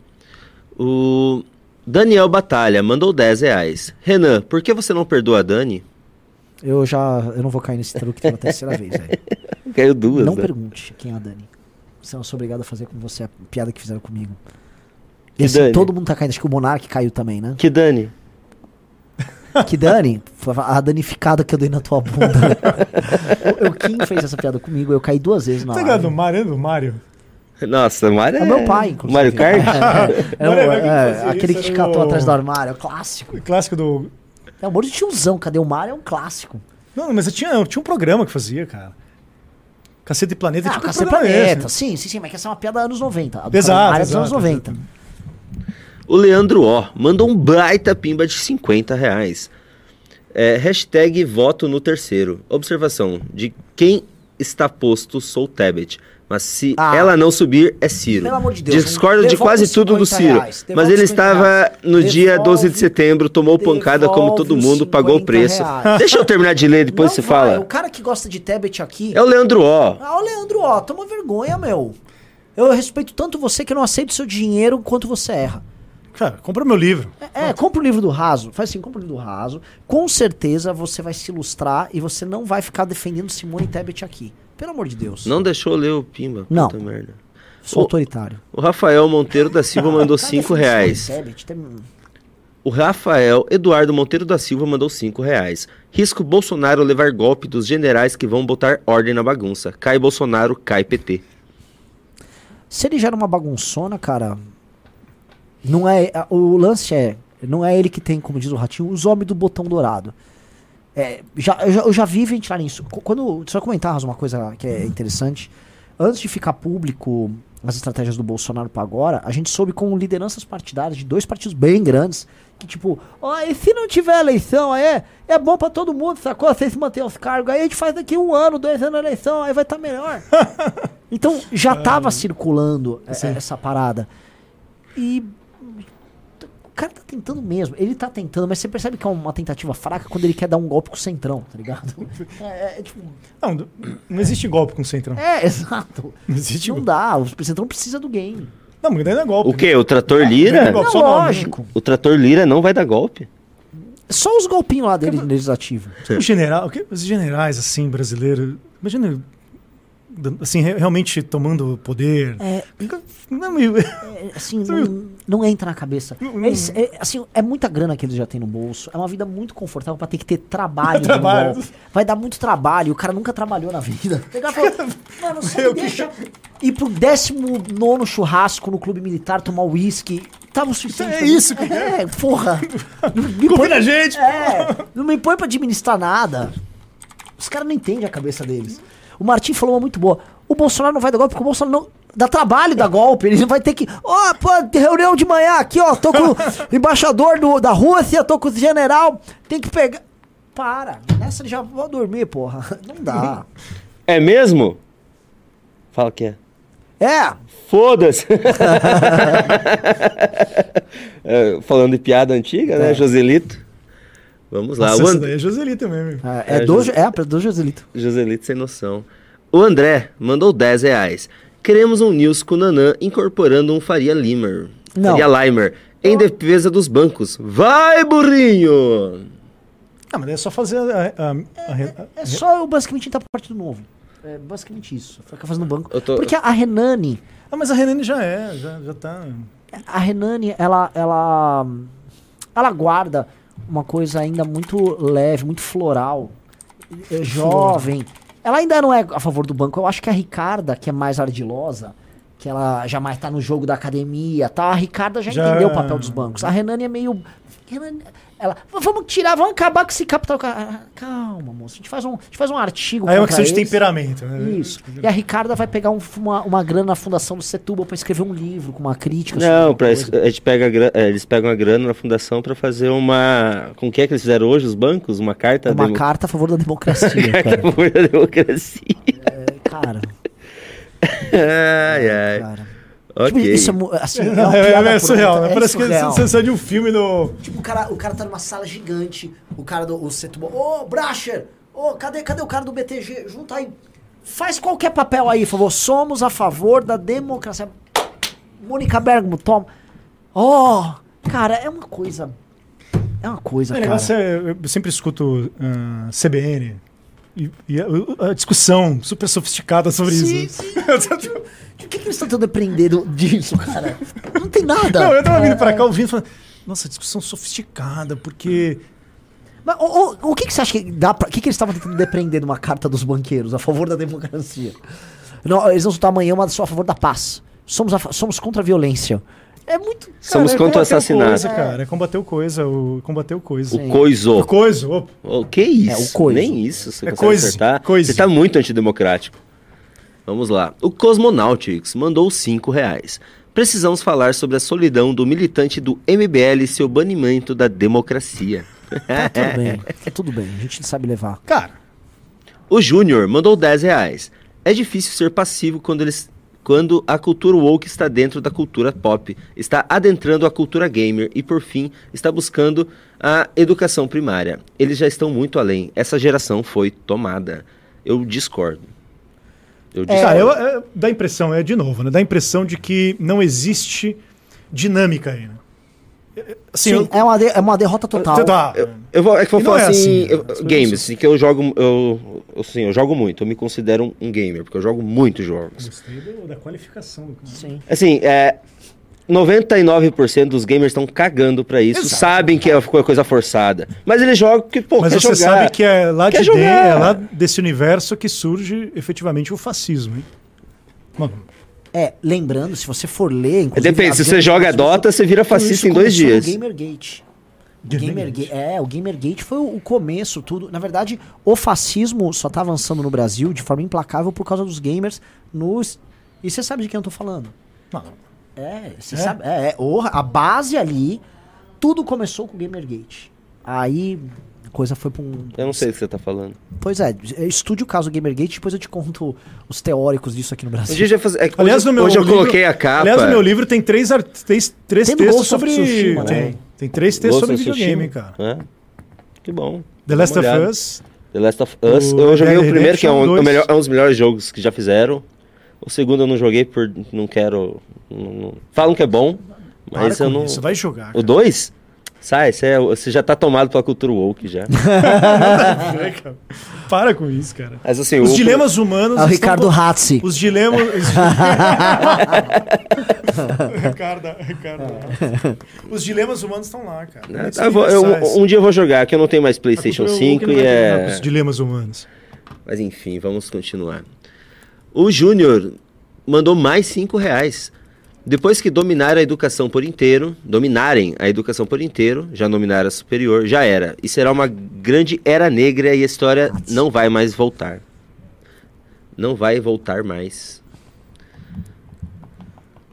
O Daniel Batalha mandou 10 reais. Renan, por que você não perdoa a Dani?
Eu já. Eu não vou cair nesse truque pela terceira vez, velho.
Caiu duas,
Não
né?
pergunte quem é a Dani. Senão eu sou obrigado a fazer com você a piada que fizeram comigo. E assim,
Dani.
todo mundo tá caindo. Acho que o Monark caiu também, né?
Que Dani.
Que Dani, foi a danificada que eu dei na tua bunda. o, o Kim fez essa piada comigo, eu caí duas vezes na
Você ligado do
live.
Mário, do Mário?
Nossa, Mario é...
É meu pai, inclusive.
Mario Kart?
É, é, o-
Mario Kart
é,
fazia
aquele que te catou
o-
atrás do armário, é o clássico.
O clássico do.
É um monte de tiozão, cadê o Mario? É um clássico.
Não, mas eu tinha, eu tinha um programa que fazia, cara. Cacete e Planeta.
Ah,
tipo
Cacete Planeta,
esse.
sim, sim, sim, mas que essa é uma piada anos 90. A do
Exato,
é dos anos
exato,
90.
O Leandro O mandou um baita pimba de 50 reais. É, hashtag voto no terceiro. Observação: de quem está posto sou Tebet. Mas se
Ah.
ela não subir, é Ciro.
Pelo amor de Deus,
Discordo de quase tudo do
50
Ciro.
reais,
mas ele
50
estava
reais.
no dia
Devolve-
12 de setembro, tomou pancada como todo mundo, pagou o
50
preço.
reais.
Deixa eu terminar de ler, depois
Não
você
vai,
fala.
O cara que gosta de Tebet aqui.
É o Leandro O.
Ah, o Leandro, ó, toma vergonha, meu. Eu respeito tanto você que eu não aceito seu dinheiro quanto você erra.
Cara, compra meu livro.
É, é, compra o livro do Raso. Faz assim, compra o livro do Raso. Com certeza você vai se ilustrar e você não vai ficar defendendo Simone Tebet aqui. Pelo amor de Deus.
Não deixou ler o pimba.
Não.
Puta merda.
Sou
o-
autoritário.
O Rafael Monteiro da Silva mandou
Tá
5
defendendo
reais. O Rafael Eduardo Monteiro da Silva mandou 5 reais. Risco Bolsonaro levar golpe dos generais que vão botar ordem na bagunça. Cai Bolsonaro, cai PT.
Se ele já era uma bagunçona, cara. Não é. O lance é. Não é ele que tem, como diz o Ratinho, os homens do botão dourado. É, já, eu, já, eu já vi ventilar isso. Qu- Quando. Só comentar uma coisa que é interessante. Antes de ficar público as estratégias do Bolsonaro para agora, a gente soube com lideranças partidárias de dois partidos bem grandes. Que tipo, ó, e se não tiver eleição, aí é, é bom para todo mundo, sacou? Vocês manter os cargos, aí a gente faz daqui um ano, dois anos a eleição, aí vai estar melhor. Então já tava circulando é, essa parada. E cara tá tentando mesmo. Ele tá tentando, mas você percebe que é uma tentativa fraca quando ele quer dar um golpe com o centrão, tá ligado? É, é, tipo,
Não, não existe golpe com o Centrão.
é, exato.
Não existe
Não
golpe.
dá, o centrão precisa do game.
Não, mas daí não é golpe.
O quê? O Trator
É
Lira?
golpe,
Não,
só nome.
lógico.
O Trator Lira não vai dar golpe?
Só os golpinhos lá dele no legislativo.
O general, o que- os generais, assim, brasileiros. Imagina. Assim, re- realmente tomando poder.
É,
Não, meio-
É, assim, não, não entra na cabeça. Eles- é, assim, é muita grana que eles já têm no bolso. É uma vida muito confortável pra ter que ter trabalho.
Trabalho.
Vai dar muito trabalho. O cara nunca trabalhou na vida. Pegar e falar, Mano, você
Eu
me
que-
deixa ir pro 19 churrasco no clube militar tomar uísque. Tava o suficiente.
É
pra mim.
isso
É, porra. Não me põe-
na gente.
É, não me põe pra administrar nada. Os caras não entendem a cabeça deles. O Martim falou uma muito boa. O Bolsonaro não vai dar golpe porque o Bolsonaro não. Dá trabalho dar golpe. Ele vai ter que. Ó, pô, tem reunião de manhã aqui, ó. Tô com o embaixador do, da Rússia, tô com o general. Tem que pegar. Para. Nessa já vou dormir, porra. Não dá.
É mesmo? Fala que é.
É.
Foda-se! É, falando de piada antiga, né?
É.
Joselito. Vamos lá.
Nossa,
o And-
daí é Joselito mesmo.
É, é,
É,
do,
José-
é, pra- do Joselito.
Joselito sem noção. O André mandou 10 reais. Queremos um news com o Nanã incorporando um Faria Limer.
Não.
Faria Limer. Em defesa dos bancos. Vai, burrinho!
Ah, mas é só fazer a. a- a- a-
É só eu basicamente entrar pro Partido Novo. É basicamente isso. Ficar fazendo banco.
Tô-
Porque a Renani.
Ah, mas a Renane já é, já, já tá.
a Renane, ela, ela, ela guarda uma coisa ainda muito leve, muito floral, é jovem. Ela ainda não é a favor do banco. Eu acho que a Ricarda, que é mais ardilosa, que ela já mais tá no jogo da academia, tá? A Ricarda já,
Já-
entendeu o papel dos bancos. A Renane é meio Renane- ela, vamos tirar, vamos acabar com esse capital. Ah, Calma, moço. A gente faz um, a gente faz um artigo
Aí é uma questão de
eles.
temperamento, né?
Isso. E a Ricarda vai pegar um- uma, uma grana na fundação do Setúbal pra escrever um livro com uma crítica.
Não, pra, a gente pega a é, eles pegam a grana na fundação pra fazer uma. Com o que é que eles fizeram hoje, os bancos? Uma carta.
Uma
demo-
carta a favor da democracia,
carta a
cara.
favor da democracia.
É, cara,
ai, ai.
cara.
Ok.
Tipo, isso é, assim, é,
É,
uma
é, é surreal, né?
é
Parece que
surreal.
você sai de um filme do.
Tipo, o cara, o cara tá numa sala gigante, o cara do o Setúbal, ô, Bracher, ô, cadê, cadê o cara do BTG? Junta aí. Faz qualquer papel aí, por favor. Somos a favor da democracia. Mônica Bergamo, toma. Ó, cara, é uma coisa... É uma coisa,
O
cara.
é, eu sempre escuto ah, CBN e, e a, a discussão super sofisticada sobre
Sim,
isso.
sim. Por que, que eles estão tão depreendendo disso, cara? Não tem nada.
Não, eu tava vindo pra
É,
cá ouvindo e falando, nossa, discussão sofisticada, porque.
Mas o, o- o que, que você acha que dá pra. O que, que eles estavam tentando depreender numa carta dos banqueiros a favor da democracia? Não, eles vão soltar amanhã uma só a favor da paz. Somos, a somos contra a violência. É muito.
Somos
é
contra o assassinato.
Coisa, cara, é combater o coisa, o combater o coisa.
O coiso.
O coisa, opa.
O que isso?
É, o coiso.
Nem isso você
É coise,
acertar.
coise.
Você tá muito antidemocrático. Vamos lá. O Cosmonautics mandou 5 reais. Precisamos falar sobre a solidão do militante do MBL e seu banimento da democracia.
Tá tudo bem. Tá tudo bem. A gente sabe levar.
Cara,
O Júnior mandou 10 reais. É difícil ser passivo quando eles. Quando a cultura woke está dentro da cultura pop, está adentrando a cultura gamer e, por fim, está buscando a educação primária. Eles já estão muito além. Essa geração foi tomada. Eu discordo. Eu discordo.
cara, eu, é, dá a impressão, é de novo, né? Dá a impressão de que não existe dinâmica aí, né? É, Assim,
Sim,
eu-
é, uma de- é uma derrota total.
Tá,
Eu vou, é que eu vou falar
é
assim,
assim,
eu-
coisas
games, assim, que eu jogo, eu, assim, eu jogo muito, eu me considero um, um gamer, porque eu jogo muitos jogos.
Gostei da qualificação.
Sim.
Assim, é, 99% dos gamers estão cagando pra isso,
Exato.
sabem que é uma coisa forçada, mas eles jogam porque, pô,
Mas
quer
você
jogar.
sabe que é lá,
Quer
de dentro, é lá desse universo que surge efetivamente o fascismo, hein? Mano,
É, lembrando, se você for ler. inclusive,
Depende, se você joga Dota, você vira fascista
isso
em dois
começou no
dias.
Gamergate.
Gamergate.
É, o Gamergate foi o o começo, tudo. Na verdade, o fascismo só tá avançando no Brasil de forma implacável por causa dos gamers nos. E você sabe de quem eu tô falando?
não,
É, você
É?
sabe. É, é, o- a base ali, tudo começou com o Gamergate. Aí a coisa foi pra um.
Eu não sei o que você tá falando.
Pois é, estude o caso Gamergate, depois eu te conto os teóricos disso aqui no Brasil.
dia já faz... é,
Aliás,
hoje,
no meu
hoje eu
livro-
coloquei a capa.
Aliás, no meu livro tem três, ar- três, três
Tem
textos sobre.
Tsushima,
tem,
né?
tem três textos
Ghost
sobre videogame, cara.
É. Que bom.
The Last of. Us.
The Last of Us.
O
eu joguei o primeiro, que é um,
Redemption
o
2.
melhor, é um dos melhores jogos que já fizeram. O segundo eu não joguei por. Não quero. não- não- Falam que é bom,
Para
mas eu
com
não.
isso, vai jogar.
O 2? Sai, você, é- você já tá tomado pela cultura woke já.
cara. cara. Para com isso, cara.
Mas assim,
Os
o-
dilemas humanos.
É o Ricardo Hatzi.
Os dilemas. Ricardo, Ricardo. Os dilemas humanos estão lá, cara.
eu
são
vou- eu- um dia eu vou jogar, que eu não tenho mais PlayStation
cultura
5
woke não
e
com
é.
Os dilemas humanos.
Mas enfim, vamos continuar. O Júnior mandou mais 5 reais. Depois que dominar a educação por inteiro, dominarem a educação por inteiro, já dominar a superior, já era. E será uma grande era negra e a história não vai mais voltar. Não vai voltar mais.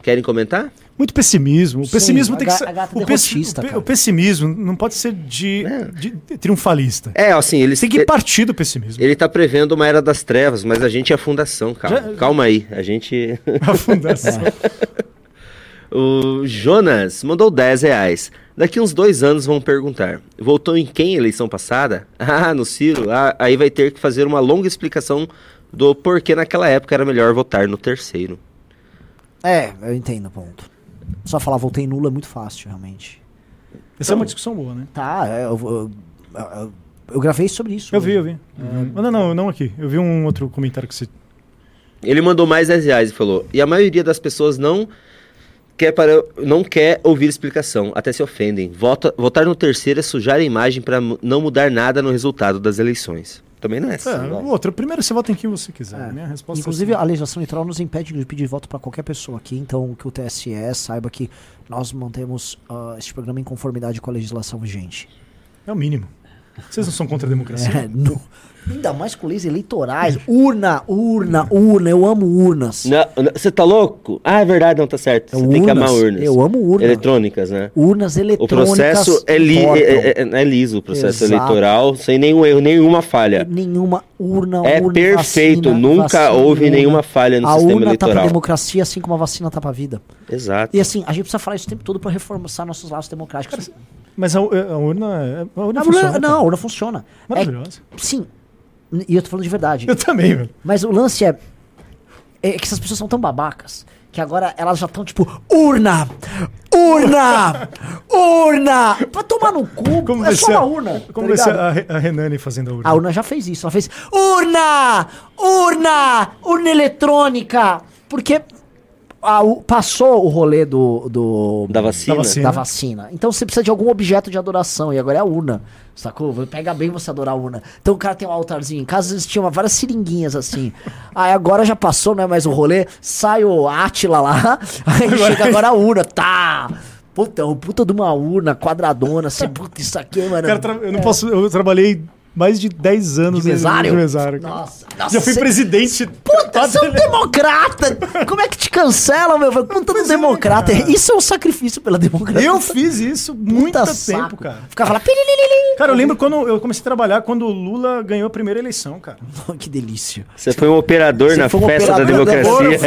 Querem comentar?
Muito pessimismo. O
Sim,
pessimismo
a
tem que ser.
a gata
o, pessi-
derrotista,
o pe-
cara.
o pessimismo não pode ser de,
É.
de triunfalista.
É, assim, eles
Tem que
ele,
partir do pessimismo.
ele tá prevendo uma era das trevas, mas a gente é a fundação, calma.
Já-
Calma aí, a gente
A fundação.
O Jonas mandou 10 reais. Daqui uns dois anos vão perguntar: votou em quem a eleição passada? Ah, no Ciro. Ah, aí vai ter que fazer uma longa explicação do porquê naquela época era melhor votar no terceiro.
É, eu entendo o ponto. Só falar voltei nulo é muito fácil, realmente.
Essa é uma discussão boa, né?
Tá, é, eu, eu, eu, eu gravei sobre isso.
Eu vi, eu vi.
Uhum.
Não, não, não, não aqui. Eu vi um outro comentário que você.
Ele mandou mais 10 reais e falou: e a maioria das pessoas não quer, para, não quer ouvir explicação, até se ofendem. Vota, votar no terceiro é sujar a imagem para não mudar nada no resultado das eleições. Também não é assim.
É, outra, primeiro você vota em quem você quiser.
É.
Minha resposta
Inclusive,
é
a legislação eleitoral nos impede de pedir voto para qualquer pessoa aqui, então que o TSE saiba que nós mantemos ah, este programa em conformidade com a legislação vigente.
é o mínimo. Vocês não são contra a democracia?
É, não- ainda mais com leis eleitorais. Urna, urna, urna. Eu amo urnas.
Você tá louco? Ah, é verdade, não tá certo. Você tem que amar urnas.
Eu amo urna.
Eletrônicas, né?
Urnas
O
eletrônicas.
processo é, li-
importam.
é, é- é liso, o processo
Exato.
eleitoral, sem nenhum erro, nenhuma falha.
Nenhuma urna,
É
urna,
perfeito,
vacina,
nunca
vacina,
houve
urna.
nenhuma falha no
a
sistema
urna tá pra
eleitoral.
democracia, assim como a vacina tá pra vida.
Exato.
E assim, a gente precisa falar isso o tempo todo pra reforçar nossos laços democráticos.
Mas a, a urna. é- A urna
A
funciona.
urna,
cara.
não, a urna funciona. É,
Maravilhosa.
sim, e eu tô falando de verdade.
Eu também, velho.
Mas o lance é, é que essas pessoas são tão babacas que agora elas já estão tipo, urna! Urna! Urna! Pra tomar no cu,
Como
é só uma
a-
urna.
Como
tá
ser
ligado?
a, a Renane fazendo a urna?
A urna já fez isso. Ela fez urna! Urna! Urna eletrônica! Porque a- o- passou o rolê do, do
Da vacina.
Da vacina.
da vacina. Então você precisa de algum objeto de adoração. E agora é a urna. Sacou? Pega bem você adorar a urna. Então o cara tem um altarzinho. Em casa eles tinham várias seringuinhas assim. Aí agora já passou, não é mais o rolê. Sai o Átila lá. Aí chega agora a urna. Tá! Puta, um puta de uma urna quadradona, assim, puta, isso aqui, mano.
Cara, eu não posso. Eu trabalhei mais de 10 anos
De mesário?
de mesário.
Nossa, nossa,
Já fui
cê-
presidente.
Puta, você é um democrata! Como é que te cancelam, meu? Puta do democrata. Isso é um sacrifício pela democracia.
Eu fiz isso muito
Puta
tempo,
saco.
cara.
Ficava lá.
Cara, eu lembro quando eu comecei a trabalhar quando o Lula ganhou a primeira eleição, cara.
que delícia.
Você foi um operador
Você
na
foi um
festa da
operador da
democracia.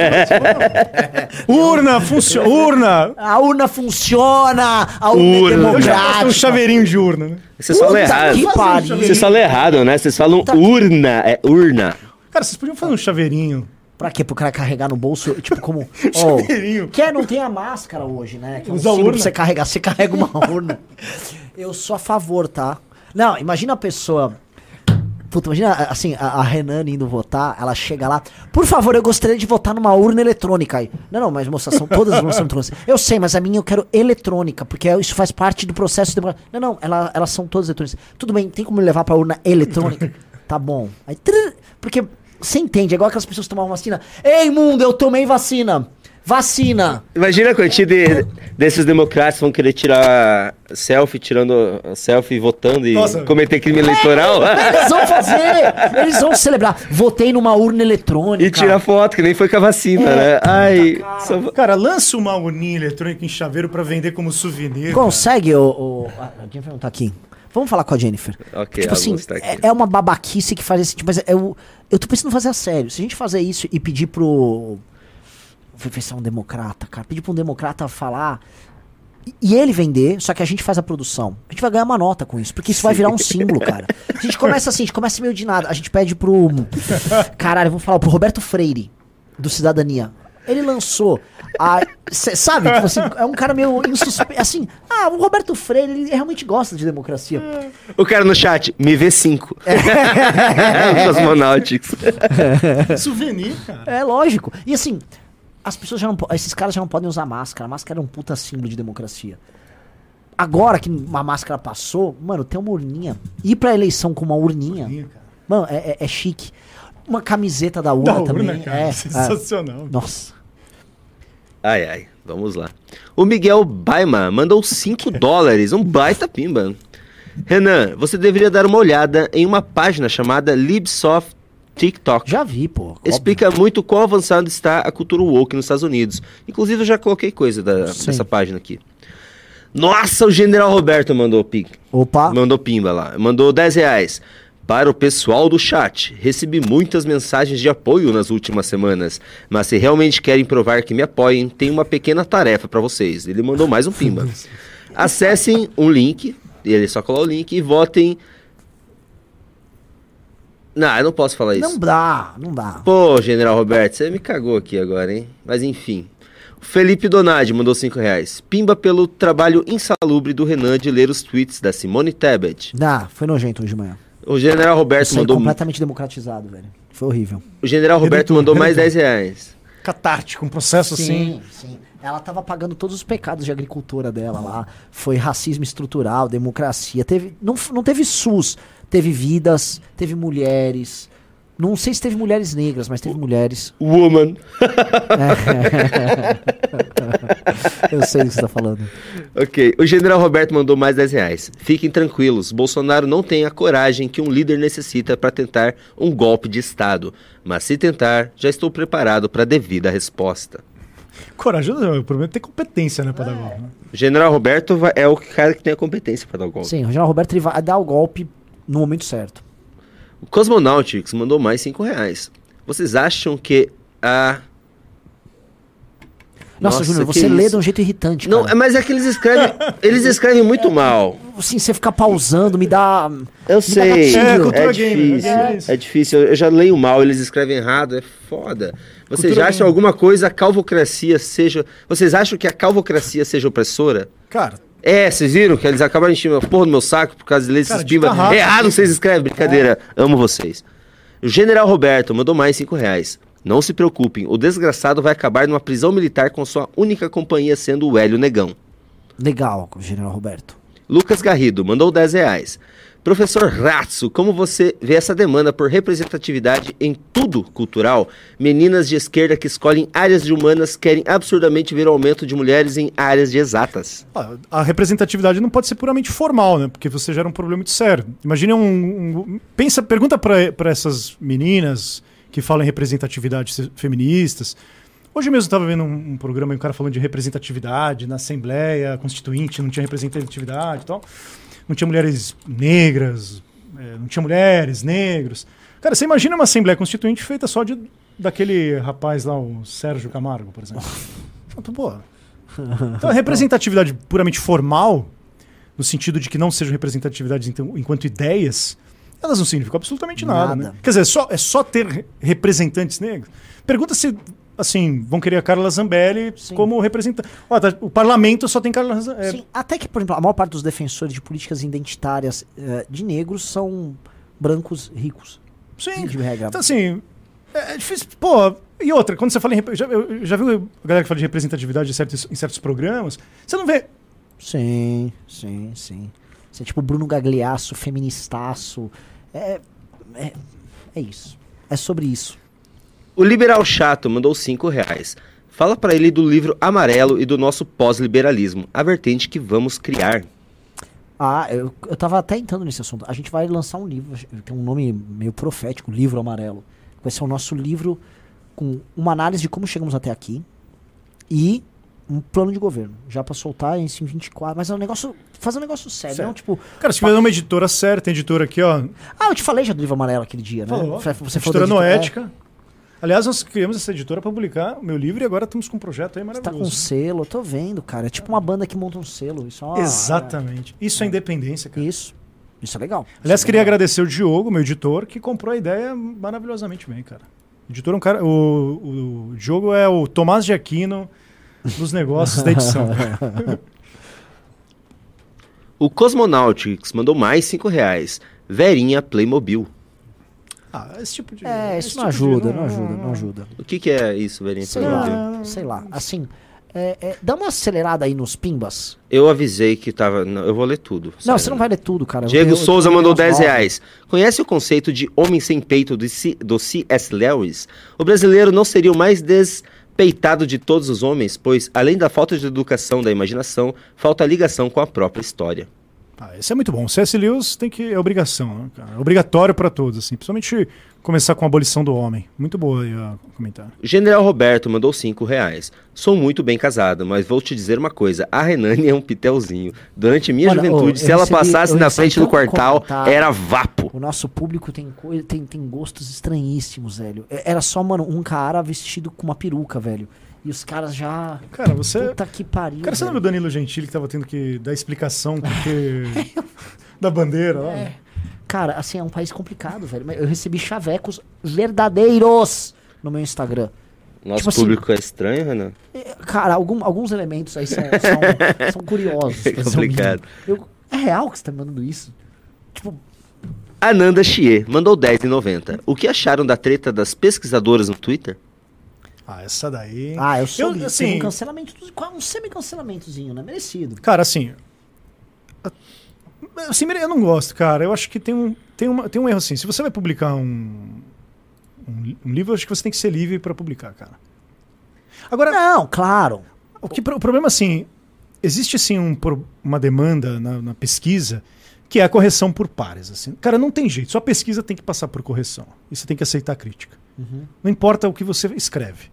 Urna, funciona. Urna!
A urna funciona! A urna,
Urna.
é
Eu já
democrática.
um chaveirinho de urna, né?
Vocês falam errado.
que pariu.
Vocês falam errado, né? Vocês falam
Puta
urna. É urna.
Cara, vocês podiam fazer um chaveirinho.
Pra quê? Pro cara carregar no bolso, tipo como... Oh,
Chaveirinho.
quer não tem a máscara hoje, né? Que é um
Usa urna.
pra você carregar. Você carrega uma urna. Eu sou a favor, tá? Não, imagina a pessoa... Puta, imagina, assim, a, a Renan indo votar, ela chega lá. Por favor, eu gostaria de votar numa urna eletrônica aí. Não, não, mas moça, são todas as urnas eletrônicas. Eu sei, mas a minha eu quero eletrônica, porque isso faz parte do processo democrático. Não, não, ela, elas são todas eletrônicas. Tudo bem, tem como levar pra urna eletrônica? tá bom. Aí, porque você entende, é igual aquelas pessoas que tomavam vacina. Ei, mundo, eu tomei vacina. Vacina.
Imagina a quantia de, desses democratas que vão querer tirar selfie, tirando selfie, votando e
Nossa.
cometer crime eleitoral.
Eles vão fazer, eles vão celebrar. Votei numa urna eletrônica.
E tirar foto, que nem foi com a vacina, né? Ai, só-
Cara, lança uma urninha eletrônica em chaveiro pra vender como souvenir. cara.
Consegue, o. o a a Jennifer não tá aqui. Vamos falar com a Jennifer.
Ok,
tipo assim,
tá aqui.
é, é uma babaquice que faz esse tipo, mas eu, eu tô pensando em fazer a sério. Se a gente fazer isso e pedir pro. Vou ver se é um democrata, cara. Pedir pra um democrata falar. e- ele vender, só que a gente faz a produção. A gente vai ganhar uma nota com isso, porque isso vai virar um símbolo, cara. A gente começa assim, a gente começa meio de nada. A gente pede pro. Caralho, vamos falar pro Roberto Freire, do Cidadania. Ele lançou. A, cê sabe? Tipo assim, é um cara meio insuspeito. Assim, ah, o Roberto Freire, ele realmente gosta de democracia.
O cara no chat, me vê 5. Os Cosmonautics.
Souvenir, cara.
É lógico. E assim, as pessoas já não esses caras já não podem usar máscara. A máscara é um puta símbolo de democracia. Agora que uma máscara passou, mano, tem uma urninha. Ir pra eleição com uma urninha,
cara.
mano, é, é- é chique. Uma camiseta da urna
Da
também.
urna, cara.
é, é.
Sensacional.
Nossa.
Ai, ai, vamos lá. O Miguel Baima mandou 5 dólares, um baita pimba. Renan, você deveria dar uma olhada em uma página chamada Libsoft TikTok.
Já vi, pô.
Explica muito quão avançado está a cultura woke nos Estados Unidos. Inclusive, eu já coloquei coisa da- dessa página aqui. Nossa, o General Roberto mandou pic.
Opa.
Mandou pimba lá. Mandou 10 reais. Para o pessoal do chat, recebi muitas mensagens de apoio nas últimas semanas, mas se realmente querem provar que me apoiem, tem uma pequena tarefa para vocês. Ele mandou mais um pimba. Acessem um link, ele só colou o link e votem. Não, eu não posso falar isso.
Não dá, não dá.
Pô, General Roberto, você me cagou aqui agora, hein? Mas enfim. O Felipe Donadi mandou 5 reais. Pimba pelo trabalho insalubre do Renan de ler os tweets da Simone Tebet.
Dá, foi nojento hoje de manhã.
O General Roberto
Isso
mandou.
completamente democratizado, velho. Foi horrível.
O General Roberto mandou mais
redentor.
10 reais.
Catártico, um processo assim.
sim. Ela tava pagando todos os pecados de agricultura dela lá. Foi racismo estrutural, democracia. Teve, não, não teve SUS. Teve vidas, teve mulheres. Não sei se teve mulheres negras, mas teve mulheres.
Woman.
Eu sei do que você tá falando.
Ok. O General Roberto mandou mais 10 reais. Fiquem tranquilos. Bolsonaro não tem a coragem que um líder necessita para tentar um golpe de Estado. Mas se tentar, já estou preparado para a devida resposta.
Corajoso, o problema é ter competência, né, pra dar golpe. né?
O General Roberto é o cara que tem a competência para dar o golpe.
Sim, o General Roberto ele vai dar o golpe no momento certo.
O Cosmonautics mandou mais 5 reais. Vocês acham que a.
Nossa, Júnior,
que
você lê
isso?
de um jeito irritante.
Não,
cara.
é- mas é que eles escrevem. eles escrevem muito mal.
Assim, você fica pausando, me dá.
Eu
dá
sei.
gatilho.
É,
É, difícil.
é.
É difícil. Eu já leio mal, eles escrevem errado. É foda. Vocês
Cultura
acham
gamer.
alguma coisa a calvocracia seja. Vocês acham que a calvocracia seja opressora?
Cara,
É, vocês viram que eles acabaram enchendo a porra do meu saco por causa de ler esses
rápida.
Errado que vocês escrevem, brincadeira. Amo vocês. O General Roberto mandou mais 5 reais. Não se preocupem, o desgraçado vai acabar numa prisão militar com sua única companhia sendo o Hélio Negão.
Legal, General Roberto.
Lucas Garrido mandou 10 reais. Professor Ratso, como você vê essa demanda por representatividade em tudo cultural? Meninas de esquerda que escolhem áreas de humanas querem absurdamente ver o aumento de mulheres em áreas de exatas.
Ah, A representatividade não pode ser puramente formal, né? Porque você gera um problema muito sério. Imagine um. um- pensa, pergunta para essas meninas que falam em representatividade se- feministas. Hoje mesmo estava vendo um, um programa e um cara falando de representatividade na Assembleia Constituinte, não tinha representatividade e tal. Não tinha mulheres negras, eh, não tinha mulheres, negros. Cara, você imagina uma Assembleia Constituinte feita só de, daquele rapaz lá, o Sérgio Camargo, por exemplo. Pô, então, a representatividade puramente formal, no sentido de que não sejam representatividades então, enquanto ideias, elas não significam absolutamente nada.
Nada.
né? Quer dizer, é só, é só ter re- representantes negros. Pergunta se, assim, vão querer a Carla Zambelli
Sim.
como representante. Ó, tá, o parlamento só tem Carla Zambelli.
Sim, até que, por exemplo, a maior parte dos defensores de políticas identitárias eh, de negros são brancos ricos.
Sim.
De regra.
Então, assim, é é difícil. Pô, e outra, quando você fala em. Já, eu, já viu a galera que fala de representatividade em certos, em certos programas? Você não vê.
Sim, sim, sim. Você é tipo Bruno Gagliasso, feministaço. É, é, é isso. É sobre isso.
O Liberal Chato mandou 5 reais. Fala pra ele do livro Amarelo e do nosso pós-liberalismo, a vertente que vamos criar.
Ah, eu, eu tava até entrando nesse assunto. A gente vai lançar um livro, tem um nome meio profético, Livro Amarelo. Vai ser o nosso livro com uma análise de como chegamos até aqui e um plano de governo. Já pra soltar em 24. Mas é um negócio. Fazer um negócio sério,
Sério.
não tipo.
Cara, se tiver uma editora séria, tem editora aqui, ó.
Ah, eu te falei já do livro amarelo aquele dia, né?
Falou.
Você
editora
da
Noética. Aliás, nós criamos essa editora para publicar o meu livro e agora estamos com um projeto aí
Você
maravilhoso.
tá com selo, eu tô vendo, cara. É tipo uma banda que monta um selo. Isso é uma-
Exatamente. Isso é independência, cara.
Isso. Isso é legal.
Aliás,
é
queria
legal.
agradecer o Diogo, meu editor, que comprou a ideia maravilhosamente bem, cara. O editor é um cara. O, o Diogo é o Tomás de Aquino dos negócios da edição.
O Cosmonautics mandou mais 5 reais. Verinha Playmobil.
Ah, esse tipo de.
É,
esse
isso não
tipo de-
ajuda, não ajuda, não ajuda.
O que, que é isso, Verinha
Sei
Playmobil?
lá, sei lá. Assim, é, é, dá uma acelerada aí nos pimbas.
Eu avisei que tava. Não, eu vou ler tudo.
Não,
sério.
você não vai ler tudo, cara. Eu-
Diego
eu- eu
Souza
tô
mandou
lendo umas
10
novas.
reais. Conhece o conceito de homem sem peito do, C, do C.S. Lewis? O brasileiro não seria o mais despeitado de todos os homens, pois, além da falta de educação da imaginação, falta a ligação com a própria história.
Ah, esse é muito bom. O C.S. Lewis tem que. É obrigação, né, cara? É obrigatório para todos, assim. Principalmente começar com a abolição do homem. Muito boa aí o comentário.
General Roberto mandou 5 reais. Sou muito bem casado, mas vou te dizer uma coisa: a Renane é um pitelzinho. Durante minha
Olha,
juventude,
ô,
se ela
recebi-
passasse na frente do quartal,
comentário.
era vapo.
O nosso público tem, tem, tem gostos estranhíssimos, velho. É- Era só, mano, um cara vestido com uma peruca, velho. E os caras já.
Cara, você.
Puta que pariu.
Cara, você
velho.
lembra o Danilo Gentili que tava tendo que dar explicação porque. da bandeira lá?
É. Cara, assim, é um país complicado, velho. Mas Eu recebi chavecos verdadeiros no meu Instagram.
Nosso
Tipo assim-
público é estranho, Renan.
É, Cara, algum- alguns elementos aí são, são, são curiosos.
É complicado.
Eu- é real que você tá me mandando isso? Tipo,
Ananda Chie mandou 10,90. O que acharam da treta das pesquisadoras no Twitter?
Ah, essa daí.
ah, eu sou
Eu,
assim, um cancelamento, um semi-cancelamentozinho, né? Merecido.
Cara, assim. Assim, eu não gosto, cara. Eu acho que tem um, tem uma, tem um erro assim. Se você vai publicar um, um, um livro, eu acho que você tem que ser livre para publicar, cara. Agora,
Não, claro.
o, que, o problema assim, existe assim um, uma demanda na, na pesquisa que é a correção por pares. Assim. Cara, não tem jeito. Sua pesquisa tem que passar por correção. E você tem que aceitar a crítica. Não importa o que você escreve.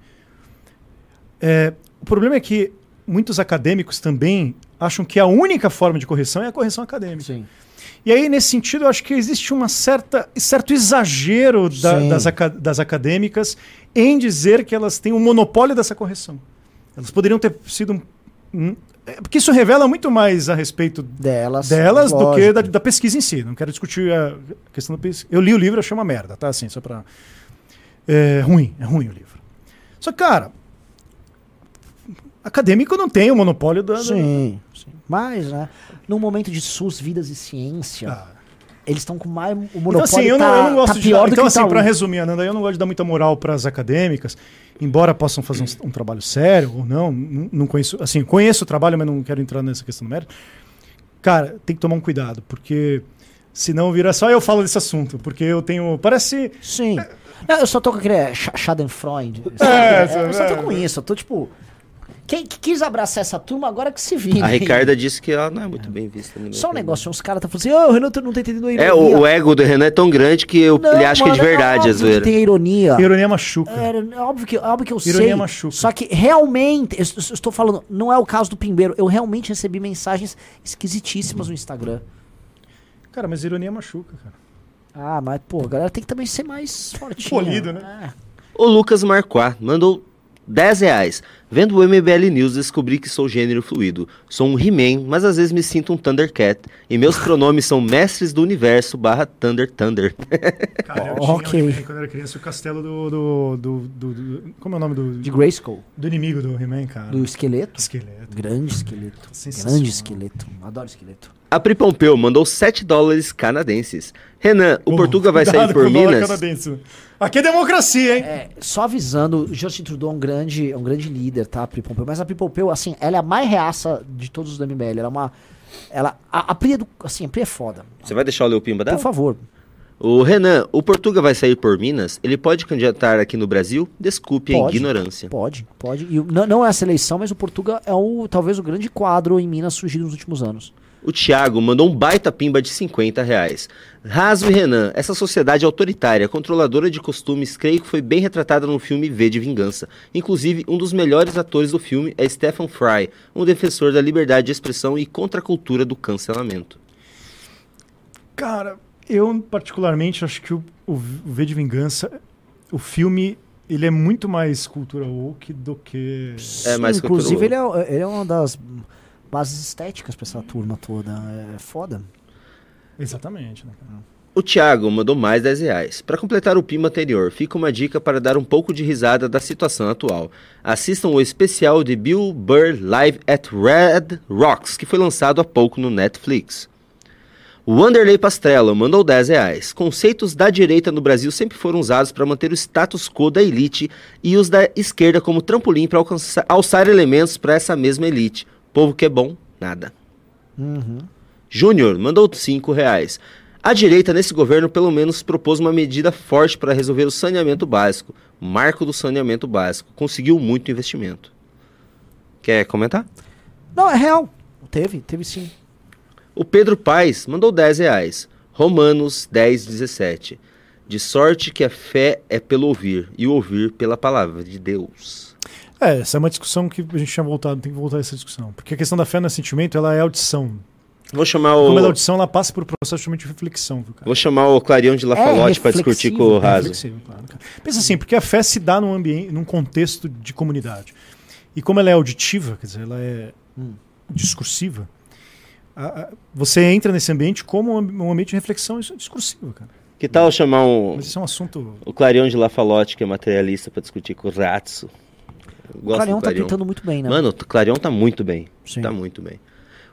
É, o problema é que muitos acadêmicos também acham que a única forma de correção é a correção acadêmica.
Sim.
E aí, nesse sentido, eu acho que existe uma certa, certo exagero da- das, aca- das acadêmicas em dizer que elas têm o monopólio dessa correção. Elas poderiam ter sido. um- um- é, porque isso revela muito mais a respeito
Delas.
delas do que da, da pesquisa em si. Não quero discutir a questão da pesquisa. Eu li o livro, achei uma merda, tá? Assim, só pra. É ruim, é ruim o livro. Só que, cara. Acadêmico não tem o monopólio da.
Sim, sim. Mas, né? Num momento de SUS, vidas e ciência.
Ah,
eles estão com mais. O
Então,
monopólio
assim, eu,
tá,
não, eu não gosto
tá
de. dar- Então, assim,
tá
pra
um.
resumir, Ananda, eu não gosto de dar muita moral pras acadêmicas, embora possam fazer um, um trabalho sério ou não. Não conheço. Assim, conheço o trabalho, mas não quero entrar nessa questão do mérito. Cara, tem que tomar um cuidado, porque senão vira só eu falo desse assunto, porque eu tenho. Parece.
Sim. Não, eu só tô com aquele Sch- Schadenfreude.
É,
eu só tô
é.
com isso. Eu tô tipo. Quem que quis abraçar essa turma agora que se vira.
A
aí.
Ricarda disse que ela não é muito bem vista. no
Só um
meio.
negócio, uns caras tá falando assim, ô, o Renan tu não tá entendendo a ironia.
É, o, o ego do Renan é tão grande que eu-
Não,
ele acha que é de
mano,
verdade
óbvio que
zoeira.
tem a ironia.
Ironia machuca.
É, é óbvio que, óbvio que eu
Ironia
sei.
machuca.
Só que realmente, eu, eu estou falando, não é o caso do Pimbeiro. Eu realmente recebi mensagens esquisitíssimas no Instagram.
Cara, mas ironia machuca, cara.
Ah, mas pô, a galera tem que também ser mais fortinha.
Polido, né?
É.
O Lucas Marquá mandou 10 reais. Vendo o MBL News, descobri que sou gênero fluido. Sou um He-Man, mas às vezes me sinto um Thundercat. E meus pronomes são Mestres do Universo barra Thunder Thunder.
Cara, eu
Ok.
tinha quando era criança o castelo do. do, do, do- do- como é o nome do.
De Grayskull,
do inimigo do He-Man, cara?
do esqueleto.
esqueleto.
Grande esqueleto. Grande esqueleto. Adoro esqueleto.
A Pri Pompeu mandou 7 dólares canadenses. Renan, o Portuga vai sair por Minas?
canadense. Aqui é democracia, hein?
É, só avisando, o Justin Trudeau é um grande, é um grande líder, tá, a Pri Pompeu? Mas a Pri Pompeu, assim, ela é a mais reaça de todos os do MBL. Ela é uma. Ela, a, a Pri é do, assim, a Pri é foda.
Você vai deixar o Leopimba dar?
Por favor.
O Renan, o Portuga vai sair por Minas? Ele pode candidatar aqui no Brasil? Desculpe a
Pode.
ignorância.
Pode, pode. E não, não é essa eleição, mas o Portuga é o, talvez o grande quadro em Minas surgido nos últimos anos.
O Thiago mandou um baita pimba de 50 reais. Raso e Renan, essa sociedade autoritária, controladora de costumes, creio que foi bem retratada no filme V de Vingança. Inclusive, um dos melhores atores do filme é Stephen Fry, um defensor da liberdade de expressão e contra a cultura do cancelamento.
Cara, eu particularmente acho que o, o V de Vingança, o filme, ele é muito mais cultura woke do que.
É mais
Inclusive, ele
cultural.
é, ele é uma das bases estéticas pra essa turma toda. É foda.
Exatamente, né, cara?
O Thiago mandou mais 10 reais. Para completar o pimba anterior, fica uma dica para dar um pouco de risada da situação atual. Assistam o especial de Bill Burr Live at Red Rocks, que foi lançado há pouco no Netflix. O Wanderlei Pastrello mandou 10 reais. Conceitos da direita no Brasil sempre foram usados para manter o status quo da elite e os da esquerda como trampolim para alcançar- alçar elementos para essa mesma elite. Povo que é bom, nada. Júnior mandou 5 reais. A direita nesse governo pelo menos propôs uma medida forte para resolver o saneamento básico. Marco do saneamento básico. Conseguiu muito investimento. Quer comentar?
Não, é real. Teve, teve sim.
O Pedro Paes mandou 10 reais. Romanos 10, 17. De sorte que a fé é pelo ouvir, e o ouvir pela palavra de Deus.
É, essa é uma discussão que a gente tinha voltado, tem que voltar a essa discussão. Porque a questão da fé não é sentimento, ela é audição.
Vou chamar
Como ela é
o,
audição, ela passa por um processo de reflexão, viu, cara?
vou chamar o Clarion de Lafalote para discutir com o
É
Raso.
reflexivo, claro. Pensa assim, porque a fé se dá num ambiente, num contexto de comunidade. E como ela é auditiva, quer dizer, ela é discursiva, a- a- você entra nesse ambiente como um ambi- um ambiente de reflexão discursiva, cara.
Que tal chamar um,
Mas isso é um assunto.
o Clarion de Lafalote, que é materialista, para discutir com o Ratso? Eu
O
gosto
Clarion
do
tá pintando muito bem, né?
Mano, o Clarion tá muito bem.
Sim.
Tá muito bem.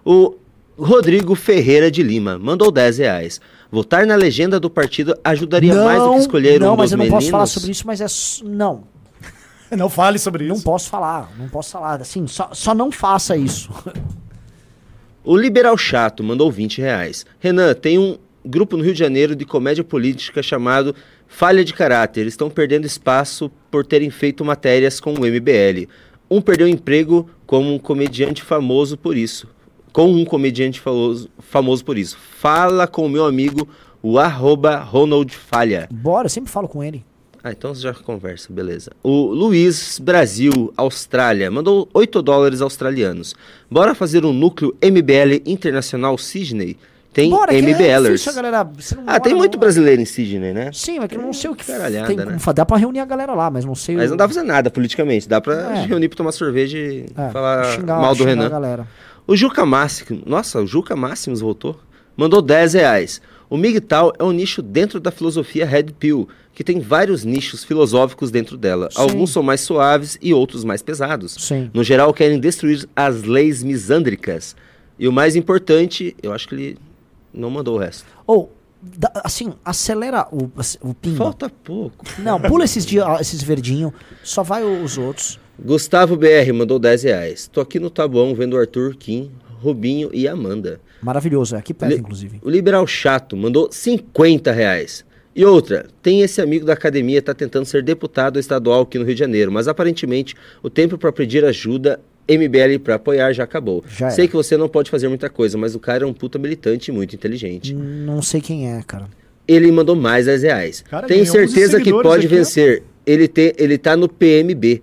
O Rodrigo Ferreira de Lima mandou 10 reais. Votar na legenda do partido ajudaria mais do que escolher
não,
um
mas
dos
eu não
meninos?
posso falar sobre isso, mas é. Não,
Não fale sobre
não
isso.
posso falar. Não posso falar. Assim, só, só não faça isso.
O Liberal Chato mandou 20 reais. Renan, tem um grupo no Rio de Janeiro de comédia política chamado Falha de Caráter. Eles estão perdendo espaço por terem feito matérias com o MBL. Um perdeu emprego como um comediante famoso por isso. Com um comediante famoso, famoso por isso. Fala com o meu amigo, o arroba Ronald Falha.
Bora, eu sempre falo com ele.
Ah, então você já conversa, beleza. O Luiz Brasil, Austrália, mandou 8 dólares australianos. Bora fazer um núcleo MBL Internacional Sydney? Tem
Bora, é
MBLers.
difícil, não
ah, tem
não-
muito brasileiro em Sydney, né?
Sim, mas que eu não sei o que
Caralhada,
tem
né?
Dá pra reunir a galera lá, mas não sei
Mas
o...
não dá pra fazer nada politicamente. Dá pra
É.
reunir pra tomar cerveja e
É,
falar
xingar-
mal do Renan. O Juca Máximo, nossa, o Juca Máximos voltou. Mandou 10 reais. O MGTOW é um nicho dentro da filosofia Red Pill, que tem vários nichos filosóficos dentro dela.
Sim.
Alguns são mais suaves e outros mais pesados.
Sim.
No geral, querem destruir as leis misândricas. E o mais importante, eu acho que ele não mandou o resto.
Ou, dá- assim, acelera o, o pimba.
Falta pouco.
Não, pula esses, esses verdinhos, só vai os outros.
Gustavo BR mandou 10 reais. Tô aqui no Tabuão vendo o Arthur, Kim, Rubinho e Amanda.
Maravilhoso, é aqui perto,
Li-
inclusive.
O Liberal Chato mandou 50 reais. E outra, tem esse amigo da academia tá tentando ser deputado estadual aqui no Rio de Janeiro, mas aparentemente o tempo para pedir ajuda MBL para apoiar já acabou.
Já
Sei que você não pode fazer muita coisa, mas o cara é um puta militante e muito inteligente.
Não sei quem é, cara.
Ele mandou mais 10 reais.
Cara,
Tenho
ganhou 11
certeza que pode
aqui, ó.
vencer. Ele, te, ele tá no PMB.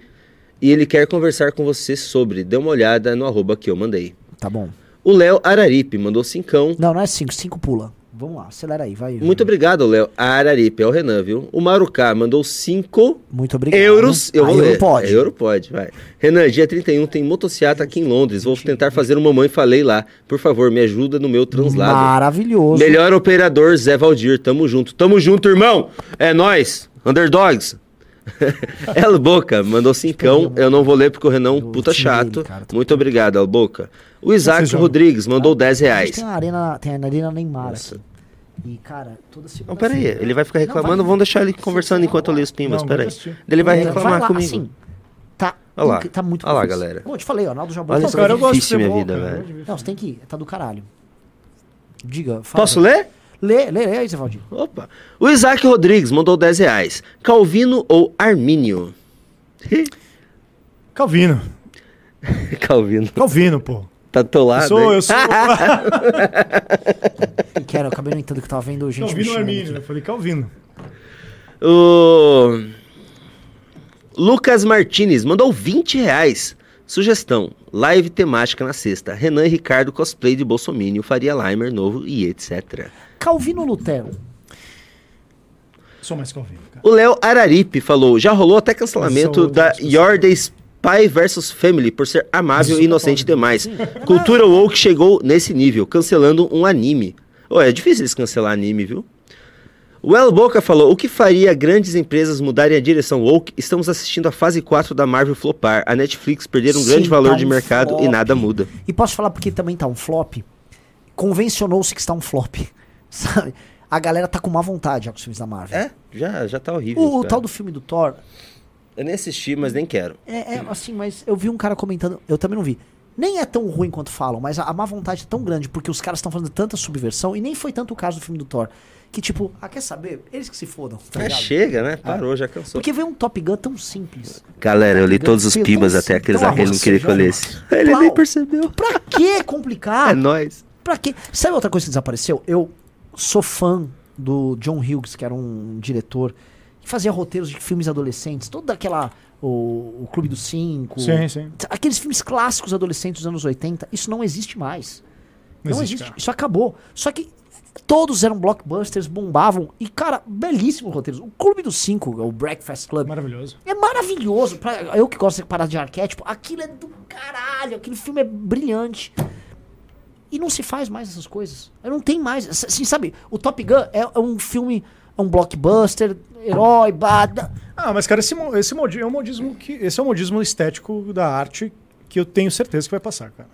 E ele quer conversar com você sobre. Dê uma olhada no arroba que eu mandei.
Tá bom.
O Léo Araripe mandou cincão.
Não, não é 5, 5 pula. Vamos lá, acelera aí, vai.
Muito obrigado, Léo Araripe. É o Renan, viu? O Maruká mandou 5
Muito obrigado.
euros. Eu
Ah,
vou
euro
ler.
pode.
É, euro pode, vai. Renan, dia 31 tem motociata aqui em Londres. Vou tentar fazer uma mamãe falei lá. Por favor, me ajuda no meu translado.
Maravilhoso.
Melhor operador, Zé Valdir. Tamo junto. Tamo junto, irmão. É nóis. Underdogs. El Boca mandou cincão. Eu não vou ler porque o Renan é um puta chato. Muito obrigado, El Boca. O Isaac? Rodrigues mandou 10
A gente
reais.
tem a arena, tem a arena Neymar
Nossa.
aqui. E, cara, toda segunda
Não, pera aí. Ele vai ficar reclamando.
vai.
Vamos deixar ele conversando enquanto eu leio os pimbas.
Não,
Pera aí.
vai assistir.
Ele vai
Vai
reclamar
lá,
comigo.
assim, tá,
Olha lá.
tá muito
Olha lá, galera.
Pô, eu te falei, ó, Naldo Jabor
Olha
tá
só,
Cara, eu gosto de
minha
futebol,
vida,
cara,
velho.
Não, você tem que ir, tá do caralho. Diga, fala.
Posso ler?
Lê, lê, lê aí, Zé Valdir.
Opa. O Isaac Rodrigues mandou 10 reais. Calvino ou Armínio?
Calvino.
Calvino.
Calvino, pô.
Tá do teu lado?
Eu sou,
hein?
eu sou.
Eu quero, eu acabei não entendendo que tava vendo gente me
Calvino Armínio.
aqui.
Eu falei Calvino.
O Lucas Martinez mandou 20 reais. Sugestão: live temática na sexta. Renan e Ricardo cosplay de Bolsominion, Faria Limer novo e etc.
Calvino Lutero.
Sou mais Calvino, cara.
O Léo Araripe falou: já rolou até cancelamento da. Your the Spy vs Family por ser amável
Isso
e inocente demais. Cultura woke chegou nesse nível, cancelando um anime. Ô, é difícil eles cancelar anime, viu? O El Boca falou: o que faria grandes empresas mudarem a direção woke? Estamos assistindo a fase 4 da Marvel flopar. A Netflix perder um
Sim,
grande valor
tá
de
um
mercado
flop.
e nada muda.
E posso falar porque também tá um flop? Convencionou-se que está um flop. Sabe? A galera tá com má vontade já com os filmes da Marvel.
É, já, já tá horrível.
O,
cara.
tal do filme do Thor,
Eu nem assisti, mas nem quero.
é, é assim, mas eu vi um cara comentando, eu também não vi. Nem é tão ruim quanto falam, mas a, a má vontade é tão grande porque os caras estão fazendo tanta subversão e nem foi tanto o caso do filme do Thor. Que tipo, ah, quer saber? Eles que se fodam. Tá
Ah,
ligado?
chega, né? Parou, já cansou.
Porque veio um Top Gun tão simples.
Galera, eu li todos os
assim,
até aqueles lá que ele não queria que eu lesse. Ele nem percebeu.
Pra que complicar?
É nóis.
Pra quê? Sabe outra coisa que desapareceu? Eu sou fã do John Hughes, que era um diretor que fazia roteiros de filmes adolescentes, toda aquela. O, o Clube dos Cinco.
Sim, sim.
Aqueles filmes clássicos adolescentes dos anos 80, isso não existe mais.
Não
Não,
existe,
existe. Isso acabou. Só que todos eram blockbusters, bombavam. E, cara, belíssimos roteiros. O Clube dos Cinco, o Breakfast Club,
Maravilhoso.
é maravilhoso. Pra- eu que gosto de parar de arquétipo, aquilo é do caralho. Aquele filme é brilhante. E não se faz mais essas coisas. Não tem mais. Assim, sabe, o Top Gun é, é um filme, um blockbuster, herói, bada.
Ah, mas cara, esse, esse modi- é um modismo que. Esse é um modismo estético da arte que eu tenho certeza que vai passar, cara.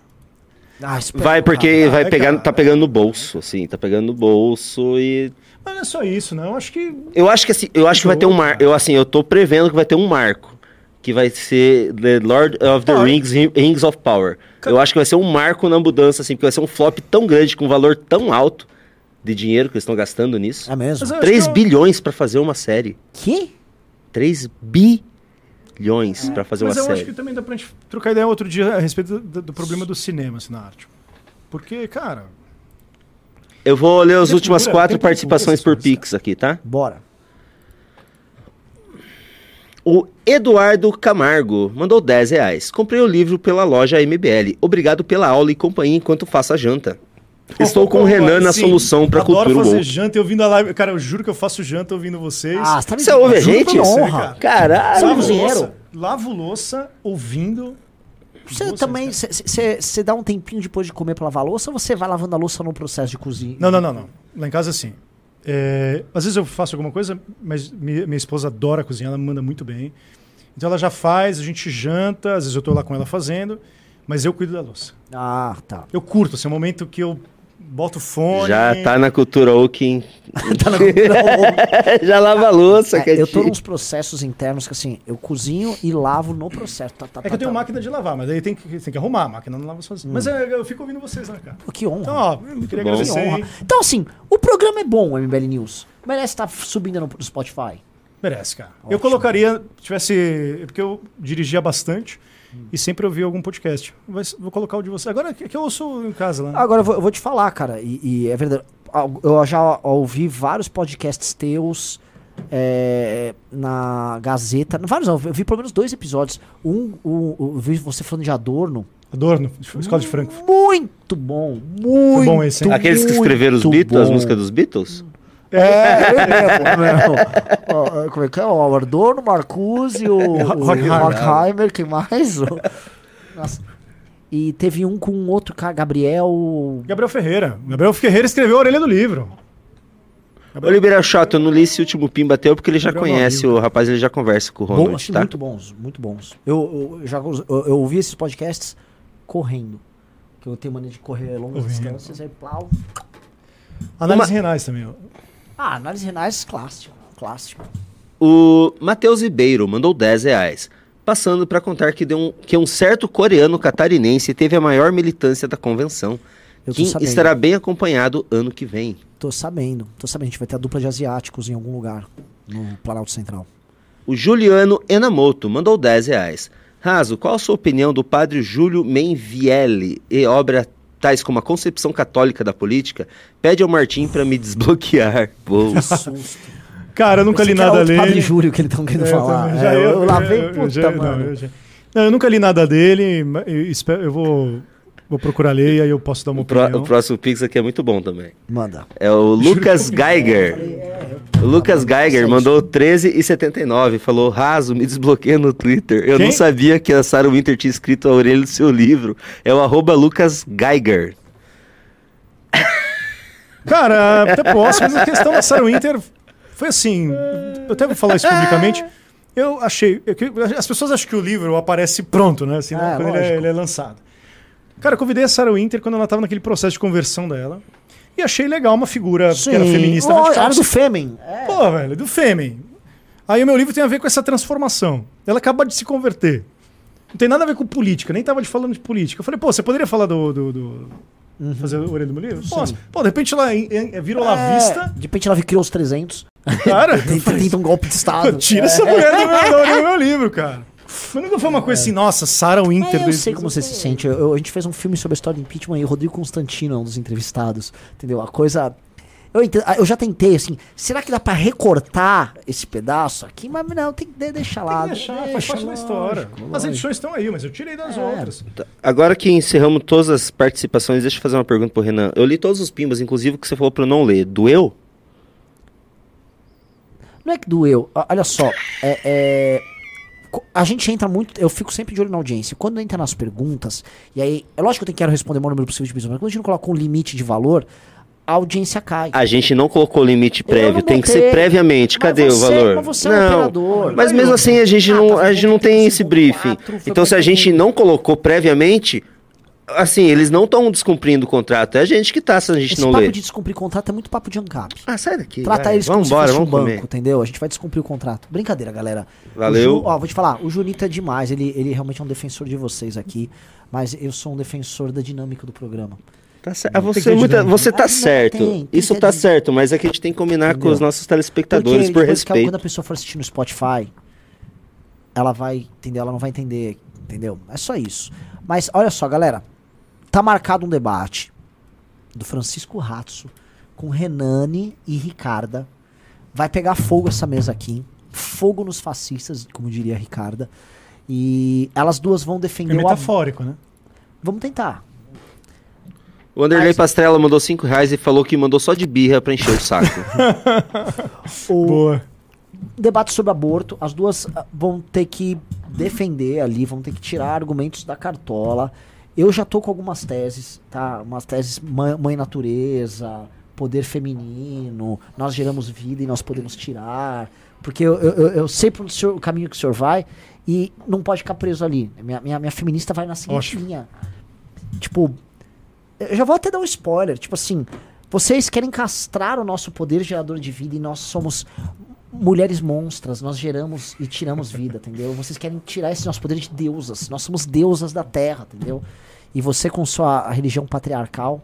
Ah,
Vai porque
cara,
vai
é,
pegar,
cara.
tá pegando no bolso, assim, tá pegando no bolso e
Mas não é só isso, não. Eu acho que.
eu acho que assim, eu acho que vai ter um mar, eu assim, eu tô prevendo que vai ter um marco, que vai ser The Lord of the Rings Ri- Rings of Power. Eu acho que vai ser um marco na mudança assim, porque vai ser um flop tão grande com um valor tão alto de dinheiro que eles estão gastando nisso.
É mesmo?
Mas eu-
3
acho que
bilhões pra fazer uma série.
Que?
3 bilhões pra fazer
Mas
uma
eu
série.
acho que também dá pra gente trocar ideia outro dia a respeito do, do problema do cinema, assim, na arte. Porque, cara.
Eu vou ler as últimas
cultura,
quatro participações por
coisas,
Pix aqui, tá?
Bora.
O Eduardo Camargo mandou 10 reais. Comprei o livro pela loja MBL. Obrigado pela aula e companhia enquanto faço a janta. Estou com o Renan na
Sim,
solução para
adoro
cultura
fazer
woke.
janta e ouvindo a live. Cara, eu juro que eu faço janta ouvindo vocês.
Ah, você tá me
Você ouve a
juro
gente?
aí,
honra.
cara.
Caralho!
É
lavo
cozinheiro?
louça, lavo louça ouvindo.
Você
Vocês,
também,
cara.
você dá um tempinho depois de comer pra lavar a louça ou você vai lavando a louça no processo de cozinha?
Não, não, não, não. Lá em casa, assim. é, às vezes eu faço alguma coisa, mas minha, minha esposa adora cozinhar, ela me manda muito bem. Então ela já faz, a gente janta, às vezes eu tô lá com ela fazendo, mas eu cuido da louça.
Ah, tá.
Eu curto, assim, é um momento que eu boto o fone.
Já tá na cultura Oaking.
Tá na cultura.
Já lava a louça,
É, eu tô nos processos internos que assim, eu cozinho e lavo no processo. Tá, tá,
É que
tá,
eu tenho
tá.
máquina de lavar, mas aí tem que, tem que arrumar, a máquina não lava sozinha. Mas é, eu fico ouvindo vocês, né, cara?
Pô, que honra.
Então, ó, queria
bom.
que
agradecer.
honra.
hein?
Então, assim, o programa é bom, o MBL News. Merece estar subindo no, no Spotify.
Merece, cara. Eu colocaria, tivesse. Porque eu dirigia bastante e sempre ouvi algum podcast. Vai- vou colocar o de você. Agora que que eu ouço em casa lá. né?
Agora eu vou, eu vou te falar, cara, e, e é verdade. Eu já ouvi vários podcasts teus é, na Gazeta. Vários, não, eu vi pelo menos dois episódios. Um, um, eu vi você falando de Adorno.
Adorno, Escola de Frankfurt.
Muito bom, muito
bom esse, hein?
Aqueles que escreveram os Beatles, as
bom.
músicas dos Beatles?
É, ele mesmo, mesmo. Ó, Como é que é? O Adorno, Marcuse, o, o
Horkheimer.
Horkheimer, quem mais? Nossa. E teve um com outro cara, Gabriel.
Gabriel Ferreira. Gabriel Ferreira escreveu a orelha do livro.
Ô, Liberal Chato, eu não li esse último Pim bateu porque ele já
Gabriel
conhece
Amigo.
o rapaz, ele já conversa com o
Bom,
Ronald,
assim,
tá?
muito bons, muito bons. Eu, eu já eu, eu ouvi esses podcasts correndo. Que eu tenho mania de correr longas distâncias, aí plau.
Análise renais também. ó.
Ah, análise renais clássico, clássico.
O Matheus Ribeiro mandou 10 reais. Passando para contar que, deu um, que um certo coreano catarinense teve a maior militância da convenção.
Eu
Que estará bem acompanhado ano que vem.
Tô sabendo, tô sabendo. A gente vai ter a dupla de asiáticos em algum lugar no Planalto Central.
O Juliano Enamoto mandou 10 reais. Raso, qual a sua opinião do padre Júlio Menvielli e obra tais como a concepção católica da política? Pede ao Martim para me desbloquear. Pô.
Susto.
Cara, eu nunca
Pensei
li nada
outro Padre
dele.
Júlio que eles estão querendo
É,
falar.
também,
É,
já
eu,
eu- eu- eu
puta, mano.
eu Não, eu nunca li nada dele. Eu, espero, eu vou, vou procurar ler e aí eu posso dar uma
O,
opinião.
o próximo Pix aqui é muito bom também.
Manda.
É o Lucas Geiger. O Lucas Geiger mandou 13,79. Falou: Raso, me desbloqueia no Twitter. Eu
Quem?
não sabia que a Sarah Winter tinha escrito a orelha do seu livro. É o arroba Lucas Geiger.
Cara, até posso, mas a questão da Sarah Winter foi assim. Eu até vou falar isso publicamente. Eu achei. é que As pessoas acham que o livro aparece pronto, né? Assim, né,
É,
quando ele é, ele é lançado. Cara, eu convidei a Sarah Winter quando ela estava naquele processo de conversão dela. E achei legal uma figura que era feminista
Oh, era do Fêmen. É.
Pô, velho, do Fêmen. Aí o meu livro tem a ver com essa transformação. Ela acaba de se converter. Não tem nada a ver com política, nem tava de falando de política. Eu falei, pô, você poderia falar do. do, do- Fazer o orelha do meu livro? Posso. Pô, de repente ela em- virou lavista.
É, de repente ela criou os 300.
Cara,
Tenta, tenta um golpe de Estado.
tira essa mulher do meu, do meu livro, cara. Mas nunca foi uma coisa assim, nossa, Sarah Winter.
É, eu
do-
sei como você se sente. Eu- eu- a gente fez um filme sobre a história do impeachment e o Rodrigo Constantino é um dos entrevistados. Entendeu? A coisa. Eu, entendo- eu já tentei, assim, será que dá pra recortar esse pedaço aqui? Mas não, tem que de- deixar lá.
Tem que deixar, faz
deixa,
parte da história.
lógico,
As edições estão aí, mas eu tirei das
É.
outras.
Agora que encerramos todas as participações, deixa eu fazer uma pergunta pro Renan. Eu li todos os pimbas, inclusive o que você falou pra eu não ler. Doeu?
Não é que doeu. Olha só, é, é, a gente entra muito. Eu fico sempre de olho na audiência. Quando entra nas perguntas, e aí. É lógico que eu tenho- quero responder o maior número possível de pessoas, mas quando a gente não coloca um limite de valor, a audiência cai.
A gente não colocou limite
não
prévio, tem que ser previamente. Cadê
você-
o valor?
mas você é um operador.
Mas mesmo assim a gente
Ah,
não,
tá,
a gente não tem esse
25.4,
briefing. Então se a gente não colocou previamente, assim, eles não estão descumprindo o contrato. É a gente que tá se a gente
Esse
não
papo
lê.
de descumprir contrato é muito papo de ANCAP.
Ah, sai daqui.
Trata
vai.
eles como
vamos
se
embora,
fosse um
vamos
banco,
comer.
entendeu? A gente vai descumprir o contrato. Brincadeira, galera.
Valeu.
Ju- ó, vou te falar, o Junito é demais. Ele, ele realmente é um defensor de vocês aqui. Mas eu sou um defensor da dinâmica do programa.
Tá cer- ah, você, muita- você
Ah,
tá
não,
certo.
tem, tem
Isso tá certo, mas é que a gente tem que combinar com
Entendeu?
os nossos telespectadores, por
depois que a-
respeito.
quando a pessoa for assistir no Spotify, ela vai entender, ela não vai entender, entendeu? É só isso. Mas olha só, galera, tá marcado um debate do Francisco Ratso com Renane e Ricarda. Vai pegar fogo essa mesa aqui. Fogo nos fascistas, como diria a Ricarda. E elas duas vão
É
defender o ab-
metafórico, né?
Vamos tentar.
O Wanderlei
Mas-
Pastrella mandou 5 reais e falou que mandou só de birra pra encher o saco.
O
Boa.
debate sobre aborto, as duas ah, vão ter que defender ali, vão ter que tirar argumentos da cartola. Eu já tô com algumas teses, tá? Umas teses mãe, mãe natureza, poder feminino, nós geramos vida e nós podemos tirar. Porque eu, eu, eu- sei pro senhor, o caminho que o senhor vai e não pode ficar preso ali. Minha, minha, minha feminista vai na seguinte
Ótimo.
linha. Tipo, Eu já vou até dar um spoiler. Tipo assim, vocês querem castrar o nosso poder gerador de vida e nós somos mulheres monstras. Nós geramos e tiramos vida, entendeu? Vocês querem tirar esse nosso poder de deusas. Nós somos deusas da terra, entendeu? E você com sua religião patriarcal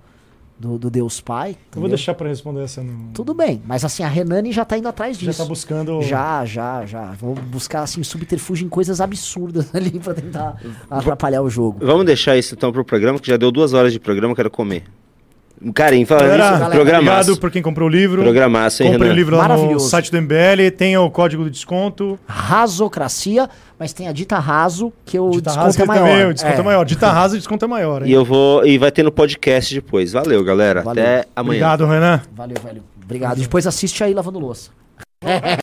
do, do Deus Pai.
Eu vou
entendeu?
deixar pra responder essa no.
Tudo bem, mas assim, a Renani já tá indo atrás
Já
disso.
tá buscando.
Já, já, já. Vou buscar assim subterfúgio em coisas absurdas ali pra tentar atrapalhar o jogo.
Vamos deixar isso então pro programa, que já deu duas horas de programa, eu quero comer. Karim, falando
Galera,
isso, programaço.
Obrigado por quem comprou o livro.
Programaço, hein,
Compre o livro lá no
Maravilhoso.
site do MBL, tem o código de desconto.
Razocracia, mas tem a dita raso, que o
Dita
desconto
Rasa
é
que
maior.
também, o desconto é.
É.
maior. Dita Rasa, o desconto é maior, hein?
E eu vou. E vai ter no podcast depois. Valeu, galera.
Valeu.
Até amanhã.
Obrigado, Renan.
Valeu, velho. Obrigado. Depois assiste aí lavando louça.